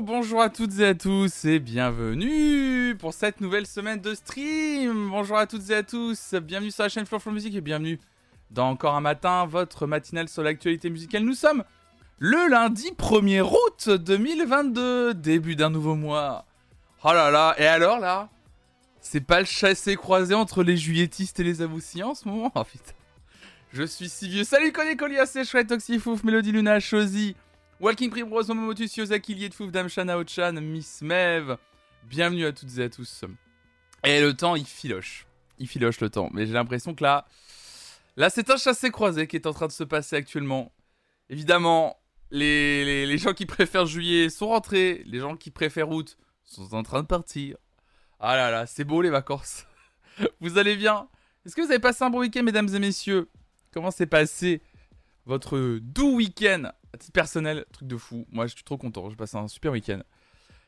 bonjour, à toutes et à tous et bienvenue pour cette nouvelle semaine de stream. Bonjour à toutes et à tous, bienvenue sur la chaîne Flow Music et bienvenue dans Encore un matin, votre matinale sur l'actualité musicale. Nous sommes le lundi 1er août 2022, début d'un nouveau mois. Oh là là, et alors là? C'est pas le chassé-croisé entre les juilletistes et les aboussiens en ce moment? Oh putain. Je suis si vieux. Salut Koné Colia, c'est chouette, Oxyfouf, Mélodie Luna, Shozi, Walking Primrose, Momomotus, Yosaki, Lietfouf, Damshan, Aochan, Miss Mev. Bienvenue à toutes et à tous. Et le temps, il filoche. Il filoche le temps. Mais j'ai l'impression que là. Là, c'est un chassé-croisé qui est en train de se passer actuellement. Évidemment, les, les, gens qui préfèrent juillet sont rentrés. Les gens qui préfèrent août sont en train de partir. Ah là là, c'est beau les vacances. vous allez bien? Est-ce que vous avez passé un bon week-end, mesdames et messieurs? Comment s'est passé votre doux week-end? Titre personnel Truc de fou. Moi, je suis trop content. J'ai passé un super week-end.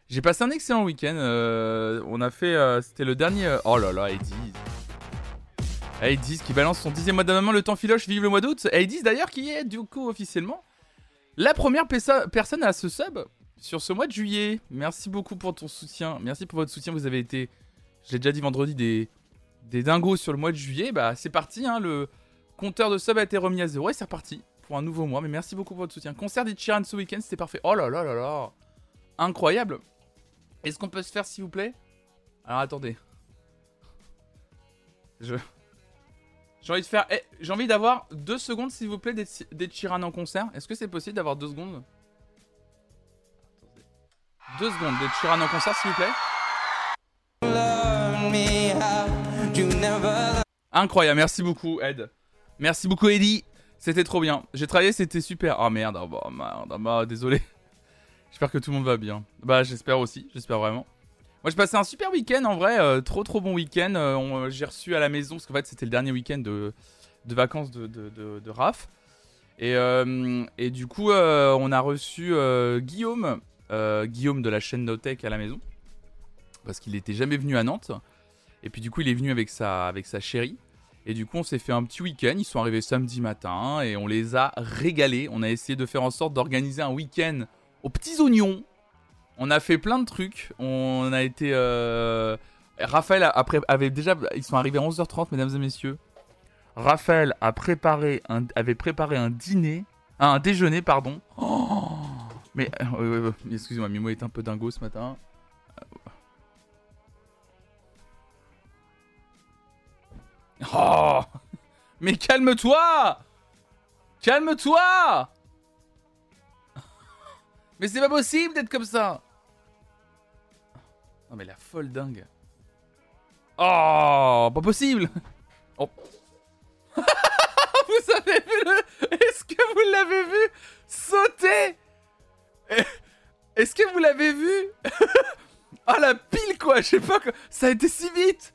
J'ai passé un excellent week-end. Euh, on a fait. Euh, c'était le dernier. Euh, oh là là, Edis. Edis qui balance son dixième mois d'abonnement. Le temps filoche, vive le mois d'août. Edis d'ailleurs qui est du coup officiellement la première personne à ce sub sur ce mois de juillet. Merci beaucoup pour ton soutien. Merci pour votre soutien. Vous avez été, je l'ai déjà dit vendredi, des, des dingos sur le mois de juillet. Bah, c'est parti. Hein, le, Compteur de sub a été remis à zéro et c'est reparti pour un nouveau mois. Mais merci beaucoup pour votre soutien. Concert d'Ichiran ce week-end, c'était parfait. Oh là là là là. Incroyable. Est-ce qu'on peut se faire s'il vous plaît? Alors attendez. Je... J'ai envie de faire... Eh, j'ai envie d'avoir deux secondes s'il vous plaît d'Ichiran en concert. Est-ce que c'est possible d'avoir deux secondes? Deux secondes d'Ichiran en concert s'il vous plaît. Incroyable, merci beaucoup Ed. Merci beaucoup, Eddie. C'était trop bien. J'ai travaillé, c'était super. Oh merde, oh, bah, merde, oh, bah, désolé. J'espère que tout le monde va bien. Bah, j'espère aussi, j'espère vraiment. Moi, j'ai passé un super week-end en vrai, euh, trop trop bon week-end. Euh, j'ai reçu à la maison, parce qu'en fait, c'était le dernier week-end de, vacances de, de, Raph. Et, euh, du coup, on a reçu Guillaume, Guillaume de la chaîne Notech à la maison, parce qu'il n'était jamais venu à Nantes. Et puis, du coup, il est venu avec sa chérie. Et du coup, on s'est fait un petit week-end. Ils sont arrivés samedi matin et on les a régalés. On a essayé de faire en sorte d'organiser un week-end aux petits oignons. On a fait plein de trucs. On a été. Euh... Raphaël avait déjà. Ils sont arrivés à 11h30, mesdames et messieurs. Raphaël avait préparé un dîner. un déjeuner, pardon. Oh mais. Euh, excusez-moi, Mimo est un peu dingo ce matin. Oh. Mais calme-toi. Calme-toi. Mais c'est pas possible d'être comme ça. Non mais la folle dingue. Oh Pas possible. Oh. Vous avez vu le... Est-ce que vous l'avez vu sauter? Est-ce que vous l'avez vu? Ah la pile quoi. Je sais pas Ça a été si vite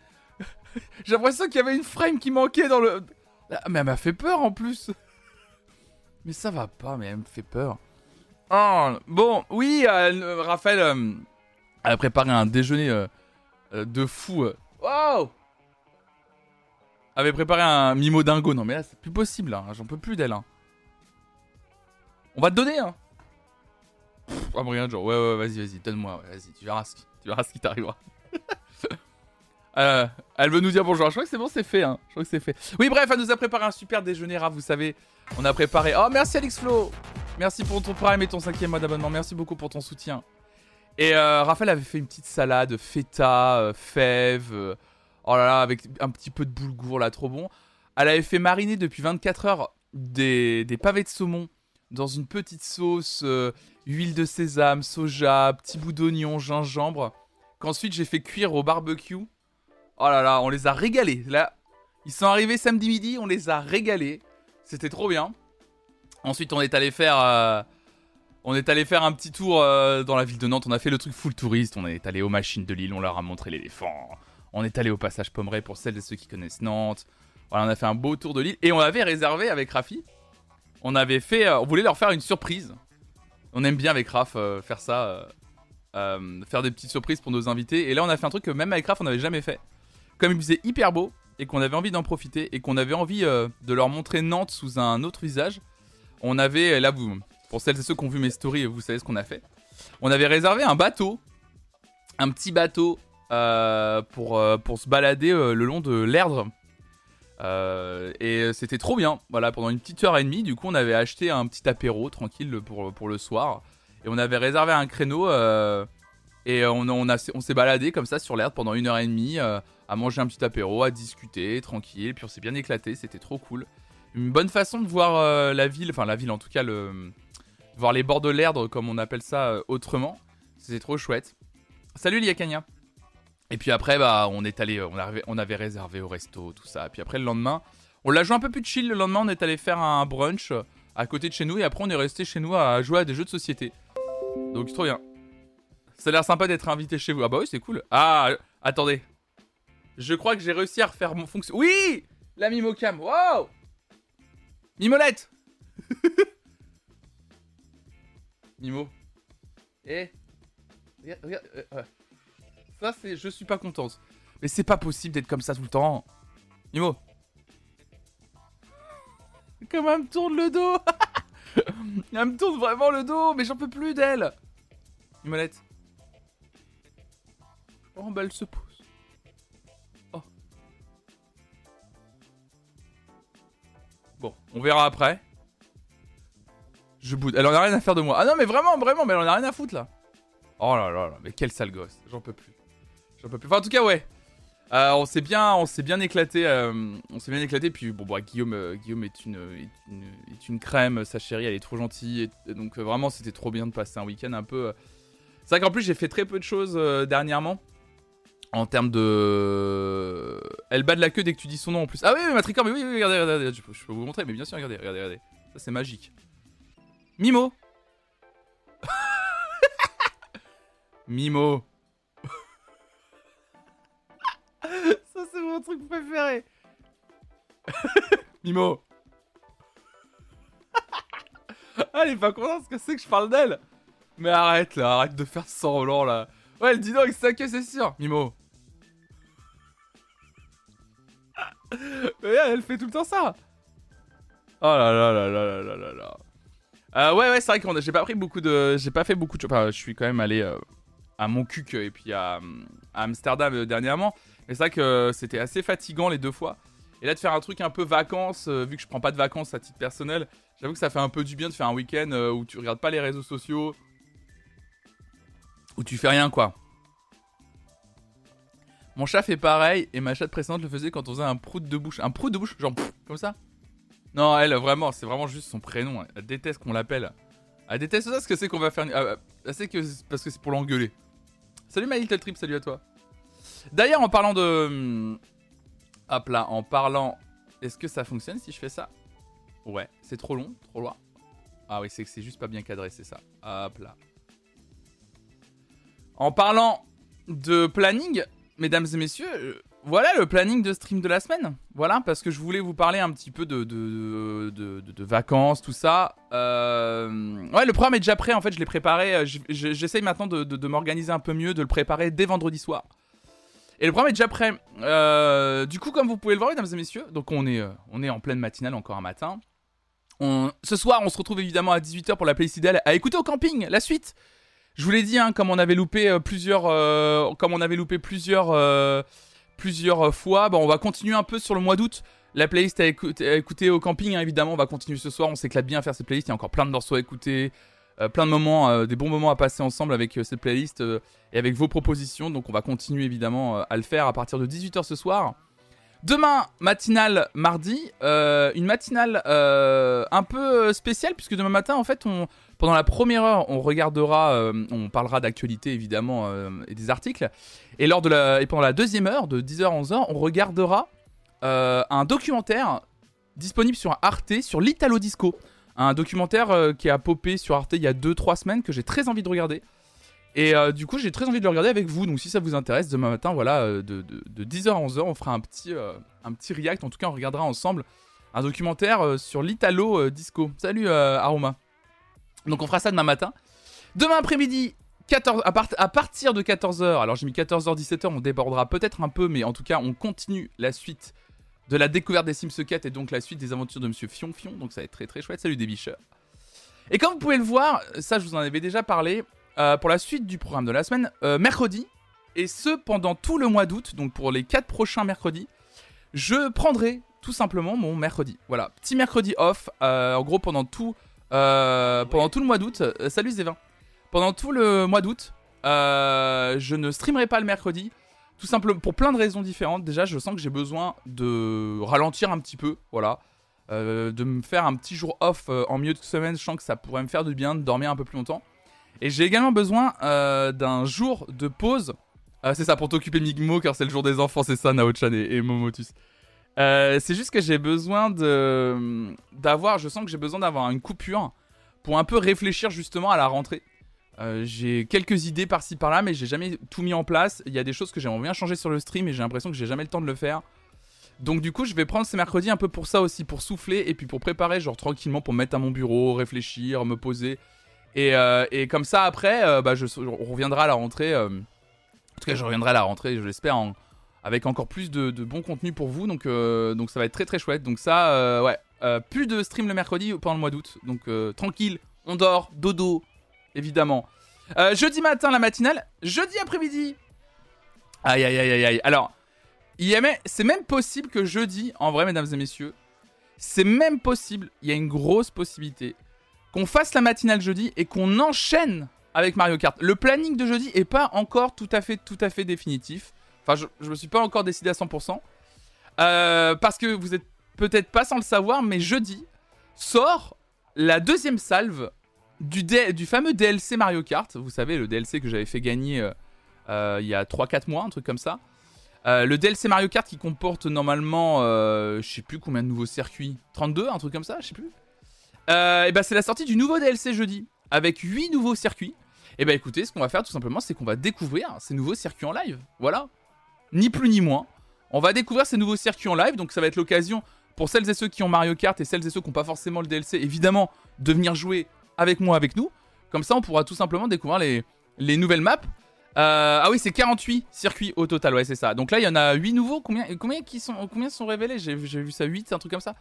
J'ai l'impression qu'il y avait une frame qui manquait dans le. Ah, mais elle m'a fait peur en plus. Mais ça va pas, mais elle me fait peur. Oh, bon, oui, euh, Raphaël euh, a préparé un déjeuner euh, de fou. Wow Avait préparé un mimo dingo. Non, mais là, c'est plus possible. Hein. J'en peux plus d'elle. Hein. On va te donner. Hein. Ah, rien, genre, ouais, ouais, vas-y, vas-y, donne-moi. vas-y, tu verras tu verras ce qui t'arrivera. Euh, elle veut nous dire bonjour. Je crois que c'est bon, c'est fait. Hein. Je crois que c'est fait. Oui, bref, elle nous a préparé un super déjeuner. Rap, vous savez, on a préparé. Oh, merci Alex Flo. Merci pour ton prime et ton cinquième mois d'abonnement. Merci beaucoup pour ton soutien. Et euh, Raphaël avait fait une petite salade feta, euh, fèves. Oh là là, avec un petit peu de boulgour là, trop bon. Elle avait fait mariner depuis 24 heures des, des pavés de saumon dans une petite sauce, huile de sésame, soja, petit bout d'oignon, gingembre. Qu'ensuite j'ai fait cuire au barbecue Oh là là, on les a régalés. Là, ils sont arrivés samedi midi, on les a régalés. C'était trop bien. Ensuite, on est allé faire, euh, un petit tour euh, dans la ville de Nantes. On a fait le truc full touriste. On est allé aux machines de Lille. On leur a montré l'éléphant. On est allé au passage Pommeret pour celles et ceux qui connaissent Nantes. Voilà, on a fait un beau tour de Lille et on avait réservé avec Rafi. On avait fait, euh, on voulait leur faire une surprise. On aime bien avec Raf faire ça, faire des petites surprises pour nos invités. Et là, on a fait un truc que même avec Raf, on n'avait jamais fait comme il faisait hyper beau et qu'on avait envie d'en profiter et qu'on avait envie euh, de leur montrer Nantes sous un autre visage, on avait, là vous, pour celles et ceux qui ont vu mes stories, vous savez ce qu'on a fait. On avait réservé un bateau, un petit bateau euh, pour, euh, pour se balader le long de l'Erdre. et c'était trop bien. Voilà, pendant une petite heure et demie, du coup, on avait acheté un petit apéro tranquille pour le soir. Et on avait réservé un créneau. Et on, on, s'est baladé comme ça sur l'Erdre pendant une heure et demie, à manger un petit apéro, à discuter tranquille. Puis on s'est bien éclaté, c'était trop cool une bonne façon de voir euh, la ville, enfin la ville en tout cas, voir les bords de l'Erdre comme on appelle ça euh, autrement. C'était trop chouette. Salut Liakania. Et puis après, bah, on est allé, on, avait réservé au resto, tout ça. Puis après, le lendemain, on l'a joué un peu plus chill. Le lendemain, on est allé faire un brunch euh, à côté de chez nous. Et après, on est resté chez nous à jouer à des jeux de société. Donc, trop bien. Ça a l'air sympa d'être invité chez vous. Ah bah oui, c'est cool. Ah, attendez. Je crois que j'ai réussi à refaire mon fonction. Oui La Mimocam. Wow Mimolette Mimo. Eh Regarde, regarde. Euh, ça, c'est. Je suis pas contente. Mais c'est pas possible d'être comme ça tout le temps. Mimo. Comment elle me tourne le dos Elle me tourne vraiment le dos, mais j'en peux plus d'elle Mimolette. Oh, bah elle se pose. Bon, on verra après. Je boude. Elle en a rien à faire de moi. Ah non, mais vraiment, vraiment, mais elle en a rien à foutre là. Oh là là là, mais quel sale gosse. J'en peux plus. J'en peux plus. Enfin, en tout cas, ouais. Euh, on s'est bien, on s'est bien éclaté. Euh, on s'est bien éclaté. Puis bon, bah, Guillaume, euh, Guillaume est une, est une, crème. Sa chérie, elle est trop gentille. donc vraiment, c'était trop bien de passer un week-end un peu. C'est vrai qu'en plus, j'ai fait très peu de choses dernièrement en termes de. Elle bat de la queue dès que tu dis son nom en plus. Ah oui, oui Matricor, mais oui, oui, regardez, regardez, je peux, vous montrer, mais bien sûr, regardez, regardez, regardez. Ça, c'est magique. Mimo Mimo Ça, c'est mon truc préféré Mimo elle est pas contente parce que c'est que je parle d'elle Mais arrête là, arrête de faire semblant là Ouais, elle dit non avec sa queue, c'est sûr Mimo Mais elle fait tout le temps ça. Oh là là là là là là là euh, ouais ouais c'est vrai que j'ai pas pris beaucoup de j'ai pas fait beaucoup de enfin, je suis quand même allé euh, à Montcuq et puis à, Amsterdam euh, dernièrement. Mais c'est vrai que c'était assez fatigant les deux fois. Et là de faire un truc un peu vacances vu que je prends pas de vacances à titre personnel j'avoue que ça fait un peu du bien de faire un week-end où tu regardes pas les réseaux sociaux où tu fais rien quoi mon chat fait pareil et ma chatte précédente le faisait quand on faisait un prout de bouche. Un prout de bouche, genre comme ça Non, elle, vraiment, c'est vraiment juste son prénom. Elle déteste qu'on l'appelle. Elle déteste ça parce que c'est qu'on va faire. Ah, elle sait que parce que c'est pour l'engueuler. Salut ma little trip, salut à toi. D'ailleurs, en parlant de. Hmm, hop là, en parlant. Est-ce que ça fonctionne si je fais ça? Ouais, c'est trop long, trop loin. Ah oui, c'est que c'est juste pas bien cadré, c'est ça. Hop là. En parlant de planning, mesdames et messieurs, euh, voilà le planning de stream de la semaine. Voilà, parce que je voulais vous parler un petit peu de, de, vacances, tout ça. Euh, ouais, le programme est déjà prêt, en fait, je l'ai préparé. Euh, j'essaye maintenant de, m'organiser un peu mieux, de le préparer dès vendredi soir. Et le programme est déjà prêt. du coup, comme vous pouvez le voir, mesdames et messieurs, donc on est, on est en pleine matinale, encore un matin. ce soir, on se retrouve évidemment à 18h pour la playlist idéale à écouter au camping, la suite. Je vous l'ai dit, hein, comme on avait loupé euh, plusieurs, euh, comme on avait loupé plusieurs, euh, plusieurs fois, bon, on va continuer un peu sur le mois d'août. La playlist à, écouter, au camping, hein, évidemment, on va continuer ce soir. On s'éclate bien à faire cette playlist. Il y a encore plein de morceaux à écouter, plein de moments, des bons moments à passer ensemble avec cette playlist et avec vos propositions. Donc, on va continuer évidemment à le faire à partir de 18h ce soir. Demain, matinale mardi, une matinale un peu spéciale puisque demain matin, en fait, pendant la première heure, on regardera, euh, on parlera d'actualité évidemment euh, et des articles. Et, lors de la, et pendant la deuxième heure, de 10h à 11h, on regardera euh, un documentaire disponible sur Arte sur l'Italo Disco. Un documentaire qui a popé sur Arte il y a 2-3 semaines que j'ai très envie de regarder. Et du coup, j'ai très envie de le regarder avec vous. Donc, si ça vous intéresse, demain matin, voilà, de, de 10h à 11h, on fera un petit, un petit react. En tout cas, on regardera ensemble un documentaire sur l'Italo Disco. Salut Aroma. Donc on fera ça demain matin. Demain après-midi, 14, à, partir de 14h, alors j'ai mis 14h, 17h, on débordera peut-être un peu, mais en tout cas, on continue la suite de la découverte des Sims 4 et donc la suite des aventures de Monsieur Fion Fion. Donc ça va être très très chouette. Salut des. Et comme vous pouvez le voir, ça je vous en avais déjà parlé, pour la suite du programme de la semaine, mercredi, et ce pendant tout le mois d'août, donc pour les 4 prochains mercredis, je prendrai tout simplement mon mercredi. Voilà, petit mercredi off, en gros pendant tout, pendant tout le mois d'août. salut Zévin. Pendant tout le mois d'août, je ne streamerai pas le mercredi. Tout simplement pour plein de raisons différentes. Déjà, je sens que j'ai besoin de ralentir un petit peu. Voilà. Euh, de me faire un petit jour off euh, en milieu de semaine. Je sens que ça pourrait me faire du bien de dormir un peu plus longtemps. Et j'ai également besoin euh, d'un jour de pause. c'est ça, pour t'occuper Migmo, car c'est le jour des enfants, c'est ça, Naochan et, et Momotus. c'est juste que j'ai besoin de d'avoir, je sens que j'ai besoin d'avoir une coupure pour un peu réfléchir justement à la rentrée. Euh, j'ai quelques idées par-ci par-là, mais j'ai jamais tout mis en place. Il y a des choses que j'aimerais bien changer sur le stream et j'ai l'impression que j'ai jamais le temps de le faire. Donc du coup, je vais prendre ces mercredis un peu pour ça aussi, pour souffler et puis pour préparer, genre tranquillement, pour mettre à mon bureau, réfléchir, me poser. Et, euh, comme ça, après, euh, bah, je, on reviendra à la rentrée. en tout cas, je reviendrai à la rentrée, je l'espère, avec encore plus de, bon contenu pour vous. Donc, donc ça va être très très chouette. Donc ça, ouais, plus de stream le mercredi pendant le mois d'août. Donc tranquille, on dort, dodo, évidemment. Euh, jeudi matin, la matinale. Jeudi après-midi. Aïe, aïe, aïe, aïe, aïe. Alors, c'est même possible que jeudi, en vrai, mesdames et messieurs, c'est même possible, il y a une grosse possibilité, qu'on fasse la matinale jeudi et qu'on enchaîne avec Mario Kart. Le planning de jeudi est pas encore tout à fait, définitif. Enfin, je, je me suis pas encore décidé à 100%. Euh, parce que vous êtes peut-être pas sans le savoir, mais jeudi sort la deuxième salve du, du fameux DLC Mario Kart. Vous savez, le DLC que j'avais fait gagner euh, euh, il y a 3-4 mois, un truc comme ça. Le DLC Mario Kart qui comporte normalement, je sais plus combien de nouveaux circuits, 32, un truc comme ça, je sais plus. Et ben c'est la sortie du nouveau DLC jeudi, avec 8 nouveaux circuits. Et ben écoutez, ce qu'on va faire tout simplement, c'est qu'on va découvrir ces nouveaux circuits en live. Voilà. Ni plus ni moins. On va découvrir ces nouveaux circuits en live, donc ça va être l'occasion pour celles et ceux qui ont Mario Kart et celles et ceux qui n'ont pas forcément le DLC, évidemment, de venir jouer avec moi, avec nous. Comme ça, on pourra tout simplement découvrir les, les nouvelles maps. Euh, ah oui, c'est 48 circuits au total, ouais, c'est ça. Donc là, il y en a 8 nouveaux. Combien, combien, qui sont, combien sont révélés? J'ai vu ça 8, un truc comme ça.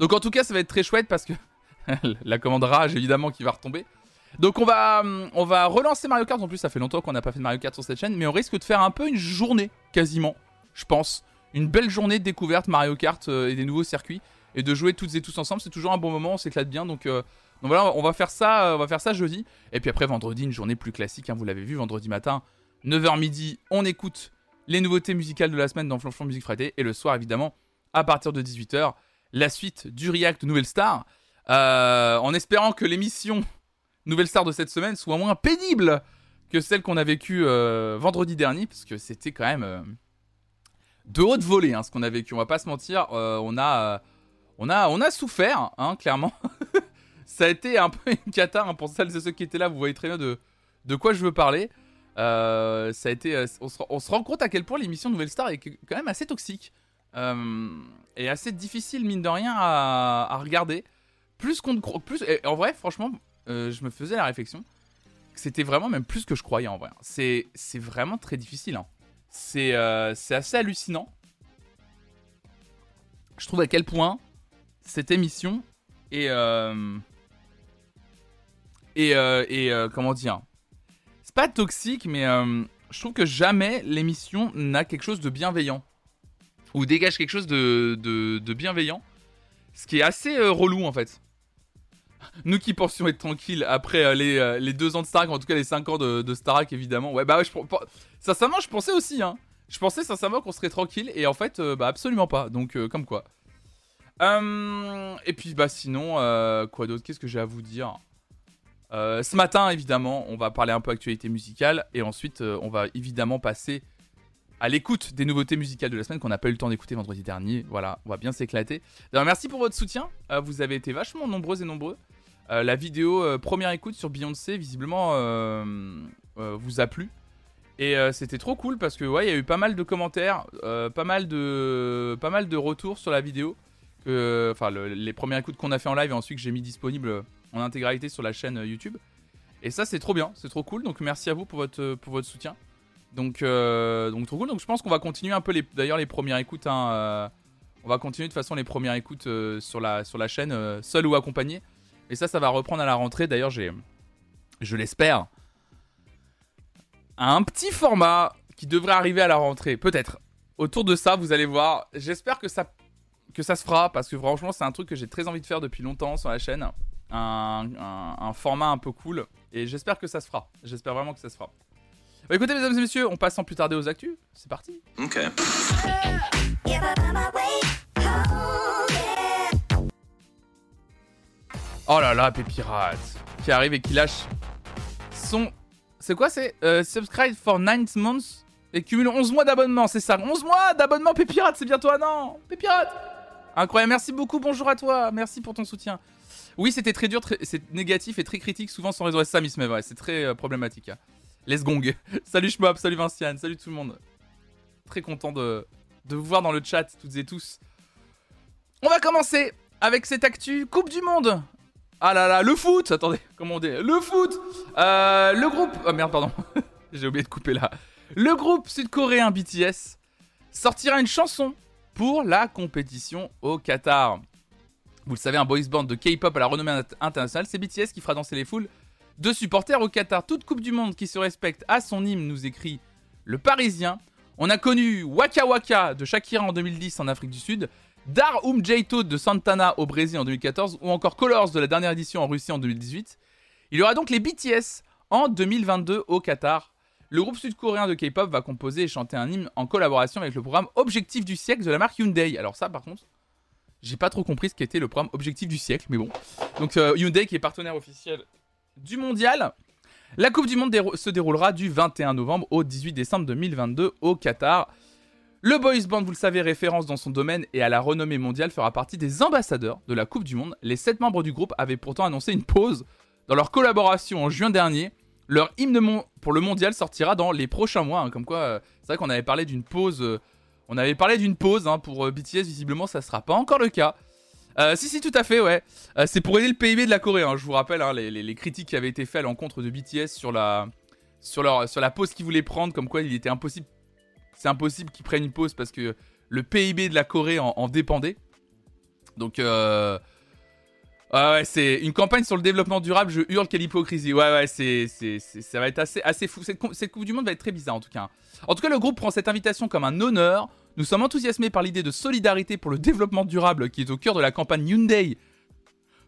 Donc en tout cas, ça va être très chouette parce que la commande rage, évidemment, qui va retomber. Donc on va, on va relancer Mario Kart. En plus, ça fait longtemps qu'on n'a pas fait de Mario Kart sur cette chaîne. Mais on risque de faire un peu une journée, quasiment, je pense. Une belle journée de découverte Mario Kart euh, et des nouveaux circuits. Et de jouer toutes et tous ensemble. C'est toujours un bon moment, on s'éclate bien. Donc... Euh, voilà, on va faire ça, euh, on va faire ça jeudi. Et puis après vendredi, une journée plus classique, hein, vous l'avez vu, vendredi matin, 9h midi, on écoute les nouveautés musicales de la semaine dans Flonflon Music Friday. Et le soir, évidemment, à partir de 18h, la suite du React Nouvelle Star. Euh, en espérant que l'émission Nouvelle Star de cette semaine soit moins pénible que celle qu'on a vécue euh, vendredi dernier, parce que c'était quand même de haute volée hein, ce qu'on a vécu. On va pas se mentir, on a, on a, on a souffert, hein, clairement. ça a été un peu une cata hein, pour celles et ceux qui étaient là. Vous voyez très bien de, quoi je veux parler. Euh, ça a été, euh, on se, rend compte à quel point l'émission Nouvelle Star est quand même assez toxique euh, et assez difficile mine de rien à, regarder. Plus qu'on plus et en vrai, franchement, je me faisais la réflexion que c'était vraiment même plus que je croyais en vrai. C'est vraiment très difficile. Hein. C'est c'est assez hallucinant. Je trouve à quel point cette émission est et, euh, euh, comment dire C'est pas toxique, mais euh, je trouve que jamais l'émission n'a quelque chose de bienveillant. Ou dégage quelque chose de, de, bienveillant. Ce qui est assez relou en fait. Nous qui pensions être tranquilles après les, les, deux ans de Starak, en tout cas les cinq ans de, de Starak évidemment. Ouais, bah ouais, je, sincèrement, je pensais aussi, hein. Je pensais sincèrement qu'on serait tranquille et en fait, bah absolument pas. Donc, comme quoi. et puis, bah sinon, quoi d'autre? Qu'est-ce que j'ai à vous dire? Euh, ce matin, évidemment, on va parler un peu actualité musicale et ensuite, euh, on va évidemment passer à l'écoute des nouveautés musicales de la semaine qu'on n'a pas eu le temps d'écouter vendredi dernier. Voilà, on va bien s'éclater. Merci pour votre soutien. Euh, vous avez été vachement nombreux et nombreux. la vidéo première écoute sur Beyoncé, visiblement, vous a plu. Et c'était trop cool parce que ouais, il y a eu pas mal de commentaires, pas mal de, pas retours sur la vidéo. Enfin, les premières écoutes qu'on a fait en live et ensuite que j'ai mis disponible en intégralité sur la chaîne euh, YouTube. Et ça, c'est trop bien, c'est trop cool. Donc merci à vous euh, pour votre soutien. Donc, euh, donc trop cool. Donc je pense qu'on va continuer un peu les, d'ailleurs les premières écoutes. Hein, on va continuer de toute façon les premières écoutes sur, la, sur la chaîne, seul ou accompagné. Et ça, ça va reprendre à la rentrée. D'ailleurs, j'ai, je l'espère, un petit format qui devrait arriver à la rentrée, peut-être. Autour de ça, vous allez voir. J'espère que ça, que ça se fera, parce que franchement, c'est un truc que j'ai très envie de faire depuis longtemps sur la chaîne. Un format un peu cool. Et j'espère que ça se fera. J'espère vraiment que ça se fera. Bah, écoutez, mesdames et messieurs, on passe sans plus tarder aux actus. C'est parti. Ok. Oh là là, Pépirate qui arrive et qui lâche son. C'est quoi C'est euh, Subscribe for 9 months et cumule 11 mois d'abonnement, c'est ça 11 mois d'abonnement, Pépirate, c'est bientôt un an Pépirate Incroyable, merci beaucoup, bonjour à toi, merci pour ton soutien. Oui, c'était très dur, c'est négatif et très critique, souvent sans raison. Ça, Miss ouais, c'est très euh, problématique. Hein. Les gong. salut Schmob, salut Vinciane, salut tout le monde. Très content de, de vous voir dans le chat, toutes et tous. On va commencer avec cette actu Coupe du Monde. Ah là là, le foot Attendez, comment on dit? Le foot euh, Le groupe... Oh merde, pardon. J'ai oublié de couper là. Le groupe sud-coréen BTS sortira une chanson pour la compétition au Qatar. Vous le savez, un boys band de K-pop à la renommée internationale, c'est BTS qui fera danser les foules de supporters au Qatar. Toute Coupe du Monde qui se respecte à son hymne, nous écrit le Parisien. On a connu Waka Waka de Shakira en 2010 en Afrique du Sud, Dar Um Jaito de Santana au Brésil en 2014 ou encore Colors de la dernière édition en Russie en 2018. Il y aura donc les BTS en 2022 au Qatar. Le groupe sud-coréen de K-pop va composer et chanter un hymne en collaboration avec le programme Objectif du siècle de la marque Hyundai. Alors ça par contre, j'ai pas trop compris ce qu'était le programme Objectif du siècle, mais bon. Donc euh, Hyundai qui est partenaire officiel du mondial. La Coupe du Monde se déroulera du 21 novembre au 18 décembre 2022 au Qatar. Le boys band, vous le savez, référence dans son domaine et à la renommée mondiale, fera partie des ambassadeurs de la Coupe du Monde. Les 7 membres du groupe avaient pourtant annoncé une pause dans leur collaboration en juin dernier. Leur hymne pour le mondial sortira dans les prochains mois. Hein, comme quoi, euh, c'est vrai qu'on avait parlé d'une pause. Euh, on avait parlé d'une pause hein, pour euh, BTS. Visiblement, ça sera pas encore le cas. Si, si, tout à fait, ouais. c'est pour aider le PIB de la Corée. Hein. Je vous rappelle les, critiques qui avaient été faites à l'encontre de BTS sur la, sur, leur, sur la pause qu'ils voulaient prendre, comme quoi il était impossible c'est impossible qu'ils prennent une pause parce que le PIB de la Corée en, dépendait. Donc, euh, ouais, c'est une campagne sur le développement durable. Je hurle quelle hypocrisie. Ouais, ouais, c'est, ça va être assez, assez fou. Cette, cette, Coupe du Monde va être très bizarre en tout cas. En tout cas, le groupe prend cette invitation comme un honneur. Nous sommes enthousiasmés par l'idée de solidarité pour le développement durable qui est au cœur de la campagne Hyundai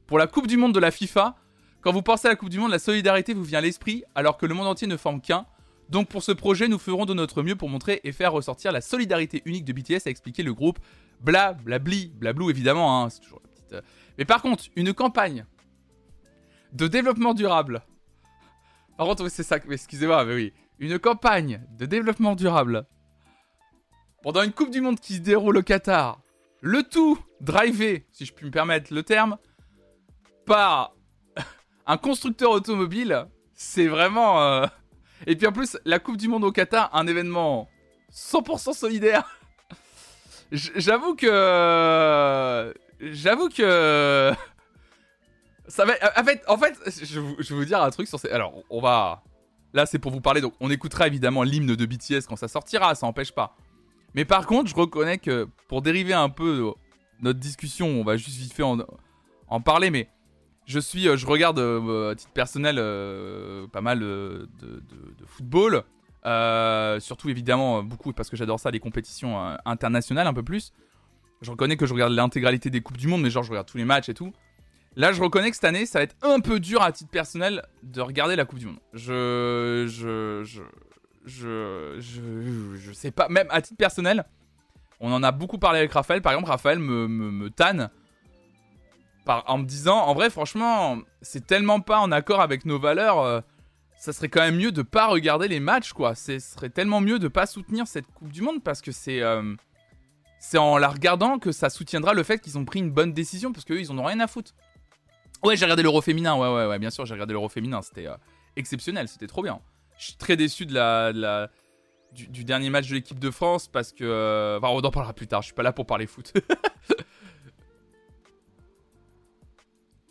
pour la Coupe du Monde de la FIFA. Quand vous pensez à la Coupe du Monde, la solidarité vous vient à l'esprit alors que le monde entier ne forme qu'un. Donc pour ce projet, nous ferons de notre mieux pour montrer et faire ressortir la solidarité unique de BTS, a expliqué le groupe. Bla, blabli, blablou évidemment, hein, c'est toujours la petite... Euh. Mais par contre, une campagne de développement durable. Par contre, c'est ça, excusez-moi, mais oui. Une campagne de développement durable pendant une Coupe du Monde qui se déroule au Qatar. Le tout drivé, si je puis me permettre le terme, par un constructeur automobile. C'est vraiment... Euh, et puis en plus, la Coupe du Monde au Qatar, un événement 100% solidaire. J'avoue que. J'avoue que. Ça va. En fait, en fait je, vais vous dire un truc sur ces. Alors, on va. Là, c'est pour vous parler. Donc, on écoutera évidemment l'hymne de BTS quand ça sortira, ça n'empêche pas. Mais par contre, je reconnais que pour dériver un peu notre discussion, on va juste vite fait en, parler, mais je suis, euh, je regarde euh, à titre personnel euh, pas mal de, football. surtout évidemment beaucoup parce que j'adore ça, les compétitions internationales un peu plus. Je reconnais que je regarde l'intégralité des Coupes du Monde, mais genre je regarde tous les matchs et tout. Là, je reconnais que cette année, ça va être un peu dur à titre personnel de regarder la Coupe du Monde. Je. Je. Je. Je. Je, je sais pas. Même à titre personnel, on en a beaucoup parlé avec Raphaël. Par exemple, Raphaël me, me, tanne en me disant, en vrai, franchement, c'est tellement pas en accord avec nos valeurs. Euh, ça serait quand même mieux de pas regarder les matchs, quoi. Ce serait tellement mieux de pas soutenir cette Coupe du Monde parce que c'est euh, c'est en la regardant que ça soutiendra le fait qu'ils ont pris une bonne décision parce qu'eux, ils en ont rien à foutre. Ouais, j'ai regardé l'Euro féminin, ouais, ouais, ouais, bien sûr, j'ai regardé l'Euro féminin, c'était euh, exceptionnel, c'était trop bien. Je suis très déçu de la, du, dernier match de l'équipe de France parce que. enfin, on en parlera plus tard, je suis pas là pour parler foot.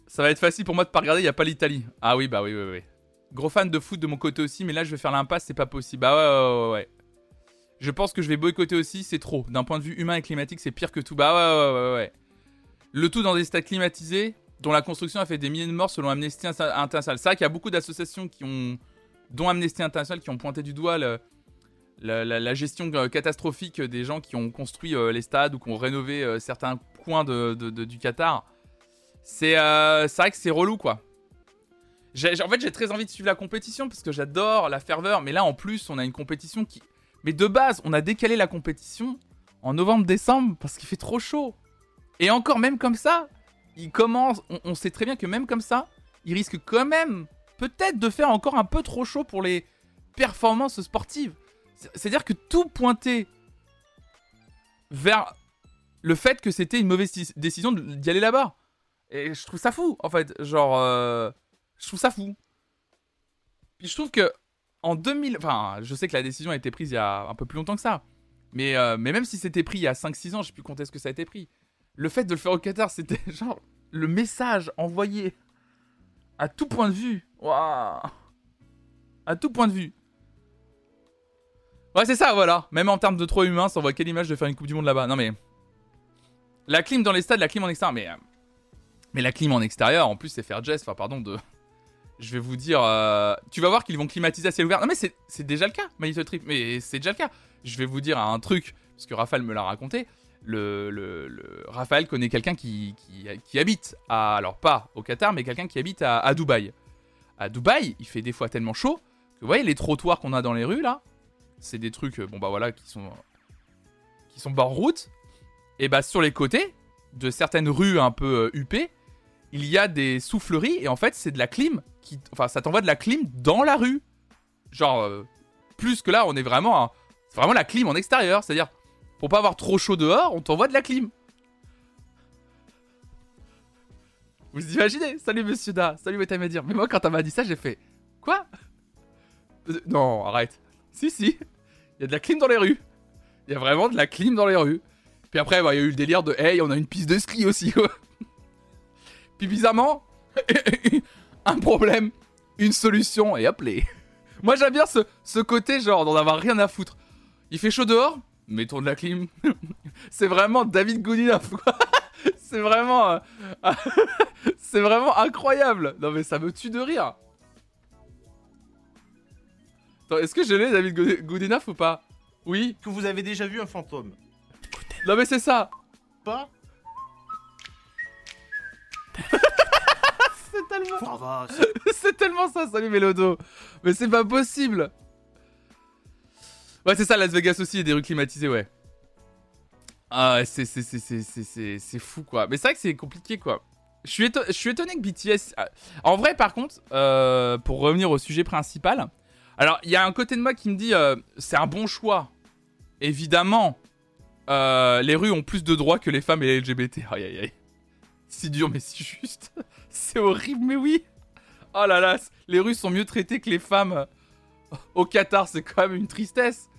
Ça va être facile pour moi de pas regarder, il n'y a pas l'Italie. Ah oui, bah oui, oui, oui. Gros fan de foot de mon côté aussi, mais là je vais faire l'impasse, c'est pas possible. Bah ouais, ouais, ouais, ouais. Je pense que je vais boycotter aussi, c'est trop. D'un point de vue humain et climatique, c'est pire que tout. Bah ouais, ouais, ouais, ouais. Le tout dans des stades climatisés, dont la construction a fait des milliers de morts selon Amnesty International. C'est vrai qu'il y a beaucoup d'associations qui ont dont Amnesty International, qui ont pointé du doigt la, gestion catastrophique des gens qui ont construit les stades ou qui ont rénové certains coins du Qatar. C'est vrai que c'est relou, quoi. en fait, j'ai très envie de suivre la compétition parce que j'adore la ferveur. Mais là, en plus, on a une compétition qui. Mais de base, on a décalé la compétition en novembre-décembre parce qu'il fait trop chaud. Et encore, même comme ça, il commence. On, sait très bien que même comme ça, il risque quand même, peut-être, de faire encore un peu trop chaud pour les performances sportives. C'est-à-dire que tout pointait vers le fait que c'était une mauvaise décision d'y aller là-bas. Et je trouve ça fou, en fait. Genre, euh, je trouve ça fou. Puis je trouve que en 2000, enfin, je sais que la décision a été prise il y a un peu plus longtemps que ça. Mais, euh, mais même si c'était pris il y a 5-6 ans, je sais plus compter ce que ça a été pris. Le fait de le faire au Qatar, c'était genre le message envoyé à tout point de vue. Waouh À tout point de vue. Ouais, c'est ça, voilà. Même en termes de trop humain, ça envoie quelle image de faire une Coupe du Monde là-bas? Non mais. La clim dans les stades, la clim en extérieur. Mais, euh, mais la clim en extérieur, en plus, c'est faire geste. Enfin, pardon, de. Je vais vous dire. Euh, tu vas voir qu'ils vont climatiser ciel ouvert. Non mais c'est déjà le cas, Little Trip. Mais c'est déjà le cas je vais vous dire un truc, parce que Raphaël me l'a raconté. Le, le, Raphaël connaît quelqu'un qui, habite à, alors pas au Qatar, mais quelqu'un qui habite à, Dubaï. À Dubaï, il fait des fois tellement chaud que vous voyez les trottoirs qu'on a dans les rues là, c'est des trucs, bon bah voilà, qui sont qui sont bord route. Et bah sur les côtés de certaines rues un peu euh, huppées, il y a des souffleries et en fait c'est de la clim qui, enfin ça t'envoie de la clim dans la rue. Genre euh, plus que là, on est vraiment c'est vraiment la clim en extérieur. C'est-à-dire, pour pas avoir trop chaud dehors, on t'envoie de la clim. Vous imaginez Salut Monsieur Da, salut dire. Mais moi, quand elle m'a dit ça, j'ai fait Quoi? Euh, Non, arrête. Si, si. Il y a de la clim dans les rues. Il y a vraiment de la clim dans les rues. Puis après, bah, il y a eu le délire de Hey, on a une piste de ski aussi. Puis bizarrement, un problème, une solution, et les. Moi j'aime bien ce, ce côté genre d'en avoir rien à foutre. Il fait chaud dehors Mettons de la clim. c'est vraiment David Goodenough, c'est vraiment. Euh, c'est vraiment incroyable. Non, mais ça me tue de rire. Attends, est-ce que je l'ai, David Goodenough ou pas? Oui Que vous avez déjà vu un fantôme. Non, mais c'est ça. Pas c'est tellement. c'est tellement ça, salut Mélodo. Mais c'est pas possible. Ouais, c'est ça, Las Vegas aussi, il y a des rues climatisées, ouais. Ah, c'est, fou, quoi. Mais c'est vrai que c'est compliqué, quoi. Je suis, je suis étonné que BTS. Ah, en vrai, par contre, euh, pour revenir au sujet principal, alors il y a un côté de moi qui me dit euh, c'est un bon choix. Évidemment, euh, les rues ont plus de droits que les femmes et les LGBT. Aïe aïe aïe. Si dur, mais si juste. c'est horrible, mais oui. Oh là là, les rues sont mieux traitées que les femmes au Qatar. C'est quand même une tristesse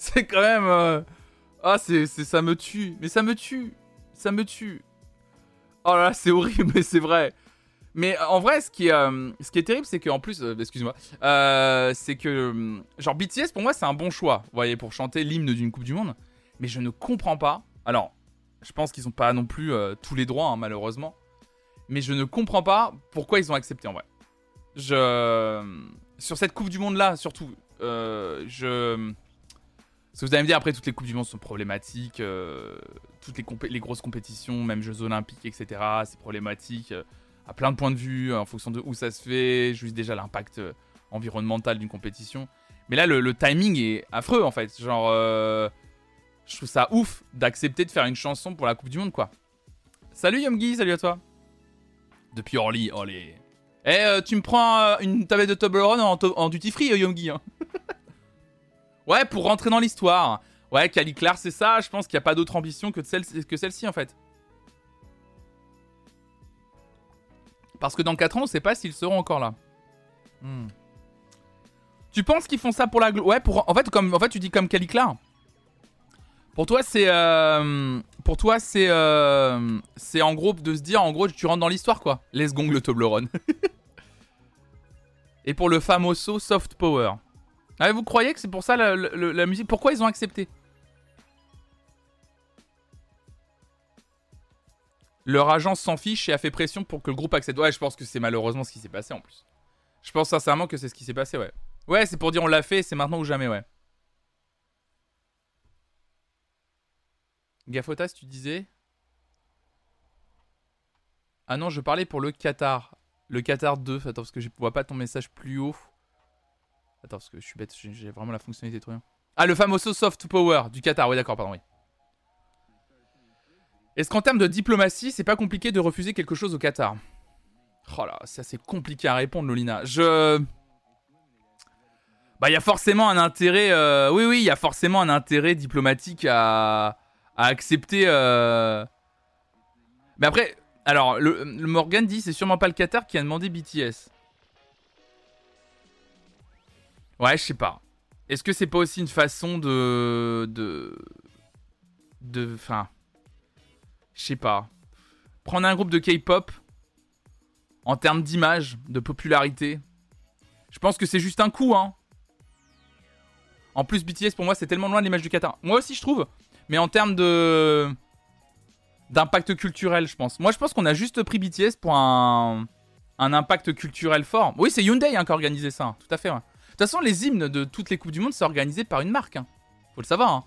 c'est quand même. Euh, ah, c'est, ça me tue. Mais ça me tue. Ça me tue. Oh là là, c'est horrible, mais c'est vrai. Mais euh, en vrai, ce qui est, euh, ce qui est terrible, c'est qu'en plus, excuse-moi, c'est que genre BTS pour moi c'est un bon choix, vous voyez, pour chanter l'hymne d'une Coupe du Monde. Mais je ne comprends pas. Alors, je pense qu'ils n'ont pas non plus tous les droits, hein, malheureusement. Mais je ne comprends pas pourquoi ils ont accepté en vrai. Je sur cette Coupe du Monde là, surtout, je parce que vous allez me dire, après, toutes les Coupes du Monde sont problématiques, euh, toutes les, les, grosses compétitions, même Jeux Olympiques, etc., c'est problématique euh, à plein de points de vue, en fonction de où ça se fait, juste déjà l'impact euh, environnemental d'une compétition. Mais là, le, timing est affreux, en fait. Genre, je trouve ça ouf d'accepter de faire une chanson pour la Coupe du Monde, quoi. Salut Yomgi, salut à toi. Depuis Orly, les... Eh, tu me prends une tablette de Toblerone en, en duty free, Yomgi, Ouais, pour rentrer dans l'histoire. Ouais, Cali Clark, c'est ça. Je pense qu'il n'y a pas d'autre ambition que, celle, que celle-ci, en fait. Parce que dans 4 ans, on sait pas s'ils seront encore là. Hmm. Tu penses qu'ils font ça pour la... Ouais, pour... En fait, comme... en fait tu dis comme Cali Clark. Pour toi, c'est... Euh, pour toi, c'est... Euh, c'est en gros de se dire, en gros, tu rentres dans l'histoire, quoi. Les gong le Toblerone. Et pour le famoso soft power. Ah, vous croyez que c'est pour ça la, musique? Pourquoi ils ont accepté? Leur agence s'en fiche et a fait pression pour que le groupe accepte. Ouais, je pense que c'est malheureusement ce qui s'est passé en plus. Je pense sincèrement que c'est ce qui s'est passé, ouais. Ouais, c'est pour dire on l'a fait, c'est maintenant ou jamais, ouais. Gafotas, tu disais Ah non, je parlais pour le Qatar. Le Qatar 2. Attends, parce que je vois pas ton message plus haut. Attends, parce que je suis bête, j'ai vraiment la fonctionnalité trop bien. Ah, le fameux soft power du Qatar. Oui, d'accord, pardon, oui. Est-ce qu'en termes de diplomatie, c'est pas compliqué de refuser quelque chose au Qatar? Oh là, c'est assez compliqué à répondre, Lolina. Je. Bah, il y a forcément un intérêt. Euh, oui, oui, il y a forcément un intérêt diplomatique à, à accepter. Euh. Mais après, alors, le, le Morgan dit c'est sûrement pas le Qatar qui a demandé BTS. Ouais, je sais pas. Est-ce que c'est pas aussi une façon de. de. de. Enfin. Je sais pas. Prendre un groupe de K-pop. En termes d'image, de popularité. Je pense que c'est juste un coup, hein. En plus, BTS pour moi, c'est tellement loin de l'image du Qatar. Moi aussi, je trouve. Mais en termes de. d'impact culturel, je pense. Moi, je pense qu'on a juste pris BTS pour un. un impact culturel fort. Oui, c'est Hyundai hein, qui a organisé ça. Tout à fait, ouais. De toute façon, les hymnes de toutes les Coupes du Monde, c'est organisé par une marque. Hein. Faut le savoir. Hein.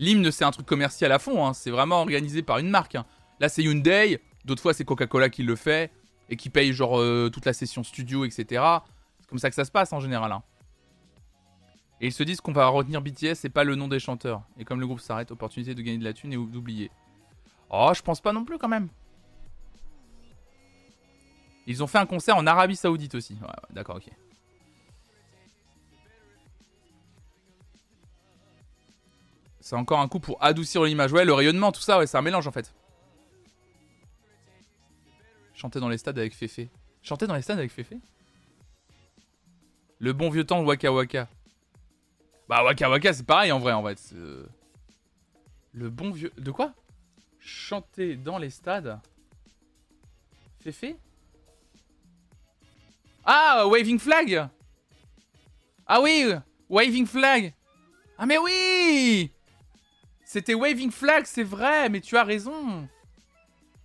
L'hymne, c'est un truc commercial à fond. Hein. C'est vraiment organisé par une marque. Là, c'est Hyundai. D'autres fois, c'est Coca-Cola qui le fait. Et qui paye genre euh, toute la session studio, etc. C'est comme ça que ça se passe en général. Et ils se disent qu'on va retenir BTS et pas le nom des chanteurs. Et comme le groupe s'arrête, opportunité de gagner de la thune et d'oublier. Oh, je pense pas non plus quand même. Ils ont fait un concert en Arabie Saoudite aussi. Ouais, d'accord, ok. C'est encore un coup pour adoucir l'image. Ouais, le rayonnement, tout ça, ouais, c'est un mélange en fait. Chanter dans les stades avec Féfé. Chanter dans les stades avec Féfé Le bon vieux temps de Waka Waka. Bah Waka Waka, c'est pareil en vrai, en fait. Le bon vieux... De quoi? Chanter dans les stades Féfé Ah, Waving Flag Ah oui Waving Flag Ah mais oui c'était Waving Flag, c'est vrai, mais tu as raison.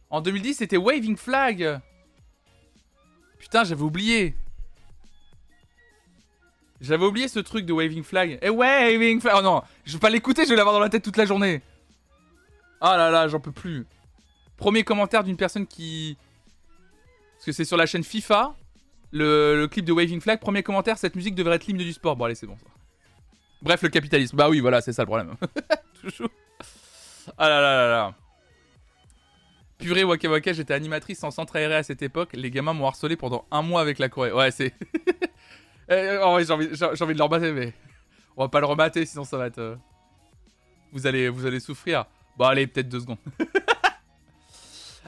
En 2010, c'était Waving Flag. Putain, j'avais oublié. J'avais oublié ce truc de Waving Flag. Eh, Waving Flag. Oh non, je vais pas l'écouter, je vais l'avoir dans la tête toute la journée. Oh là là, j'en peux plus. Premier commentaire d'une personne qui. Parce que c'est sur la chaîne FIFA. Le, le, clip de Waving Flag. Premier commentaire, cette musique devrait être l'hymne du sport. Bon, allez, c'est bon ça. Bref, le capitalisme. Bah oui, voilà, c'est ça le problème. Ah là là là là. Purée Waka j'étais animatrice en centre aéré à cette époque. Les gamins m'ont harcelé pendant un mois avec la Corée. Ouais, c'est. Eh, oh, j'ai envie, de leur battre, mais. On va pas le remater, sinon ça va être. Euh, vous allez, vous allez souffrir. Bon, allez, peut-être deux secondes.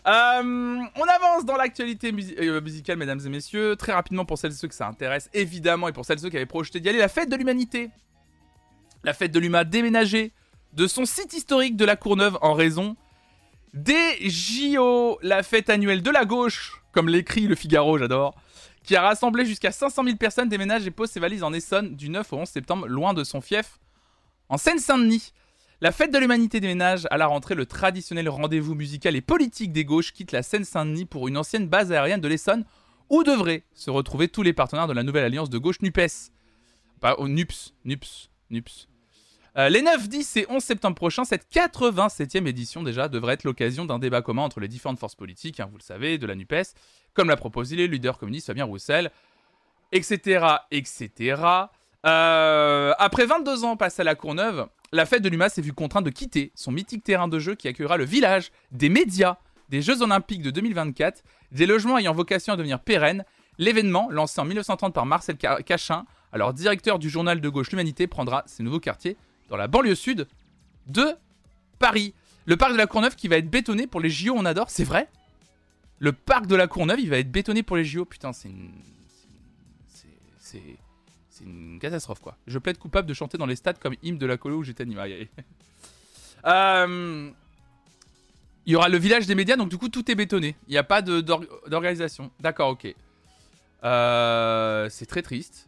Euh, on avance dans l'actualité euh, musicale, mesdames et messieurs. Très rapidement, pour celles et ceux que ça intéresse, évidemment, et pour celles et ceux qui avaient projeté d'y aller, la fête de l'humanité. La fête de l'humain déménagée de son site historique de la Courneuve en raison des JO, la fête annuelle de la gauche, comme l'écrit le Figaro, j'adore, qui a rassemblé jusqu'à 500 000 personnes, déménage et pose ses valises en Essonne du 9 au 11 septembre, loin de son fief, en Seine-Saint-Denis. La fête de l'humanité déménage à la rentrée, le traditionnel rendez-vous musical et politique des gauches quitte la Seine-Saint-Denis pour une ancienne base aérienne de l'Essonne, où devraient se retrouver tous les partenaires de la nouvelle alliance de gauche NUPES. Pas au NUPS, NUPS, NUPS. Euh, les 9, 10 et 11 septembre prochains, cette 87e édition déjà devrait être l'occasion d'un débat commun entre les différentes forces politiques, hein, vous le savez, de la NUPES, comme l'a proposé le leader communiste Fabien Roussel, etc. etc. Euh, après 22 ans passés à la Courneuve, la fête de l'UMA s'est vue contrainte de quitter son mythique terrain de jeu qui accueillera le village des médias des Jeux Olympiques de 2024, des logements ayant vocation à devenir pérennes. L'événement, lancé en 1930 par Marcel Cachin, alors directeur du journal de gauche L'Humanité, prendra ses nouveaux quartiers dans la banlieue sud de Paris. Le parc de la Courneuve qui va être bétonné pour les JO, on adore, c'est vrai Le parc de la Courneuve, il va être bétonné pour les JO. Putain, c'est une. C'est. C'est une catastrophe, quoi. Je plaide coupable de chanter dans les stades comme hymne de la colo où j'étais animé. euh... Il y aura le village des médias, donc du coup, tout est bétonné. Il n'y a pas d'organisation. D'accord, ok. Euh... C'est très triste.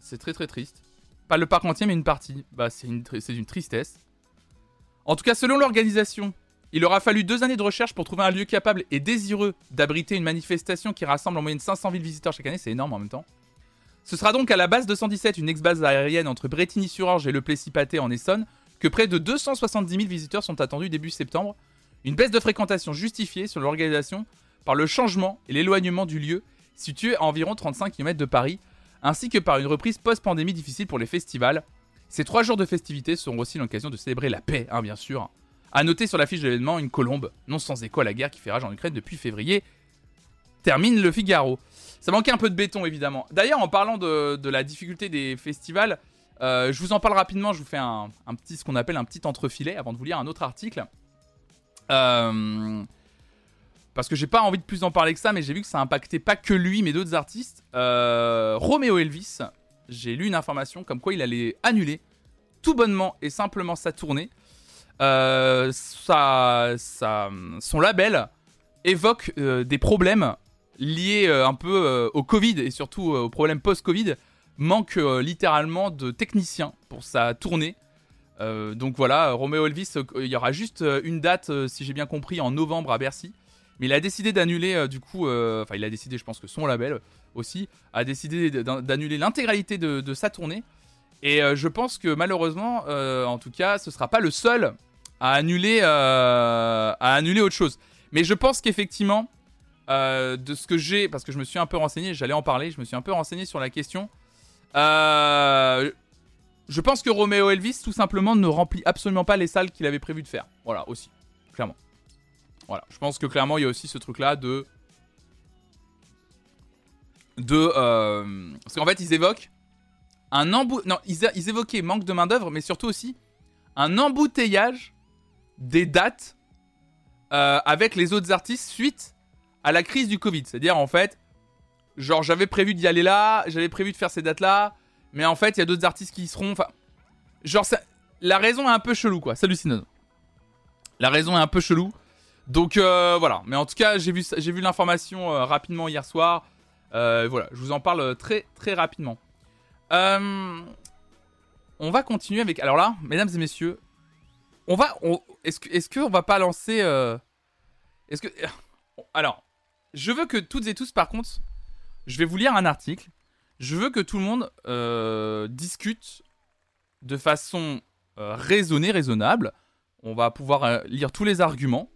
C'est très très triste. Pas le parc entier, mais une partie. Bah, c'est une, une tristesse. En tout cas, selon l'organisation, il aura fallu deux années de recherche pour trouver un lieu capable et désireux d'abriter une manifestation qui rassemble en moyenne 500 000 visiteurs chaque année. C'est énorme en même temps. Ce sera donc à la base 217, une ex-base aérienne entre Bretigny-sur-Orge et le Plessis-Pâté en Essonne, que près de 270 000 visiteurs sont attendus début septembre. Une baisse de fréquentation justifiée sur l'organisation par le changement et l'éloignement du lieu, situé à environ 35 km de Paris, ainsi que par une reprise post-pandémie difficile pour les festivals. Ces trois jours de festivités seront aussi l'occasion de célébrer la paix, hein, bien sûr. À noter sur l'affiche de l'événement une colombe, non sans écho à la guerre qui fait rage en Ukraine depuis février. Termine le Figaro. Ça manquait un peu de béton, évidemment. D'ailleurs, en parlant de, la difficulté des festivals, euh, je vous en parle rapidement. Je vous fais un, petit, ce qu'on appelle un petit entrefilet avant de vous lire un autre article. Euh, parce que j'ai pas envie de plus en parler que ça, mais j'ai vu que ça impactait pas que lui, mais d'autres artistes. Euh, Roméo Elvis, j'ai lu une information comme quoi il allait annuler tout bonnement et simplement sa tournée. Euh, son label évoque des problèmes liés un peu au Covid et surtout aux problèmes post-Covid. Manque littéralement de techniciens pour sa tournée. Euh, donc voilà, Romeo Elvis, euh, il y aura juste euh, une date, si j'ai bien compris, en novembre à Bercy. Mais il a décidé d'annuler, du coup, enfin, il a décidé, je pense que son label aussi, a décidé d'annuler l'intégralité de, sa tournée. Et je pense que malheureusement, en tout cas, ce sera pas le seul à annuler, à annuler autre chose. Mais je pense qu'effectivement, de ce que j'ai, parce que je me suis un peu renseigné, j'allais en parler, je me suis un peu renseigné sur la question. Euh, je pense que Romeo Elvis, tout simplement, ne remplit absolument pas les salles qu'il avait prévu de faire. Voilà, aussi. Clairement. Voilà. Je pense que clairement, il y a aussi ce truc-là de. De. Euh... Parce qu'en fait, ils évoquent un embou... Non, ils, ils évoquaient manque de main-d'œuvre, mais surtout aussi un embouteillage des dates euh, avec les autres artistes suite à la crise du Covid. C'est-à-dire, en fait, genre, j'avais prévu d'y aller là, j'avais prévu de faire ces dates-là mais en fait, il y a d'autres artistes qui y seront. Enfin, genre, la raison est un peu chelou, quoi. Salut Sinon. La raison est un peu chelou. Donc euh, voilà. Mais en tout cas, j'ai vu, l'information euh, rapidement hier soir. Euh, voilà, je vous en parle très très rapidement. on va continuer avec. Alors là, mesdames et messieurs, on va. est-ce que est-ce va pas lancer Est-ce alors, je veux que toutes et tous, par contre, je vais vous lire un article je veux que tout le monde discute de façon raisonnée, raisonnable. On va pouvoir lire tous les arguments.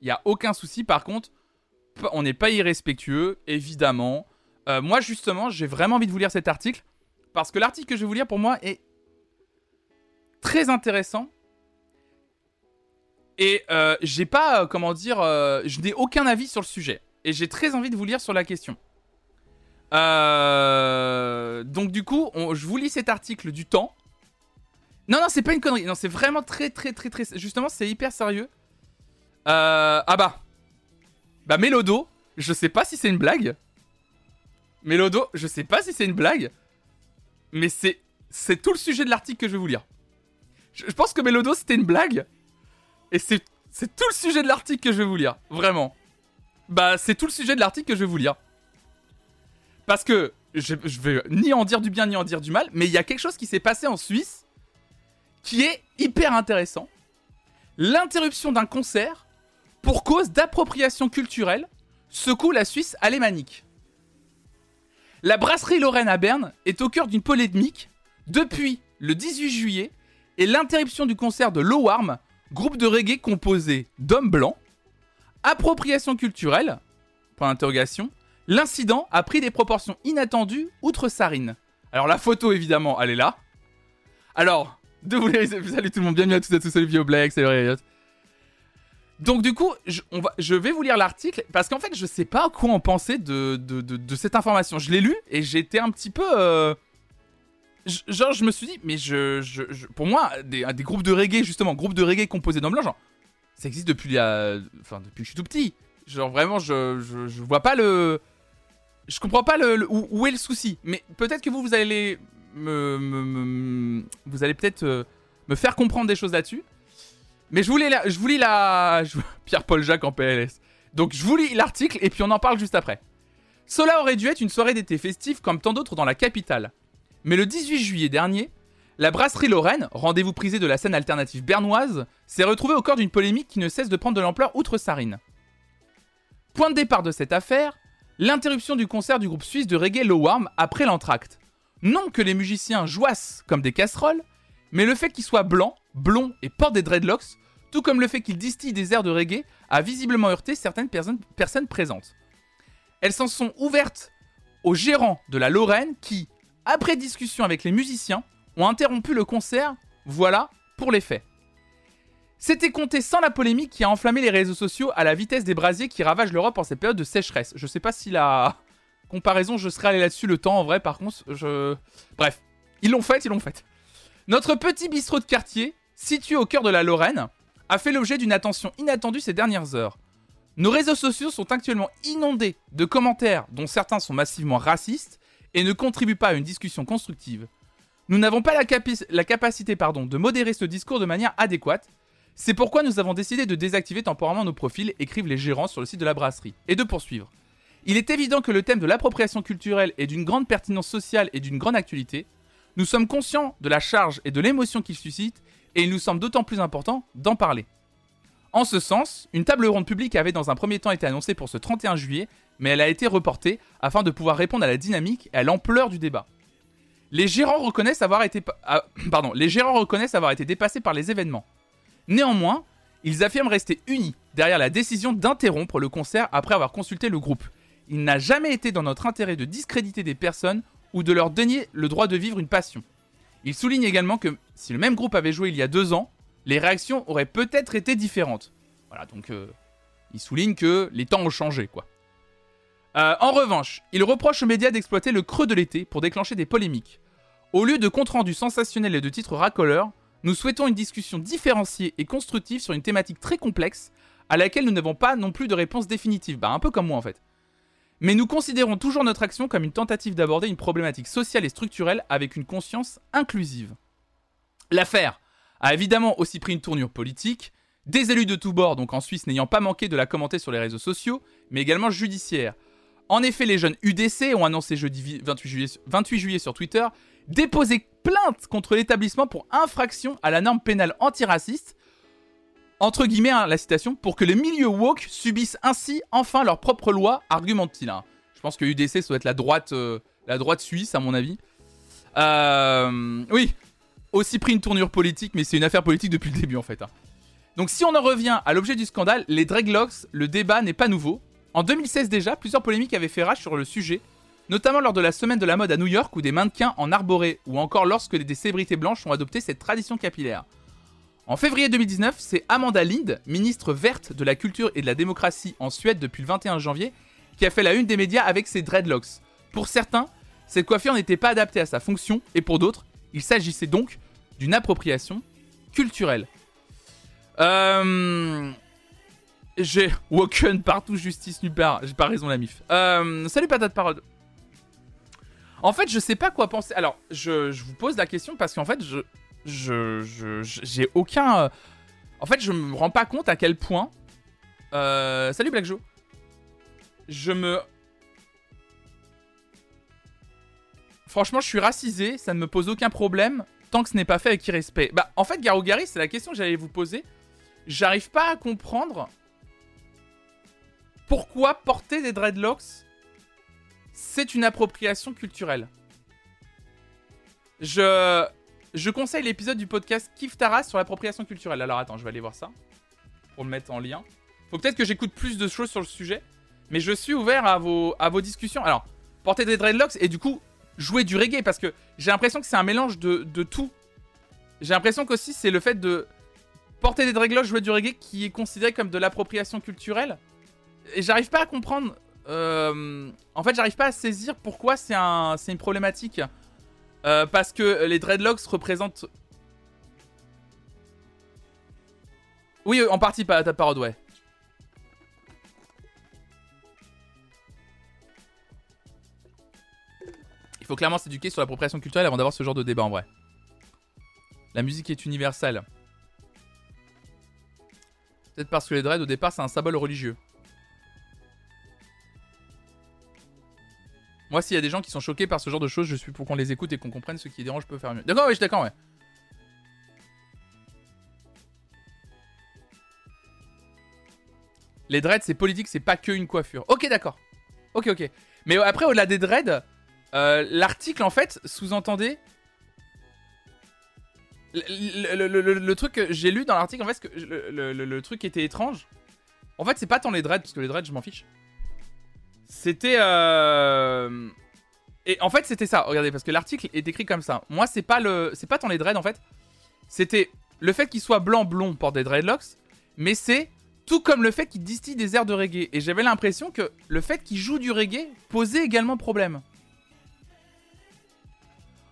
Il n'y a aucun souci. Par contre, on n'est pas irrespectueux, évidemment. moi, justement, j'ai vraiment envie de vous lire cet article. Parce que l'article que je vais vous lire, pour moi, est très intéressant. Et j'ai pas, comment dire, je n'ai aucun avis sur le sujet. Et j'ai très envie de vous lire sur la question. Euh, donc du coup, je vous lis cet article du temps. Non, non, c'est pas une connerie. Non, c'est vraiment très, très, très, très... Justement, c'est hyper sérieux. Euh... Ah bah. Bah, Mélodo, je sais pas si c'est une blague. Mélodo, je sais pas si c'est une blague. Mais c'est... C'est tout le sujet de l'article que je vais vous lire. Je, pense que Mélodo, c'était une blague. Et c'est... C'est tout le sujet de l'article que je vais vous lire. Vraiment. Bah, c'est tout le sujet de l'article que je vais vous lire. Parce que je, je vais ni en dire du bien ni en dire du mal, mais il y a quelque chose qui s'est passé en Suisse qui est hyper intéressant. L'interruption d'un concert pour cause d'appropriation culturelle secoue la Suisse alémanique. La brasserie Lorraine à Berne est au cœur d'une polémique depuis le 18 juillet et l'interruption du concert de Lowarm, groupe de reggae composé d'hommes blancs. Appropriation culturelle Point d'interrogation L'incident a pris des proportions inattendues outre Sarine. Alors la photo évidemment, elle est là. Alors, de vous les... salut tout le monde, bienvenue à tous et à tous, salut Vieux Black, salut. Donc du coup, je, vais vous lire l'article parce qu'en fait, je sais pas quoi en penser de, cette information. Je l'ai lu et j'étais un petit peu... Euh, genre, je me suis dit, mais je, pour moi, des, groupes de reggae, justement, groupes de reggae composés d'hommes blancs, ça existe depuis, la, que je suis tout petit. Genre vraiment, je, je, vois pas le je comprends pas le, où, est le souci. Mais peut-être que vous, vous allez me, vous allez peut-être euh, me faire comprendre des choses là-dessus. Mais je vous lis la, je la, Pierre-Paul Jacques en PLS. Donc je vous lis l'article et puis on en parle juste après. Cela aurait dû être une soirée d'été festive comme tant d'autres dans la capitale. Mais le 18 juillet dernier, la brasserie Lorraine, rendez-vous prisé de la scène alternative bernoise, s'est retrouvée au cœur d'une polémique qui ne cesse de prendre de l'ampleur outre Sarine. Point de départ de cette affaire, l'interruption du concert du groupe suisse de reggae Low Warm après l'entracte. Non que les musiciens jouassent comme des casseroles, mais le fait qu'ils soient blancs, blonds et portent des dreadlocks, tout comme le fait qu'ils distillent des airs de reggae, a visiblement heurté certaines personnes, présentes. Elles s'en sont ouvertes au gérant de la Lorraine qui, après discussion avec les musiciens, ont interrompu le concert. Voilà pour les faits. C'était compté sans la polémique qui a enflammé les réseaux sociaux à la vitesse des brasiers qui ravagent l'Europe en cette période de sécheresse. Je sais pas si la comparaison, je serais allé là-dessus le temps en vrai, par contre. Bref, ils l'ont fait, ils l'ont fait. Notre petit bistrot de quartier, situé au cœur de la Lorraine, a fait l'objet d'une attention inattendue ces dernières heures. Nos réseaux sociaux sont actuellement inondés de commentaires dont certains sont massivement racistes et ne contribuent pas à une discussion constructive. Nous n'avons pas la, la capacité pardon, de modérer ce discours de manière adéquate. C'est pourquoi nous avons décidé de désactiver temporairement nos profils, écrivent les gérants sur le site de la brasserie, et de poursuivre. Il est évident que le thème de l'appropriation culturelle est d'une grande pertinence sociale et d'une grande actualité. Nous sommes conscients de la charge et de l'émotion qu'il suscite, et il nous semble d'autant plus important d'en parler. En ce sens, une table ronde publique avait dans un premier temps été annoncée pour ce 31 juillet, mais elle a été reportée afin de pouvoir répondre à la dynamique et à l'ampleur du débat. Les gérants reconnaissent avoir été, ah, les gérants reconnaissent avoir été dépassés par les événements. Néanmoins, ils affirment rester unis derrière la décision d'interrompre le concert après avoir consulté le groupe. Il n'a jamais été dans notre intérêt de discréditer des personnes ou de leur donner le droit de vivre une passion. Il souligne également que si le même groupe avait joué il y a deux ans, les réactions auraient peut-être été différentes. Voilà, donc euh, il souligne que les temps ont changé, quoi. Euh, en revanche, il reproche aux médias d'exploiter le creux de l'été pour déclencher des polémiques. Au lieu de compte rendus sensationnels et de titres racoleurs, nous souhaitons une discussion différenciée et constructive sur une thématique très complexe à laquelle nous n'avons pas non plus de réponse définitive. Bah, un peu comme moi en fait. Mais nous considérons toujours notre action comme une tentative d'aborder une problématique sociale et structurelle avec une conscience inclusive. L'affaire a évidemment aussi pris une tournure politique, des élus de tous bords, donc en Suisse n'ayant pas manqué de la commenter sur les réseaux sociaux, mais également judiciaire. En effet, les jeunes UDC ont annoncé jeudi 28 juillet, 28 juillet sur Twitter déposer plainte contre l'établissement pour infraction à la norme pénale antiraciste, entre guillemets, hein, la citation, pour que les milieux woke subissent ainsi enfin leur propre loi, argumente-t-il. Hein. Je pense que UDC, ça doit être la droite, euh, la droite suisse, à mon avis. Euh, oui, aussi pris une tournure politique, mais c'est une affaire politique depuis le début en fait. Hein. Donc si on en revient à l'objet du scandale, les dreadlocks, le débat n'est pas nouveau. En 2016 déjà, plusieurs polémiques avaient fait rage sur le sujet, notamment lors de la semaine de la mode à New York où des mannequins en arboré, ou encore lorsque des célébrités blanches ont adopté cette tradition capillaire. En février 2019, c'est Amanda Lind, ministre verte de la culture et de la démocratie en Suède depuis le 21 janvier, qui a fait la une des médias avec ses dreadlocks. Pour certains, cette coiffure n'était pas adaptée à sa fonction, et pour d'autres, il s'agissait donc d'une appropriation culturelle. Euh... J'ai Woken partout, justice nulle part. J'ai pas raison, la mif. Euh... Salut, patate parole. En fait, je sais pas quoi penser. Alors, je, je vous pose la question parce qu'en fait, je, je, j'ai aucun. Euh, en fait, je me rends pas compte à quel point. Euh, salut Black Joe. Je me. Franchement, je suis racisé, ça ne me pose aucun problème tant que ce n'est pas fait avec irrespect. Bah, en fait, Garo Gary, c'est la question que j'allais vous poser. J'arrive pas à comprendre pourquoi porter des dreadlocks, c'est une appropriation culturelle. Je je conseille l'épisode du podcast Kif Taras sur l'appropriation culturelle. Alors attends, je vais aller voir ça pour le mettre en lien. Faut peut-être que j'écoute plus de choses sur le sujet, mais je suis ouvert à vos, à vos discussions. Alors, porter des dreadlocks et du coup jouer du reggae parce que j'ai l'impression que c'est un mélange de, de tout. J'ai l'impression qu'aussi c'est le fait de porter des dreadlocks, jouer du reggae qui est considéré comme de l'appropriation culturelle. Et j'arrive pas à comprendre. Euh, en fait, j'arrive pas à saisir pourquoi c'est un, une problématique. Euh, parce que les dreadlocks représentent. Oui, en partie pas ta parole, ouais. Il faut clairement s'éduquer sur l'appropriation culturelle avant d'avoir ce genre de débat en vrai. La musique est universelle. Peut-être parce que les dreads au départ c'est un symbole religieux. Moi, s'il y a des gens qui sont choqués par ce genre de choses, je suis pour qu'on les écoute et qu'on comprenne ce qui dérange, je peux faire mieux. D'accord, oui, je suis d'accord, ouais. Les dreads, c'est politique, c'est pas que une coiffure. Ok, d'accord. Ok, ok. Mais après, au-delà des dreads, Euh, L'article, en fait, sous-entendait. Le, truc que j'ai lu dans l'article, en fait, que- le, truc était étrange. En fait, c'est pas tant les dreads, parce que les dreads, je m'en fiche. C'était. euh, Et en fait, c'était ça. Regardez, parce que l'article est écrit comme ça. Moi, c'est pas le, c'est pas tant les dreads en fait. C'était le fait qu'il soit blanc blond porte des dreadlocks, mais c'est tout comme le fait qu'il distille des airs de reggae. Et j'avais l'impression que le fait qu'il joue du reggae posait également problème.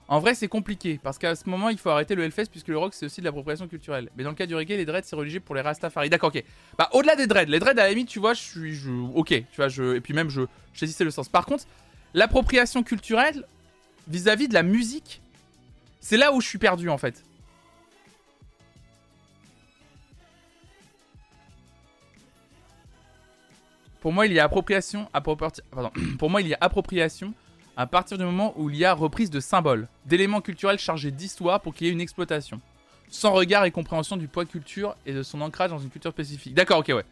En vrai, c'est compliqué parce qu'à ce moment, il faut arrêter le Hellfest puisque le rock c'est aussi de l'appropriation culturelle. Mais dans le cas du reggae, les dreads c'est religieux pour les Rastafari. D'accord, ok. Bah, au-delà des dreads, les dreads à la limite, tu vois, je suis. Je... Ok, tu vois, je. Et puis même, je, saisissais le sens. Par contre, l'appropriation culturelle vis-à-vis de la musique, c'est là où je suis perdu en fait. Pour moi, il y a appropriation, appropri- pardon. Pour moi, il y a appropriation à partir du moment où il y a reprise de symboles, d'éléments culturels chargés d'histoire pour qu'il y ait une exploitation, sans regard et compréhension du poids culture et de son ancrage dans une culture spécifique. D'accord, ok, ouais.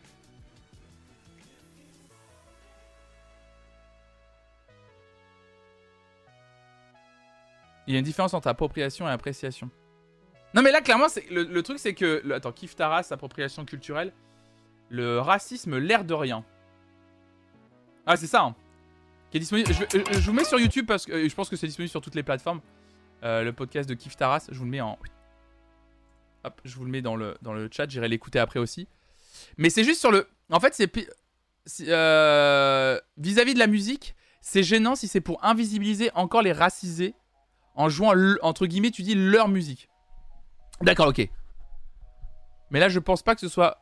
Il y a une différence entre appropriation et appréciation. Non mais là clairement le, truc c'est que attends Kif Taras appropriation culturelle le racisme l'air de rien. Ah c'est ça. hein. Disponible. Je, vous mets sur YouTube parce que euh, je pense que c'est disponible sur toutes les plateformes. Euh, le podcast de Kif Taras, je vous le mets en Hop, je vous le mets dans le dans le chat, j'irai l'écouter après aussi. Mais c'est juste sur le en fait c'est euh, vis-à-vis de la musique, c'est gênant si c'est pour invisibiliser encore les racisés en jouant entre guillemets tu dis leur musique. D'accord, OK. Mais là je pense pas que ce soit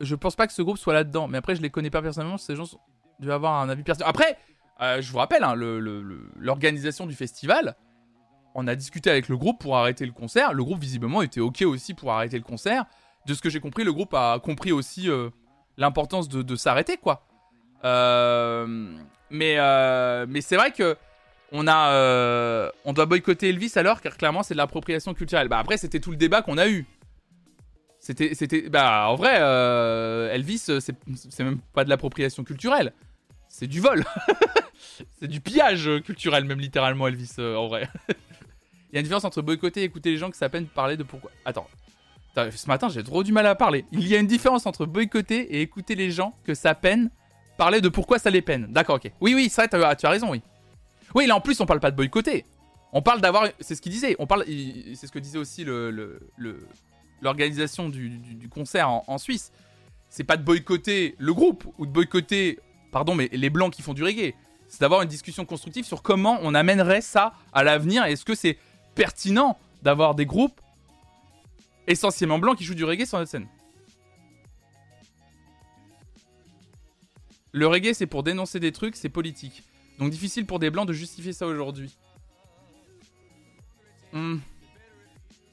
je pense pas que ce groupe soit là-dedans, mais après je les connais pas personnellement, ces gens doivent avoir un avis personnel. Après, euh, je vous rappelle hein, l'organisation du festival, on a discuté avec le groupe pour arrêter le concert. Le groupe visiblement était OK aussi pour arrêter le concert. De ce que j'ai compris, le groupe a compris aussi euh, l'importance de, s'arrêter quoi. Euh, mais c'est vrai que on doit boycotter Elvis alors car clairement c'est de l'appropriation culturelle. Bah après c'était tout le débat qu'on a eu. C'était bah en vrai Elvis c'est même pas de l'appropriation culturelle. C'est du vol. c'est du pillage culturel même littéralement Elvis euh, en vrai. Il y a une différence entre boycotter et écouter les gens qui ça peine parler de pourquoi. Attends. Ce matin, j'ai trop du mal à parler. Il y a une différence entre boycotter et écouter les gens que ça peine parler de pourquoi ça les peine. D'accord, ok. Oui, oui, ça, tu as raison, oui. Oui, là en plus, on parle pas de boycotter. On parle d'avoir. C'est ce qu'il disait. On parle. C'est ce que disait aussi le le- l'organisation du, concert en Suisse. C'est pas de boycotter le groupe ou de boycotter, pardon, mais les blancs qui font du reggae. C'est d'avoir une discussion constructive sur comment on amènerait ça à l'avenir. Est-ce que c'est pertinent d'avoir des groupes essentiellement blancs qui jouent du reggae sur notre scène? Le reggae, c'est pour dénoncer des trucs, c'est politique. Donc difficile pour des blancs de justifier ça aujourd'hui. Hmm.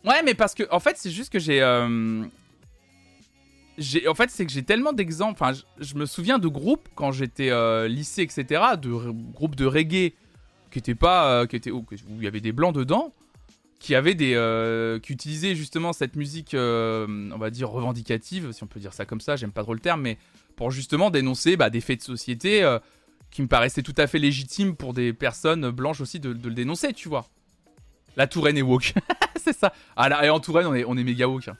Ouais, mais parce que, en fait, c'est juste que j'ai. euh, j'ai- En fait, c'est que j'ai tellement d'exemples. Enfin, je, me souviens de groupes quand j'étais euh, lycée, etc. De groupes de reggae qui étaient pas. euh, qui étaient, où il y avait des blancs dedans. Qui avaient des. euh, qui utilisaient justement cette musique, on va dire, revendicative, si on peut dire ça comme ça, j'aime pas trop le terme, mais pour justement dénoncer bah, des faits de société qui me paraissaient tout à fait légitimes pour des personnes blanches aussi de, le dénoncer, tu vois. La Touraine est woke. c'est ça. Ah là, et en Touraine, on est, est méga woke. hein.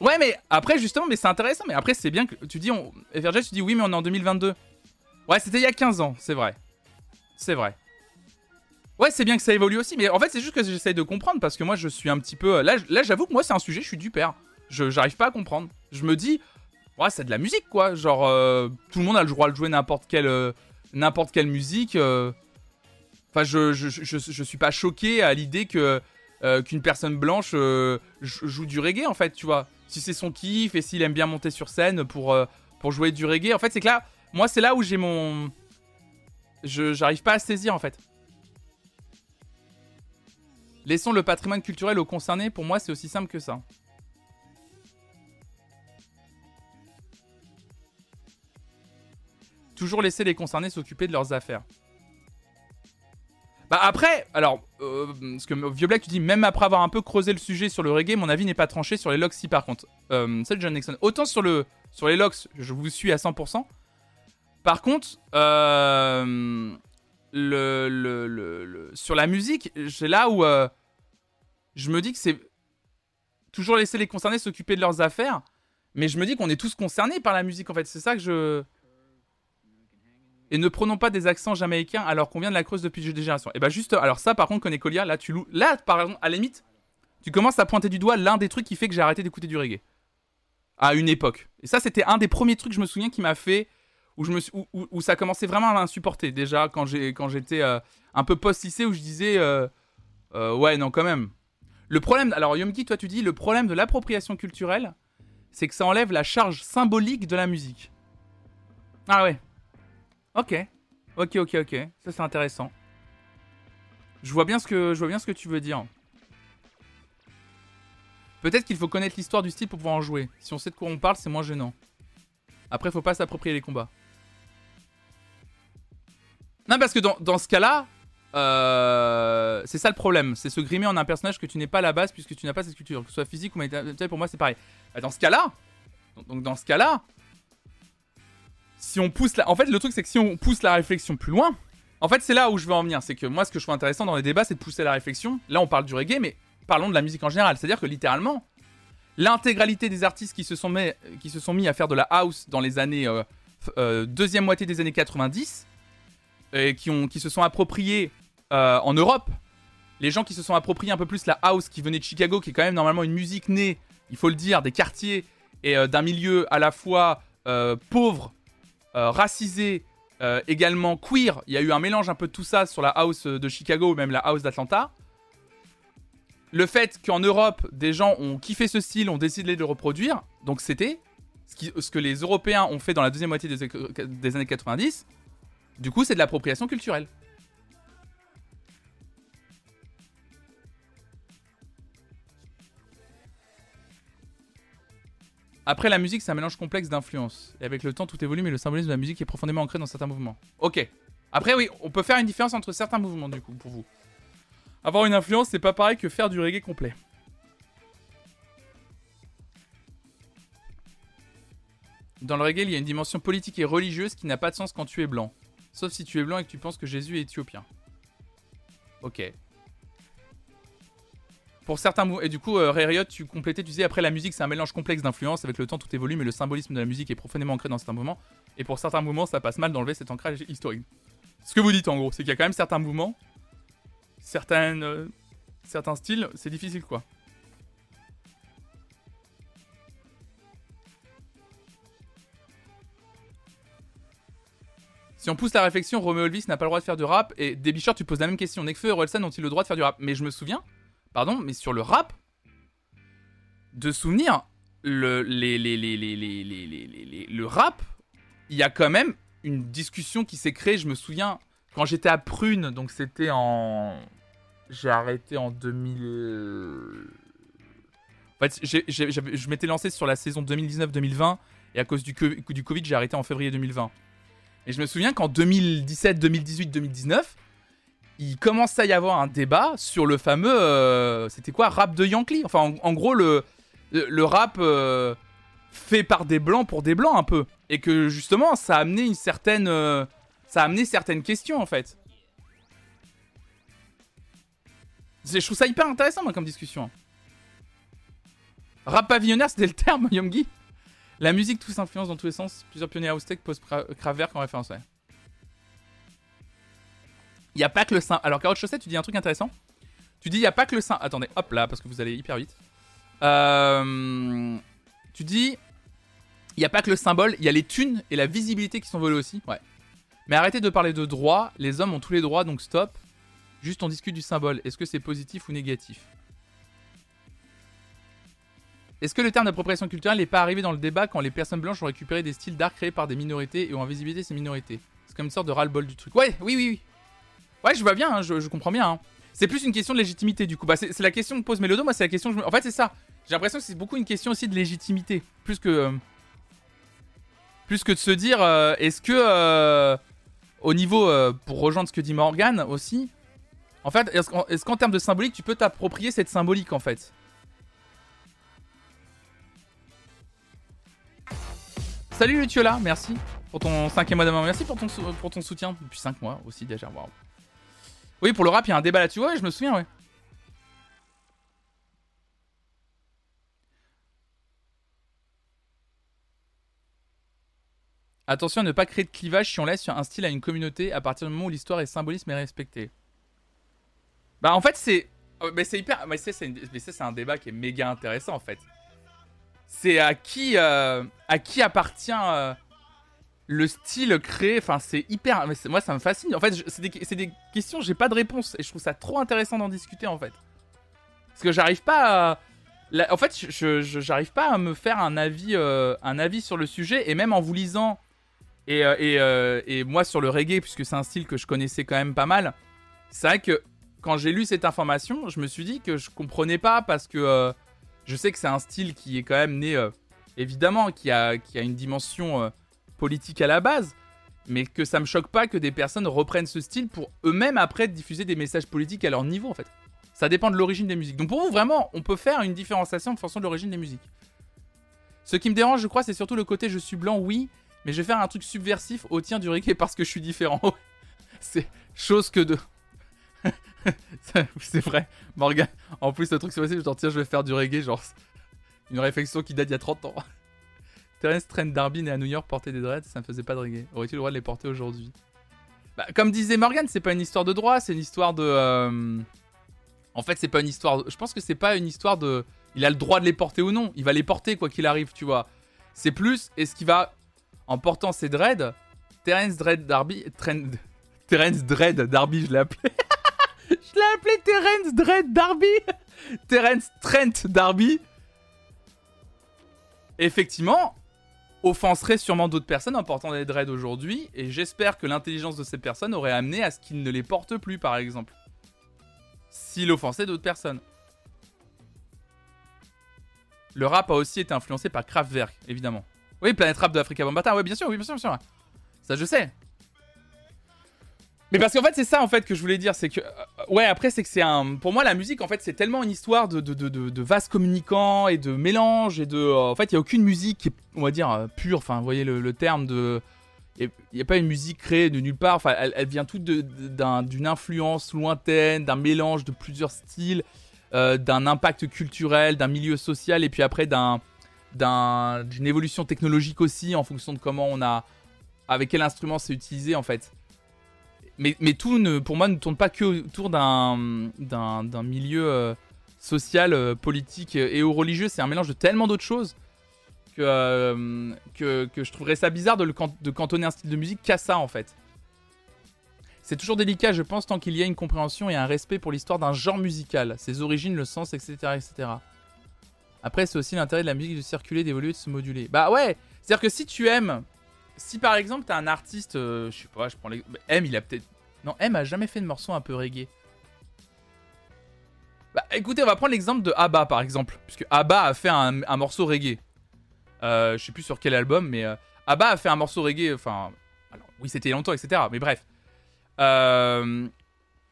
Ouais, mais après, justement, mais c'est intéressant. Mais après, c'est bien que tu dis, on... Tu dis oui, mais on est en 2022. Ouais, c'était il y a 15 ans, c'est vrai. C'est vrai. Ouais, c'est bien que ça évolue aussi, mais en fait, c'est juste que j'essaye de comprendre parce que moi, je suis un petit peu. Là, j'avoue que moi, c'est un sujet, je suis du père. Je j'arrive pas à comprendre. Je me dis, ouais, c'est de la musique, quoi. Genre, euh, tout le monde a le droit de jouer n'importe quelle, euh, quelle musique. euh. Enfin, je, je, je, je- suis pas choqué à l'idée que qu'une personne blanche jou- joue du reggae, en fait, tu vois. Si c'est son kiff et s'il aime bien monter sur scène pour, euh, pour jouer du reggae. En fait, c'est que là, moi, c'est là où j'ai mon. Je j'arrive pas à saisir, en fait. Laissons le patrimoine culturel aux concernés, pour moi c'est aussi simple que ça. Toujours laisser les concernés s'occuper de leurs affaires. Bah après, alors, euh, ce que Vieux Black tu dis, même après avoir un peu creusé le sujet sur le reggae, mon avis n'est pas tranché sur les locks si par contre. Euh, salut John Nixon. Autant sur, le, sur les locks, je vous suis à 100%. Par contre, euh, le, le, le- sur la musique, c'est là où euh, je me dis que c'est toujours laisser les concernés s'occuper de leurs affaires. Mais je me dis qu'on est tous concernés par la musique, en fait. C'est ça que je. Et ne prenons pas des accents jamaïcains alors qu'on vient de la Creuse depuis des générations. Et bah, juste. Alors, ça, par contre, Konekolia, là, tu loues. Là, par exemple, à la limite, tu commences à pointer du doigt l'un des trucs qui fait que j'ai arrêté d'écouter du reggae. À une époque. Et ça, c'était un des premiers trucs, je me souviens, qui m'a fait. Où, ça commençait vraiment à m'insupporter. Déjà, quand j'étais euh, un peu post-lycée, où je disais. euh, euh, ouais, non, quand même. Le problème. Alors, Yomki, toi, tu dis le problème de l'appropriation culturelle, c'est que ça enlève la charge symbolique de la musique. Ah ouais. Ok. Ok, ok, ok. Ça, c'est intéressant. Je vois bien ce que, je vois bien ce que tu veux dire. Peut-être qu'il faut connaître l'histoire du style pour pouvoir en jouer. Si on sait de quoi on parle, c'est moins gênant. Après, faut pas s'approprier les combats. Non, parce que dans, dans ce cas-là, euh, c'est ça le problème. C'est se grimer en un personnage que tu n'es pas à la base puisque tu n'as pas cette culture. Que ce soit physique ou matériel, pour moi, c'est pareil. Dans ce cas-là, donc dans ce cas-là, si on pousse la... En fait, le truc, c'est que si on pousse la réflexion plus loin, en fait, c'est là où je veux en venir. C'est que moi, ce que je trouve intéressant dans les débats, c'est de pousser la réflexion. Là, on parle du reggae, mais parlons de la musique en général. C'est-à-dire que littéralement, l'intégralité des artistes qui se, sont mis, à faire de la house dans les années. euh, euh, deuxième moitié des années 90, et qui, qui se sont appropriés euh, en Europe, les gens qui se sont appropriés un peu plus la house qui venait de Chicago, qui est quand même normalement une musique née, il faut le dire, des quartiers et d'un milieu à la fois pauvre, racisé, euh, également queer. Il y a eu un mélange un peu de tout ça sur la house de Chicago ou même la house d'Atlanta. Le fait qu'en Europe, des gens ont kiffé ce style, ont décidé de le reproduire, donc c'était ce que les Européens ont fait dans la deuxième moitié des, des années 90. Du coup, c'est de l'appropriation culturelle. Après, la musique, c'est un mélange complexe d'influences. Et avec le temps, tout évolue, mais le symbolisme de la musique est profondément ancré dans certains mouvements. Ok. Après, oui, on peut faire une différence entre certains mouvements, du coup, pour vous. Avoir une influence, c'est pas pareil que faire du reggae complet. Dans le reggae, il y a une dimension politique et religieuse qui n'a pas de sens quand tu es blanc. Sauf si tu es blanc et que tu penses que Jésus est éthiopien. Ok. Pour certains et du coup, euh, Ray Riot, tu complétais, tu disais après la musique, c'est un mélange complexe d'influences. Avec le temps, tout évolue, mais le symbolisme de la musique est profondément ancré dans certains mouvements. Et pour certains mouvements, ça passe mal d'enlever cet ancrage historique. Ce que vous dites en gros, c'est qu'il y a quand même certains mouvements, euh, certains styles, c'est difficile quoi. Si on pousse la réflexion, Romeo Elvis n'a pas le droit de faire du rap. Et Debichard, tu poses la même question. Nekfeu et Orelsan ont-ils le droit de faire du rap? Mais je me souviens, pardon, mais sur le rap, de souvenir, le, les, les, les, les, les, les, les- les- les- le rap, il y a quand même une discussion qui s'est créée. Je me souviens, quand j'étais à Prune, donc c'était en. J'ai arrêté en 2000. En fait, je m'étais lancé sur la saison 2019-2020 et à cause du, du Covid, j'ai arrêté en février 2020. Et je me souviens qu'en 2017, 2018, 2019, il commençait à y avoir un débat sur le fameux. euh, C'était quoi Rap de Yankee? Enfin, en, gros, le, rap euh, fait par des blancs pour des blancs un peu. Et que justement, ça a amené une certaine. euh, ça a certaines questions en fait. Je trouve ça hyper intéressant, moi, comme discussion. Rap pavillonnaire, c'était le terme, Yomgi La musique tous influence dans tous les sens. Plusieurs pionniers house tech posent Kra- Kraftwerk en référence, ouais. Il n'y a pas que le sein. Alors, Carotte Chaussette, tu dis un truc intéressant. Tu dis, il n'y a pas que le sein. Attendez, hop là, parce que vous allez hyper vite. Euh, Tu dis, il n'y a pas que le symbole, il y a les thunes et la visibilité qui sont volées aussi. Ouais. Mais arrêtez de parler de droits. Les hommes ont tous les droits, donc stop. Juste, on discute du symbole. Est-ce que c'est positif ou négatif? Est-ce que le terme d'appropriation culturelle n'est pas arrivé dans le débat quand les personnes blanches ont récupéré des styles d'art créés par des minorités et ont invisibilisé ces minorités? C'est comme une sorte de ras-le-bol du truc. Ouais, oui, oui, oui. Ouais, je vois bien, hein, je, comprends bien. hein. C'est plus une question de légitimité du coup. Bah, c'est la question que pose Mélodo, moi c'est la question. En fait, c'est ça. J'ai l'impression que c'est beaucoup une question aussi de légitimité. Plus que. euh, plus que de se dire, euh, est-ce que. euh, au niveau. pour rejoindre ce que dit Morgan aussi. En fait, est-ce qu'en termes de symbolique, tu peux t'approprier cette symbolique en fait? Salut Lutiola, merci. pour ton cinquième mois d'abonnement. Merci pour ton, pour ton soutien depuis 5 mois aussi déjà. Waouh. Oui, pour le rap, il y a un débat là-dessus. Ouais, je me souviens, ouais. Attention à ne pas créer de clivage si on laisse un style à une communauté à partir du moment où l'histoire et symbolisme est respecté. Bah en fait c'est... Oh, mais c'est hyper... Mais c'est c'est un débat qui est méga intéressant en fait. C'est à qui... Euh, à qui appartient euh, le style créé... Enfin c'est hyper... moi ça me fascine. En fait c'est des, des, questions, j'ai pas de réponse. Et je trouve ça trop intéressant d'en discuter en fait. Parce que j'arrive pas à en fait, j'arrive pas à me faire un avis, euh, un avis sur le sujet. Et même en vous lisant et, euh, euh, et, moi, sur le reggae, puisque c'est un style que je connaissais quand même pas mal, c'est vrai que quand j'ai lu cette information, je me suis dit que je comprenais pas parce que je sais que c'est un style qui est quand même né, évidemment, qui a une dimension politique à la base, mais que ça me choque pas que des personnes reprennent ce style pour eux-mêmes après diffuser des messages politiques à leur niveau en fait. Ça dépend de l'origine des musiques. Donc pour vous, vraiment, on peut faire une différenciation en fonction de l'origine des musiques. Ce qui me dérange, je crois, c'est surtout le côté je suis blanc, oui, mais je vais faire un truc subversif au tien du reggae parce que je suis différent. c'est chose que de. c'est vrai, Morgan. En plus, le truc subversif, je tiens, je vais faire du reggae, genre. Une réflexion qui date d'il y a 30 ans. Terence Trent Darby né à New York porter des dreads, ça ne faisait pas reggae. Aurait-il le droit de les porter aujourd'hui? Bah, Comme disait Morgan, c'est pas une histoire de droit, c'est une histoire de. Euh, en fait, c'est pas une histoire. Je pense que c'est pas une histoire de. Il a le droit de les porter ou non. Il va les porter quoi qu'il arrive, tu vois. C'est plus, est-ce qu'il va en portant ses dreads, Terence Dread Darby. Terence Dread Darby, je l'ai appelé. je l'ai appelé Terence Dread Darby. Terence Trent Darby. Effectivement, offenserait sûrement d'autres personnes en portant des dreads aujourd'hui, et j'espère que l'intelligence de ces personnes aurait amené à ce qu'il ne les porte plus, par exemple. S'il offensait d'autres personnes. Le rap a aussi été influencé par Kraftwerk, évidemment. Oui, Planète Rap de Africa Bambata. Oui, bien sûr, oui, bien sûr, bien sûr. Ça, je sais. Mais parce qu'en fait, c'est ça en fait que je voulais dire, c'est que euh, ouais, après c'est que c'est un, pour moi la musique en fait c'est tellement une histoire de de, de, de, communicants et de mélange et de, euh, en fait il y a aucune musique on va dire euh, pure, enfin vous voyez le, terme de, il n'y a pas une musique créée de nulle part, enfin elle, elle vient toute d'une influence lointaine, d'un mélange de plusieurs styles, d'un impact culturel, d'un milieu social et puis après d'un d'une évolution technologique aussi en fonction de comment on a. avec quel instrument c'est utilisé en fait. Mais, tout pour moi ne tourne pas que autour d'un, milieu euh, social, euh, politique et ou religieux. C'est un mélange de tellement d'autres choses que, euh, je trouverais ça bizarre de, de cantonner un style de musique qu'à ça en fait. C'est toujours délicat, je pense, tant qu'il y a une compréhension et un respect pour l'histoire d'un genre musical, ses origines, le sens, etc. etc. Après, c'est aussi l'intérêt de la musique de circuler, d'évoluer, de se moduler. Bah ouais, c'est-à-dire que si tu aimes, si par exemple t'as un artiste, euh, je sais pas, je prends. M, il a peut-être... Non, M a jamais fait de morceau un peu reggae. Bah écoutez, on va prendre l'exemple de Abba par exemple, puisque Abba a fait un, morceau reggae. Euh, je sais plus sur quel album, mais euh, Abba a fait un morceau reggae, enfin... Oui, c'était longtemps, etc. Mais bref. Euh,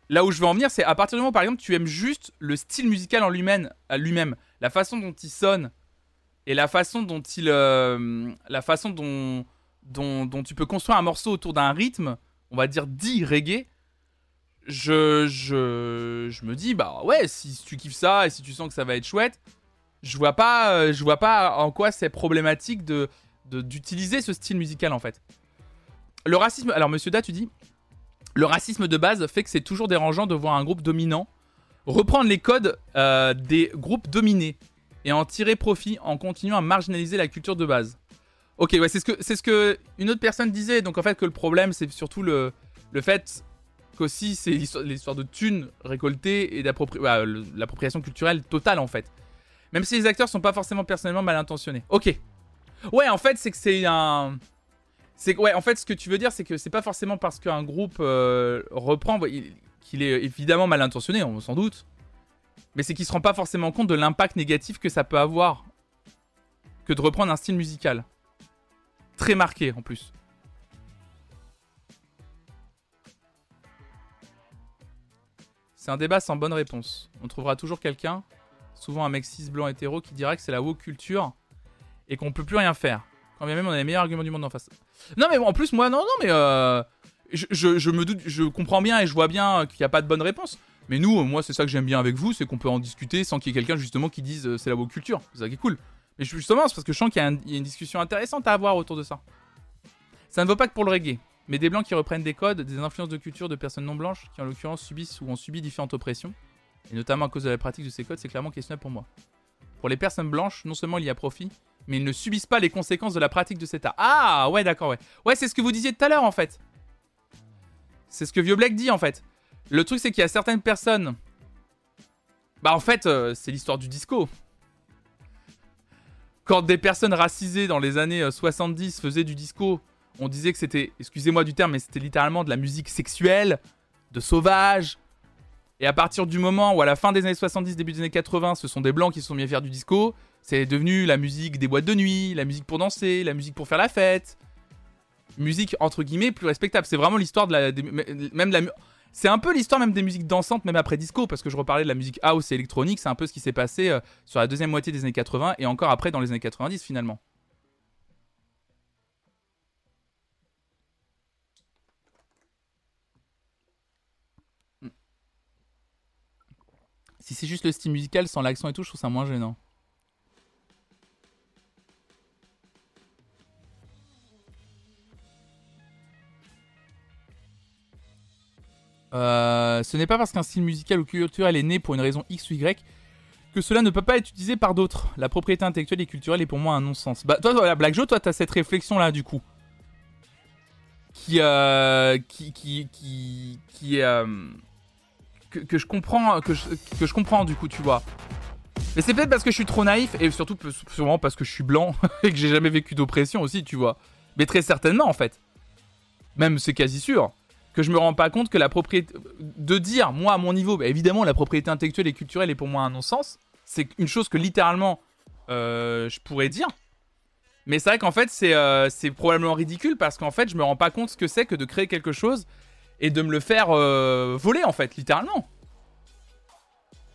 là où je veux en venir, c'est à partir du moment, par exemple, tu aimes juste le style musical en lui-même, lui-même, la façon dont il sonne et la façon dont il, la façon dont, dont, tu peux construire un morceau autour d'un rythme, on va dire dit reggae. Je, je, je me dis bah ouais, si tu kiffes ça et si tu sens que ça va être chouette, je vois pas, euh, je vois pas en quoi c'est problématique de d'utiliser ce style musical en fait. Le racisme, alors Monsieur Da, tu dis, le racisme de base fait que c'est toujours dérangeant de voir un groupe dominant reprendre les codes euh, des groupes dominés et en tirer profit en continuant à marginaliser la culture de base. Ok, ouais, c'est ce que c'est ce que une autre personne disait. Donc en fait que le problème c'est surtout le, le fait qu'aussi c'est l'histoire de thunes récoltées et l'appropriation culturelle totale en fait. Même si les acteurs sont pas forcément personnellement mal intentionnés. Ok. Ouais, en fait c'est que c'est un c'est ouais, en fait, ce que tu veux dire, c'est que c'est pas forcément parce qu'un groupe euh, reprend qu'il est évidemment mal intentionné, on s'en doute. Mais c'est qu'il se rend pas forcément compte de l'impact négatif que ça peut avoir que de reprendre un style musical. Très marqué en plus. C'est un débat sans bonne réponse. On trouvera toujours quelqu'un, souvent un mec cis blanc hétéro, qui dira que c'est la woke culture et qu'on peut plus rien faire Quand bien même on a les meilleurs arguments du monde en face. Non mais en plus moi non non mais euh, je, me doute, je comprends bien et je vois bien qu'il n'y a pas de bonne réponse. Mais nous, euh, moi c'est ça que j'aime bien avec vous, c'est qu'on peut en discuter sans qu'il y ait quelqu'un justement qui dise euh, c'est la woke culture. C'est ça qui est cool. Mais justement c'est parce que je sens qu'il y a une discussion intéressante à avoir autour de ça. Ça ne vaut pas que pour le reggae, mais des blancs qui reprennent des codes, des influences de culture de personnes non blanches qui en l'occurrence subissent ou ont subi différentes oppressions, et notamment à cause de la pratique de ces codes, c'est clairement questionnable pour moi. Pour les personnes blanches, non seulement il y a profit, mais ils ne subissent pas les conséquences de la pratique de cet art. Ah ouais d'accord ouais. Ouais c'est ce que vous disiez tout à l'heure en fait. C'est ce que Vieux Black dit en fait. Le truc c'est qu'il y a certaines personnes... Bah en fait euh, c'est l'histoire du disco. Quand des personnes racisées dans les années euh, 70 faisaient du disco, on disait que c'était, excusez-moi du terme, mais c'était littéralement de la musique sexuelle, de sauvage. Et à partir du moment où à la fin des années 70, début des années 80, ce sont des blancs qui se sont mis à faire du disco, c'est devenu la musique des boîtes de nuit, la musique pour danser, la musique pour faire la fête. Musique entre guillemets plus respectable. C'est vraiment l'histoire de la. même la. C'est un peu l'histoire même des musiques dansantes, même après disco, parce que je reparlais de la musique house et électronique, c'est un peu ce qui s'est passé euh, sur la deuxième moitié des années 80 et encore après dans les années 90 finalement. Si c'est juste le style musical sans l'accent et tout, je trouve ça moins gênant. Euh, ce n'est pas parce qu'un style musical ou culturel est né pour une raison X ou Y que cela ne peut pas être utilisé par d'autres. La propriété intellectuelle et culturelle est pour moi un non-sens. Bah, toi, voilà, Black Joe, toi, t'as cette réflexion-là, du coup. Qui, euh, qui, qui, qui, euh, que, je comprends, que je, comprends, du coup, tu vois. Mais c'est peut-être parce que je suis trop naïf et surtout, sûrement parce que je suis blanc et que j'ai jamais vécu d'oppression aussi, tu vois. Mais très certainement, en fait. Même, c'est quasi sûr que je me rends pas compte que la propriété de dire moi à mon niveau bah, évidemment la propriété intellectuelle et culturelle est pour moi un non-sens. C'est une chose que littéralement euh, je pourrais dire. Mais c'est vrai qu'en fait c'est euh, c'est probablement ridicule parce qu'en fait je me rends pas compte ce que c'est que de créer quelque chose et de me le faire euh, voler en fait littéralement.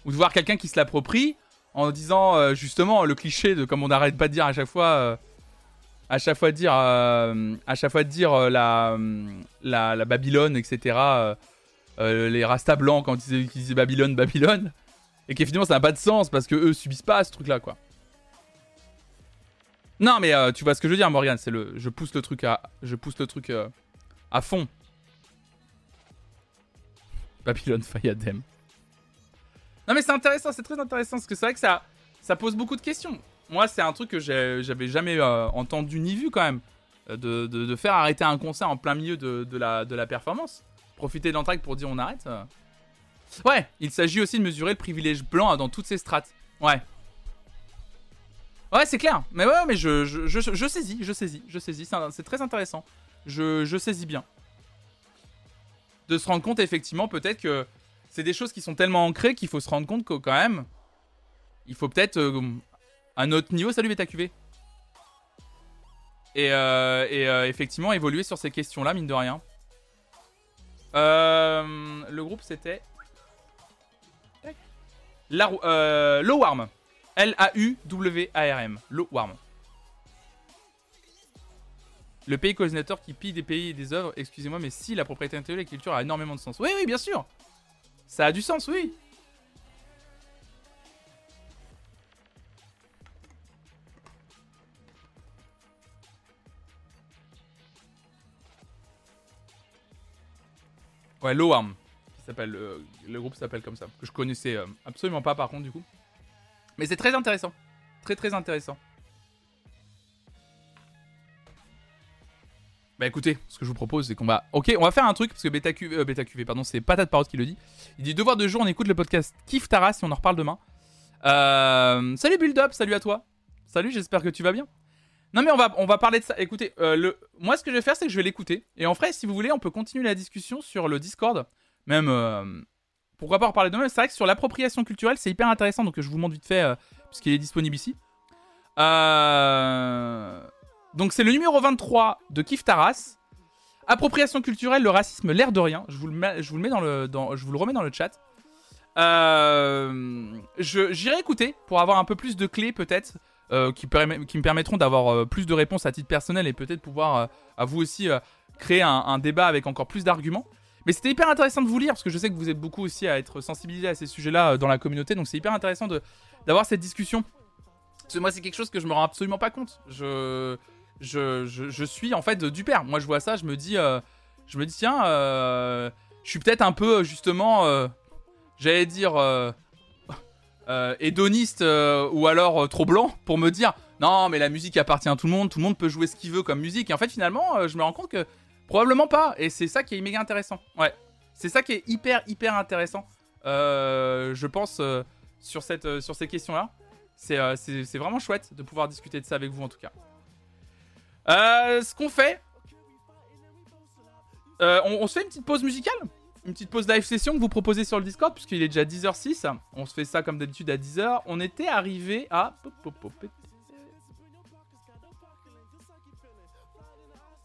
Ou de voir quelqu'un qui se l'approprie en disant justement le cliché de comme on n'arrête pas de dire à chaque fois à chaque fois dire euh, dire euh, la, la Babylone etc euh, les Rasta blancs quand ils qu'ils disaient Babylone Babylone et qu'effectivement ça n'a pas de sens parce que eux subissent pas ce truc là quoi. Non mais tu vois ce que je veux dire Morgan c'est le je pousse le truc à je pousse le truc à fond. Babylone Fayadem. Non mais c'est intéressant c'est très intéressant parce que c'est vrai que ça pose beaucoup de questions moi, c'est un truc que j'avais jamais euh, entendu ni vu quand même. euh, De, faire arrêter un concert en plein milieu de, la, performance. Profiter de pour dire on arrête. euh. Ouais, il s'agit aussi de mesurer le privilège blanc dans toutes ses strates. Ouais. Ouais, c'est clair. Mais ouais, mais je, je, saisis, je saisis, je saisis. C'est très intéressant. Je, saisis bien. De se rendre compte, effectivement, peut-être que c'est des choses qui sont tellement ancrées qu'il faut se rendre compte que quand même, il faut peut-être à notre niveau, salut BetaQV. Et, euh, et euh, effectivement, évoluer sur ces questions-là, mine de rien. Euh, le groupe, c'était. La, euh. L-A-U-W-A-R-M. Lowarm. Le pays colonisateur qui pille des pays et des œuvres, excusez-moi, mais si la propriété intellectuelle et la culture a énormément de sens. Oui, oui, bien sûr. Ça a du sens, oui. Ouais, Low Arm. Qui s'appelle, euh, le groupe s'appelle comme ça. Que je connaissais euh, absolument pas par contre du coup. Mais c'est très intéressant. Très très intéressant. Bah écoutez, ce que je vous propose, c'est qu'on va. Ok, on va faire un truc, parce que Beta, euh, Beta QV, pardon, c'est Patate Parole qui le dit. Il dit devoir de jour, on écoute le podcast Kif Taras et on en reparle demain. Salut Build Up, salut à toi. Salut, j'espère que tu vas bien. Non mais on va, on parler de ça. Écoutez, euh, moi ce que je vais faire, c'est que je vais l'écouter. Et en vrai, si vous voulez, on peut continuer la discussion sur le Discord. Même, euh, pourquoi pas en reparler demain. C'est vrai que sur l'appropriation culturelle, c'est hyper intéressant. Donc je vous montre vite fait, euh, puisqu'il est disponible ici. Donc c'est le numéro 23 de Kif Taras. Appropriation culturelle, le racisme, l'air de rien. Je vous le je vous le mets dans le, dans, je vous le remets dans le chat. J'irai écouter pour avoir un peu plus de clés peut-être euh, qui, me permettront d'avoir euh, plus de réponses à titre personnel et peut-être pouvoir à vous aussi créer un, débat avec encore plus d'arguments. Mais c'était hyper intéressant de vous lire parce que je sais que vous êtes beaucoup aussi à être sensibilisé à ces sujets-là dans la communauté, donc c'est hyper intéressant d'avoir cette discussion. Parce que moi, c'est quelque chose que je me rends absolument pas compte. Je, je, je, suis en fait du père. Moi, je vois ça, je me dis, je me dis tiens, je suis peut-être un peu justement, j'allais dire euh, hédoniste euh, ou alors euh, trop blanc pour me dire non mais la musique appartient à tout le monde, tout le monde peut jouer ce qu'il veut comme musique. Et en fait finalement je me rends compte que probablement pas. Et c'est ça qui est méga intéressant. Ouais, c'est ça qui est hyper hyper intéressant. je pense sur cette sur ces questions là. C'est vraiment chouette de pouvoir discuter de ça avec vous en tout cas. ce qu'on fait, on, on se fait une petite pause musicale? Une petite pause live session que vous proposez sur le Discord, puisqu'il est déjà 10h06. On se fait ça comme d'habitude à 10h. On était arrivé à.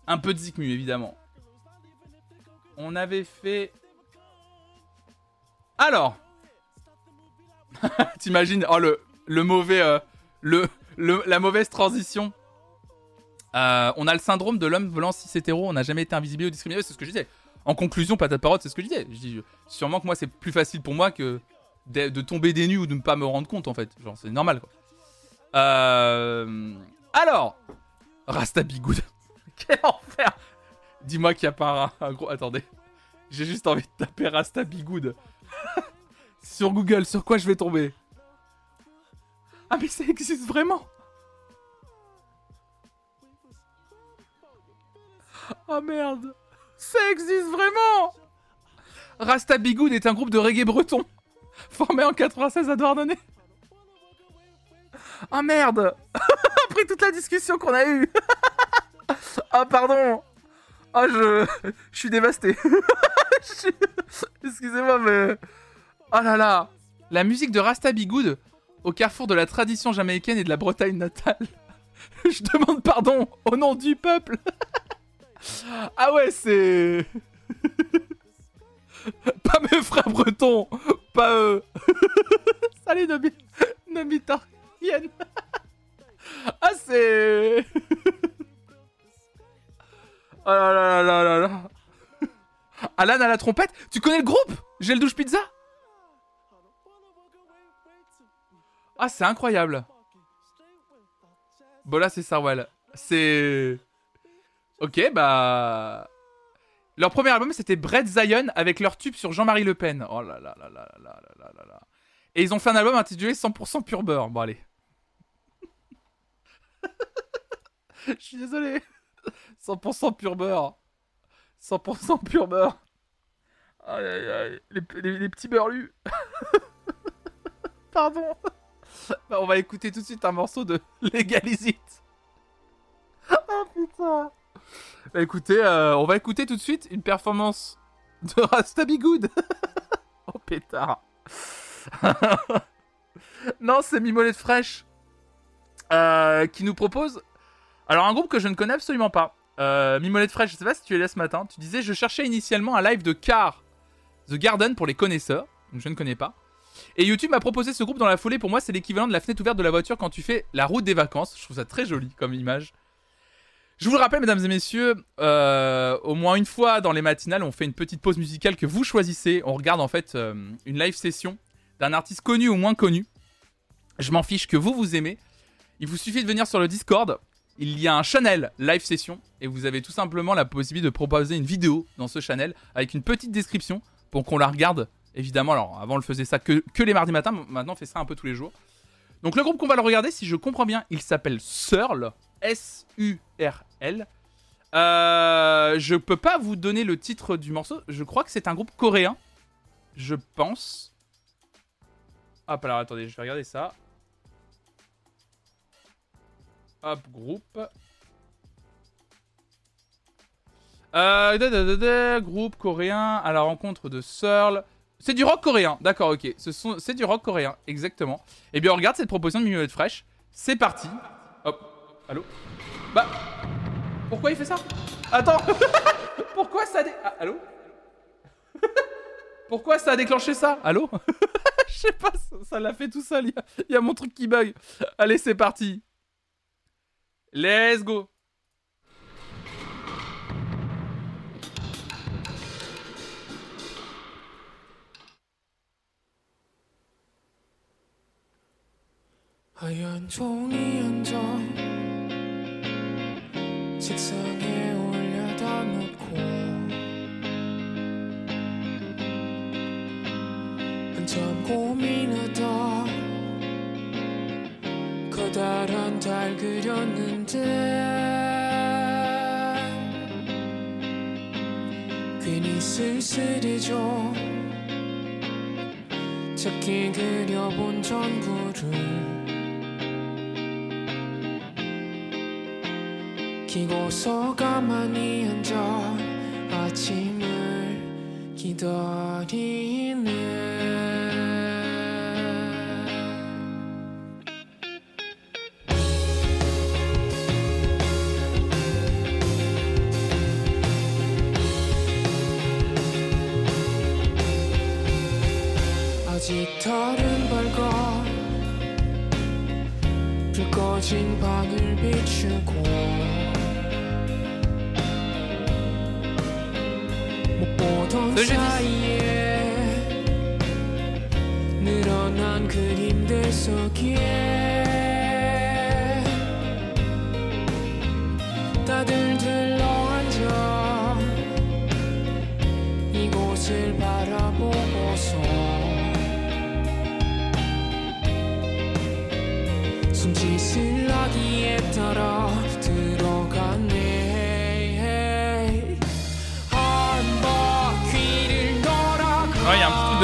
Un peu de Zikmu, évidemment. On avait fait. Alors. T'imagines, oh le, le mauvais. Euh, le, la mauvaise transition. Euh, on a le syndrome de l'homme blanc cis hétéro. On n'a jamais été invisible ou discriminé. C'est ce que je disais. En conclusion, patate parole, c'est ce que je disais. Je dis sûrement que moi, c'est plus facile pour moi que de, tomber des ou de ne pas me rendre compte, en fait. Genre, c'est normal, quoi. Euh... Alors, Rasta Bigoud. Quel enfer Dis-moi qu'il n'y a pas un, gros. Attendez. J'ai juste envie de taper Rasta Bigoud. sur Google, sur quoi je vais tomber? Ah, mais ça existe vraiment Oh merde ça existe vraiment Rasta Bigoud est un groupe de reggae breton, formé en 96 à Douarnenez. Ah merde Après toute la discussion qu'on a eue Ah pardon Ah je... Je suis dévasté Excusez-moi mais... Oh là là La musique de Rasta Bigoud au carrefour de la tradition jamaïcaine et de la Bretagne natale. je demande pardon au nom du peuple ah ouais, c'est. pas mes frères bretons, pas eux. Salut Nomi, Nomi ah c'est. oh là là là là là. Alan à la trompette, tu connais le groupe? J'ai le douche pizza Ah c'est incroyable. Bon là c'est Sarwell. C'est... Ok, bah. Leur premier album, c'était Brett Zion avec leur tube sur Jean-Marie Le Pen. Oh là là là là là là là là Et ils ont fait un album intitulé 100% pur beurre. Bon, allez. Je suis désolé. 100% pur beurre. 100% pur beurre. Aïe aïe aïe. Les, petits beurlus. Pardon. Bah, on va écouter tout de suite un morceau de Legalizit. oh putain. Bah écoutez, euh, on va écouter tout de suite une performance de Rastabi Good. oh pétard. non, c'est Mimolette Fraîche euh, qui nous propose. Alors, un groupe que je ne connais absolument pas. Euh, Mimolette Fraîche, je sais pas si tu es là ce matin. Tu disais, je cherchais initialement un live de Car, The Garden pour les connaisseurs. Donc, je ne connais pas. Et YouTube m'a proposé ce groupe dans la foulée. Pour moi, c'est l'équivalent de la fenêtre ouverte de la voiture quand tu fais la route des vacances. Je trouve ça très joli comme image. Je vous le rappelle, mesdames et messieurs, euh, au moins une fois dans les matinales, on fait une petite pause musicale que vous choisissez. On regarde en fait euh, une live session d'un artiste connu ou moins connu. Je m'en fiche que vous vous aimez. Il vous suffit de venir sur le Discord. Il y a un channel live session et vous avez tout simplement la possibilité de proposer une vidéo dans ce channel avec une petite description pour qu'on la regarde. Évidemment, alors avant on le faisait ça que, les mardis matins, maintenant on fait ça un peu tous les jours. Donc le groupe qu'on va le regarder, si je comprends bien, il s'appelle Searle. S-U-R-L. Euh, je peux pas vous donner le titre du morceau. Je crois que c'est un groupe coréen. Je pense. Hop, alors attendez, je vais regarder ça. Hop, groupe. Euh, groupe coréen à la rencontre de Searle. C'est du rock coréen, d'accord, ok. C'est du rock coréen, exactement. Et eh bien, on regarde cette proposition de Minuit Fraîche. C'est parti. Allô Bah. Pourquoi il fait ça Attends Pourquoi ça. Dé... Ah, allô Pourquoi ça a déclenché ça Allô Je sais pas, ça l'a fait tout seul. Il y, y, a mon truc qui bug. Allez, c'est parti. Let's go. 책상에 올려다 놓고 한참 고민하다 커다란 달 그렸는데 괜히 쓸쓸해져 작게 그려본 전구를 기고서 가만히 앉아 아침을 기다리네. 아직 달은 밝아 불 꺼진 방을 비추고 솔직히- 사이에 늘어난 그림들 속에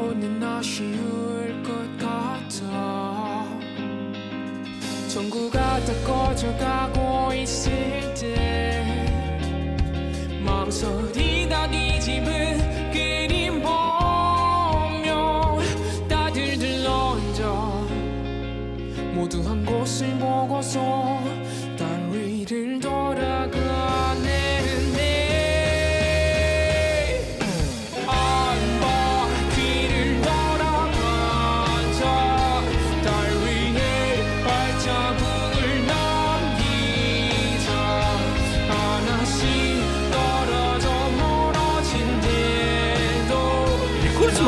이대로는 아쉬울 것 같아. 전구가 다 꺼져가고 있을 때 망설이 다 뒤집은 그림 보며 다들 들러앉아 모두 한 곳을 보고서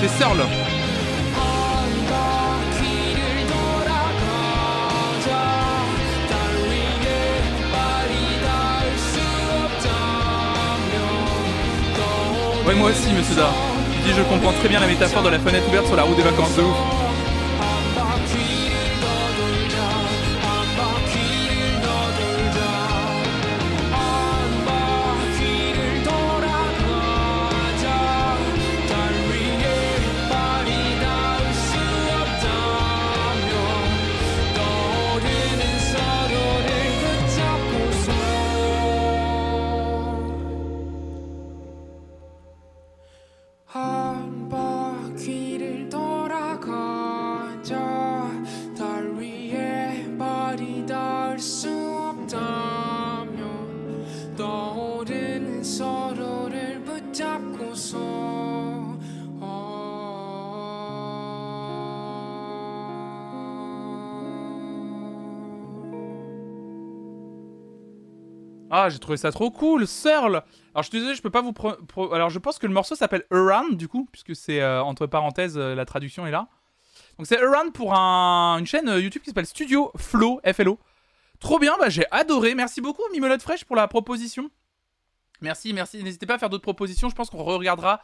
c'est Searle. Ouais, moi aussi, monsieur Dar. Je dis, je comprends très bien la métaphore de la fenêtre ouverte sur la route des vacances de ouf. Ah, j'ai trouvé ça trop cool, Searle. Alors, je suis désolé, je peux pas vous. Alors, je pense que le morceau s'appelle Around, du coup, puisque c'est euh, entre parenthèses, euh, la traduction est là. Donc, c'est Around pour un- une chaîne euh, YouTube qui s'appelle Studio Flow, FLO. Trop bien, bah, j'ai adoré. Merci beaucoup, Mimolotte Fraîche, pour la proposition. Merci, merci. N'hésitez pas à faire d'autres propositions. Je pense qu'on regardera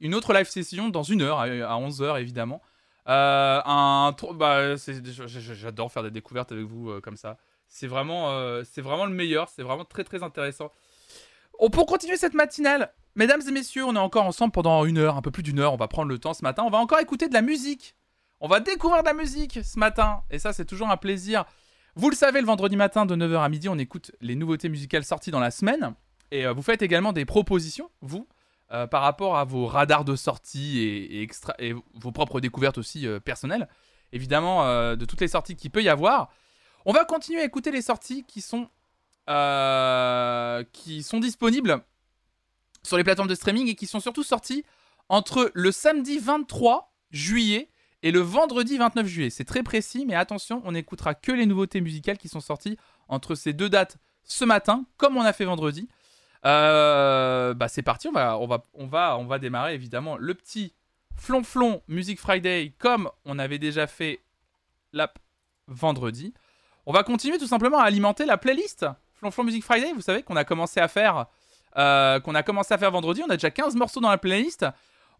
une autre live session dans une heure, à 11h, évidemment. Un, bah, j'adore faire des découvertes avec vous comme ça. C'est vraiment, euh, vraiment le meilleur. C'est vraiment très très intéressant. Oh, pour continuer cette matinale, mesdames et messieurs, on est encore ensemble pendant une heure, un peu plus d'une heure. On va prendre le temps ce matin. On va encore écouter de la musique. On va découvrir de la musique ce matin. Et ça, c'est toujours un plaisir. Vous le savez, le vendredi matin de 9h à midi, on écoute les nouveautés musicales sorties dans la semaine. Et euh, vous faites également des propositions, vous, euh, par rapport à vos radars de sortie et, et vos propres découvertes aussi personnelles. Évidemment, de toutes les sorties qu'il peut y avoir. On va continuer à écouter les sorties qui sont, euh, qui sont disponibles sur les plateformes de streaming et qui sont surtout sorties entre le samedi 23 juillet et le vendredi 29 juillet. C'est très précis, mais attention, on n'écoutera que les nouveautés musicales qui sont sorties entre ces deux dates ce matin, comme on a fait vendredi. Euh, bah c'est parti, on va, on, va, on, va, on va démarrer évidemment le petit flonflon Music Friday comme on avait déjà fait la vendredi. On va continuer tout simplement à alimenter la playlist Flonflon Music Friday, vous savez qu'on a commencé à faire euh, qu'on a commencé à faire vendredi, on a déjà 15 morceaux dans la playlist.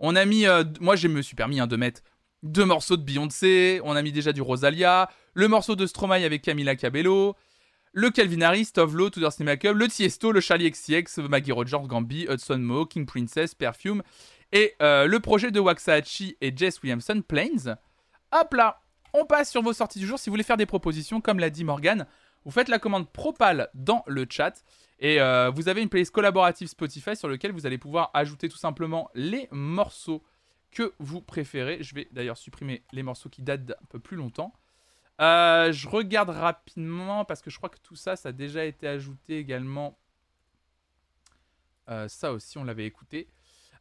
On a mis euh, moi je me suis permis hein, de mettre deux morceaux de Beyoncé, on a mis déjà du Rosalia, le morceau de Stromae avec Camila Cabello, le Calvin Harris, Tovlo, Tudor Cinema Club, le Tiesto, le Charlie XCX, Maggie Rogers, Gambi, Hudson Mo, King Princess, Perfume, et euh, le projet de Waxahachie et Jess Williamson, Plains. Hop là, on passe sur vos sorties du jour. Si vous voulez faire des propositions, comme l'a dit Morgan, vous faites la commande Propal dans le chat. Et euh, vous avez une playlist collaborative Spotify sur laquelle vous allez pouvoir ajouter tout simplement les morceaux que vous préférez. Je vais d'ailleurs supprimer les morceaux qui datent d'un peu plus longtemps. Euh, je regarde rapidement parce que je crois que tout ça, ça a déjà été ajouté également. Euh, ça aussi, on l'avait écouté.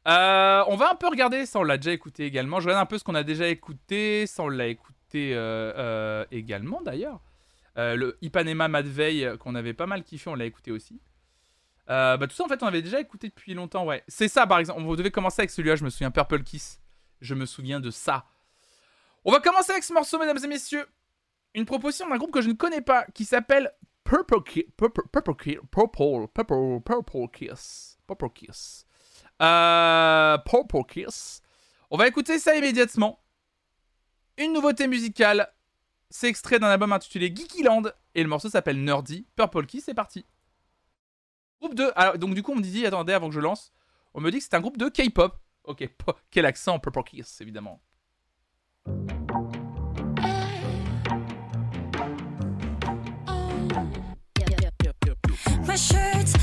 On va un peu regarder, ça on l'a déjà écouté également. Je regarde un peu ce qu'on a déjà écouté, ça on l'a écouté euh, euh, également d'ailleurs. Euh, le Ipanema Madveille qu'on avait pas mal kiffé, on l'a écouté aussi. Bah, tout ça en fait on avait déjà écouté depuis longtemps, ouais. C'est ça par exemple, on devait commencer avec celui-là, je me souviens, Purple Kiss. Je me souviens de ça. On va commencer avec ce morceau, mesdames et messieurs. Une proposition d'un groupe que je ne connais pas qui s'appelle Purple Kiss. Purple, Purple, Ki- Purple, Purple, Purple Kiss. Purple Kiss. Purple Kiss. On va écouter ça immédiatement. Une nouveauté musicale. C'est extrait d'un album intitulé Geekyland et le morceau s'appelle Nerdy. Purple Kiss, c'est parti. Groupe de. Alors, donc, du coup, on me dit, attendez, avant que je lance, on me dit que c'est un groupe de K-pop. Ok, quel accent, Purple Kiss, évidemment. Shirt's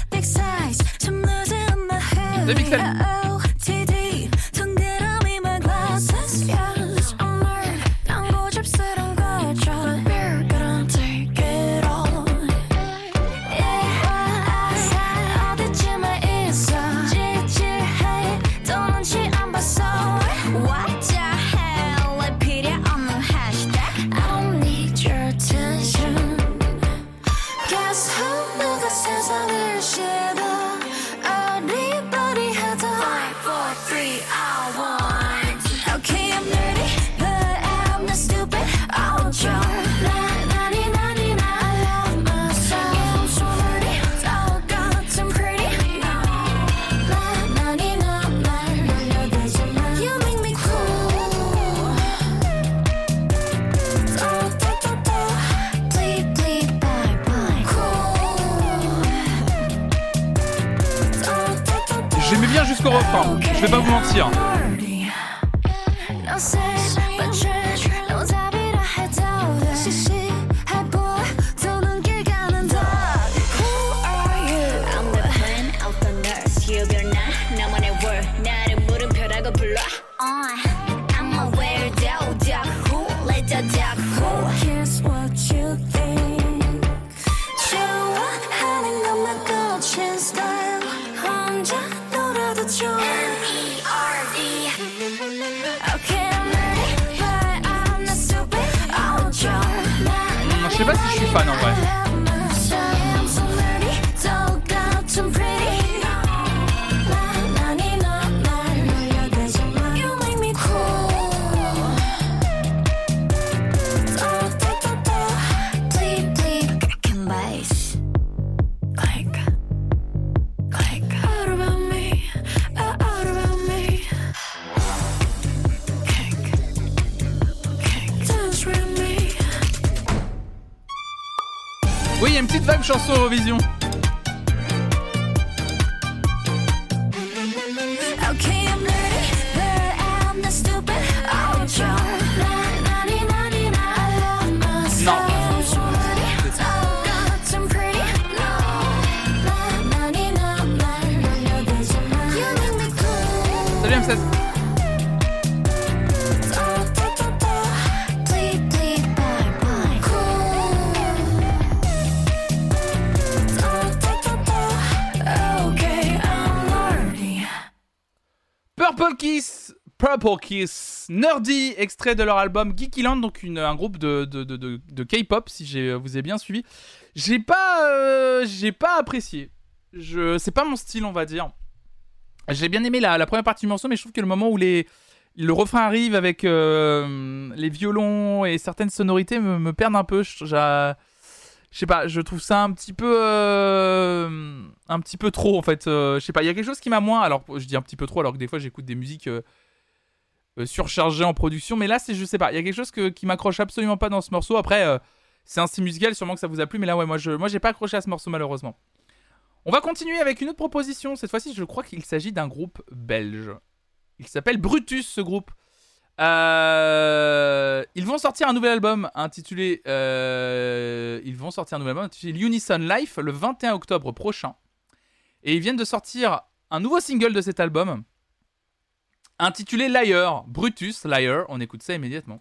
vais pas vous mentir. Purple Kiss, Nerdy, extrait de leur album Geekyland, donc une, un groupe de, de, de, de- K-pop, si j'ai, vous avez bien suivi. J'ai pas, euh, j'ai pas apprécié. Je, c'est pas mon style, on va dire. J'ai bien aimé la, la première partie du morceau, mais je trouve que le moment où les, le refrain arrive avec euh, les violons et certaines sonorités me, me perdent un peu. Je, sais pas, je trouve ça un petit peu, euh, un petit peu trop en fait. Euh, je sais pas, il y a quelque chose qui m'a moins. Alors, je dis un petit peu trop, alors que des fois j'écoute des musiques euh, surchargées en production, mais là c'est, je sais pas, il y a quelque chose que- qui m'accroche absolument pas dans ce morceau. Après, euh, c'est un style musical, sûrement que ça vous a plu, mais là ouais, moi je, moi j'ai pas accroché à ce morceau malheureusement. On va continuer avec une autre proposition. Cette fois-ci, je crois qu'il s'agit d'un groupe belge. Il s'appelle Brutus, ce groupe. Euh, ils vont sortir un nouvel album intitulé. ils vont sortir un nouvel album intitulé Unison Life le 21 octobre prochain. Et ils viennent de sortir un nouveau single de cet album intitulé Liar. Brutus, Liar. On écoute ça immédiatement.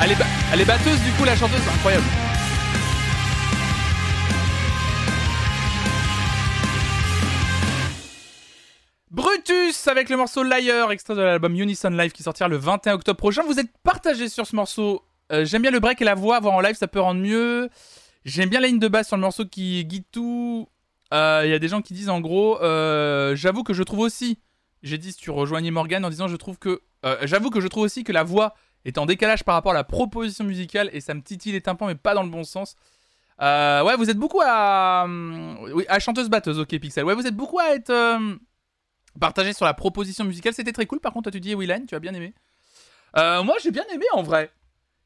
Elle est, batteuse du coup la chanteuse, incroyable. Brutus avec le morceau Liar, extrait de l'album Unison Live qui sortira le 21 octobre prochain. Vous êtes partagé sur ce morceau. Euh, j'aime bien le break et la voix, voir en live ça peut rendre mieux. J'aime bien la ligne de basse sur le morceau qui guide tout. Euh, il y a des gens qui disent en gros, euh, j'avoue que je trouve aussi. J'ai dit si tu rejoignais Morgan en disant je trouve que, j'avoue que je trouve aussi que la voix est en décalage par rapport à la proposition musicale et ça me titille les tympans mais pas dans le bon sens. Euh, ouais, vous êtes beaucoup à. hum, Oui, à chanteuse batteuse, ok Pixel. Ouais, vous êtes beaucoup à être. euh, partagé sur la proposition musicale. C'était très cool. Par contre, toi, tu dis Willan, tu as bien aimé. Euh, moi, j'ai bien aimé en vrai.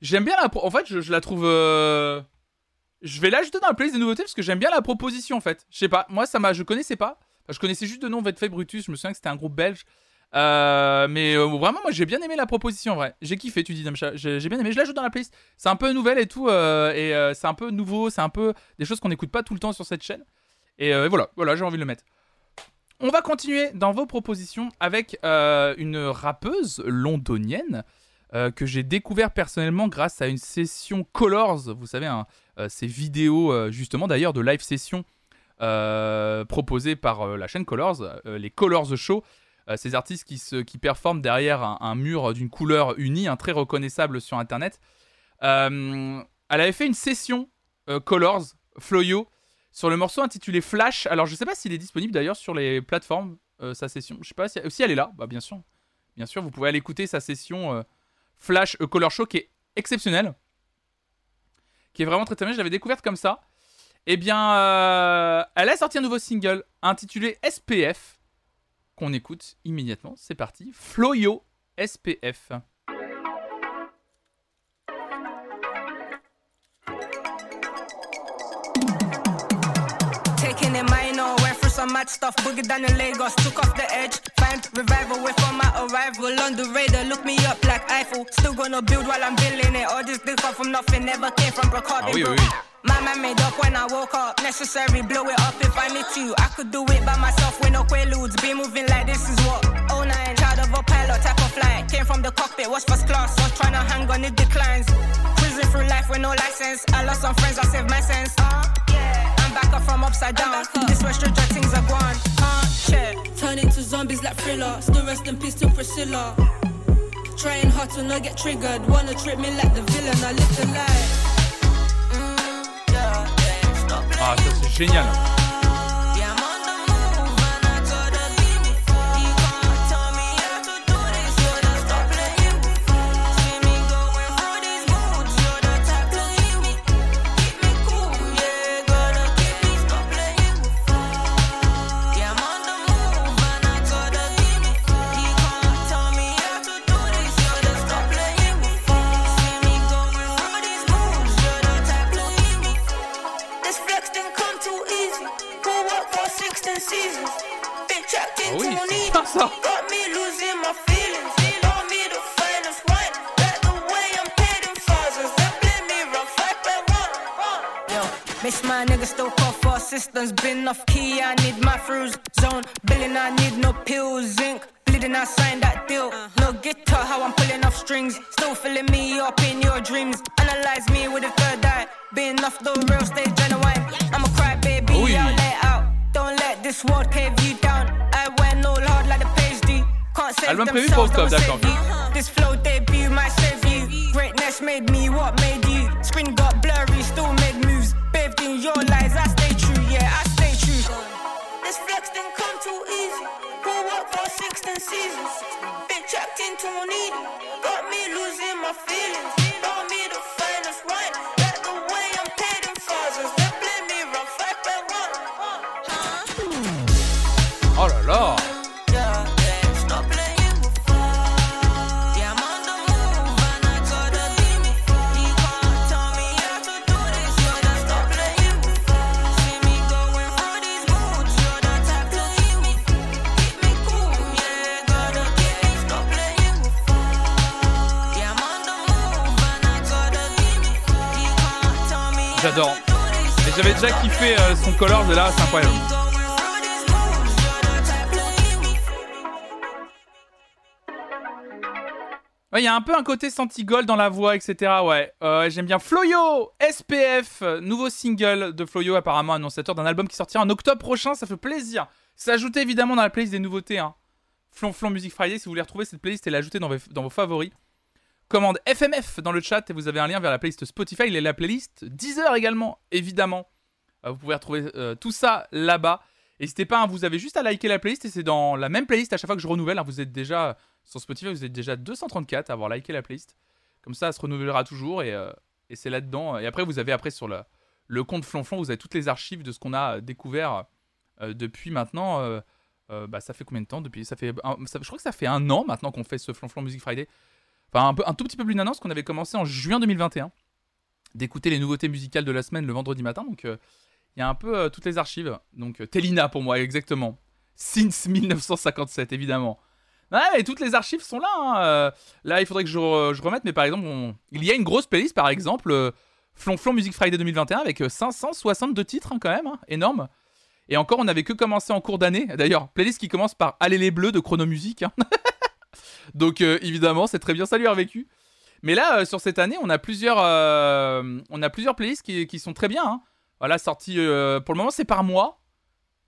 J'aime bien la. En fait, je, la trouve. euh, Je vais l'ajouter dans la playlist des nouveautés parce que j'aime bien la proposition en fait. Je sais pas. Moi, ça m'a. Je connaissais pas. Enfin, je connaissais juste de nom Vetfay Brutus. Je me souviens que c'était un groupe belge. Euh, mais euh, vraiment, moi, j'ai bien aimé la proposition vrai. J'ai kiffé, tu dis Damcha. J'ai bien aimé. Je l'ajoute dans la playlist. C'est un peu nouvelle et tout. euh, et c'est un peu nouveau. C'est un peu des choses qu'on n'écoute pas tout le temps sur cette chaîne. Et voilà, voilà, j'ai envie de le mettre. On va continuer dans vos propositions avec une rappeuse londonienne que j'ai découvert personnellement grâce à une session Colors. Vous savez, hein, ces vidéos justement d'ailleurs de live session proposées par la chaîne Colors, les Colors Show. Euh, ces artistes qui, se, qui performent derrière un, mur d'une couleur unie, un très reconnaissable sur internet. Euh, elle avait fait une session euh, Colors, Floyo, sur le morceau intitulé Flash. Alors je sais pas s'il est disponible d'ailleurs sur les plateformes, euh, sa session. Je sais pas si, elle est là, bah bien sûr. Bien sûr, vous pouvez aller écouter sa session Flash Color Show qui est exceptionnelle. Qui est vraiment très très bien. Je l'avais découverte comme ça. Eh bien, elle a sorti un nouveau single intitulé SPF qu'on écoute immédiatement. C'est parti. Floyo SPF. Taking it minor, went through some mad stuff, boogie down in Lagos, took off the edge, find revival with on my arrival on the radar, look me up like Eiffel, still gonna build while I'm building it, all this did come from nothing, never came from Brocard, Ah oui, oui, oui. My man made up when I woke up, necessary, blow it up if I need to, I could do it by myself with no quaaludes, be moving like this is what, oh nine, child of a pilot, type of flight, came from the cockpit, was first class, was trying to hang on, it declines, cruising through life with no license, I lost some friends, I saved my sense, uh, yeah. I'm back up from upside down. This where stranger things are gone. Shit. Turn into zombies like thriller. Still rest in peace to Priscilla. Trying hard to not get triggered. Wanna trip me like the villain. I live the life. Ah, ça c'est génial. Me rough like that one. Yo, miss my nigga still call for assistance. Been off key, I need my fruits. Zone, billing, I need no pills. Zinc, bleeding, I signed that deal. No guitar, how I'm pulling off strings. Still filling me up in your dreams. Analyze me with a third eye. Being off the real stage, genuine. I'm a cry baby, Oui. I'll let out. Don't let this world cave you down. I went all hard like the PhD. Can't save Album prévu themselves, pour octobre, don't d'accord. save you. This flow debut might save you. Greatness made me what made you. Screen got blurry, still made moves. Bathed in your lies, I stay true, yeah, I stay true. This flex didn't come too easy. Who work for 16 seasons? Been trapped into an Got me losing my feelings. J'avais déjà kiffé euh, son colors et là c'est incroyable. Ouais, il y a un peu un côté Santigol dans la voix, etc. Ouais, Euh, j'aime bien. Floyo SPF, nouveau single de Floyo, apparemment annonciateur d'un album qui sortira en octobre prochain. Ça fait plaisir. C'est ajouté évidemment dans la playlist des nouveautés. Hein. Flonflon Music Friday. Si vous voulez retrouver cette playlist et l'ajouter dans vos favoris, commande FMF dans le chat et vous avez un lien vers la playlist Spotify et la playlist Deezer également, évidemment. Euh, vous pouvez retrouver euh, tout ça là-bas. N'hésitez pas, hein, vous avez juste à liker la playlist et c'est dans la même playlist à chaque fois que je renouvelle. hein. vous êtes déjà sur Spotify, vous êtes déjà 234 à avoir liké la playlist. Comme ça, elle se renouvellera toujours et, euh, et c'est là-dedans. Et après, vous avez après sur le, le compte Flonflon, vous avez toutes les archives de ce qu'on a découvert euh, depuis maintenant. euh, euh, bah, ça fait combien de temps depuis? Ça fait Je crois que ça fait un an maintenant qu'on fait ce Flonflon Music Friday. Enfin, un, peu, un tout petit peu plus d'un qu'on avait commencé en juin 2021 d'écouter les nouveautés musicales de la semaine le vendredi matin. Donc, euh, il y a un peu euh, toutes les archives. Donc, euh, Telina pour moi, exactement. Since 1957, évidemment. Ouais, et toutes les archives sont là. hein. Là, il faudrait que je, je remette, mais par exemple, il y a une grosse playlist, par exemple, Flonflon Music Friday 2021 avec euh, 562 titres, hein, quand même, hein, énorme. Et encore, on n'avait que commencé en cours d'année. D'ailleurs, playlist qui commence par Aller les Bleus de Chronomusique. Donc, euh, évidemment, c'est très bien, ça lui a vécu. Mais là, euh, sur cette année, on a plusieurs, euh, on a plusieurs playlists qui, sont très bien. hein. Voilà, sorti pour le moment, c'est par mois.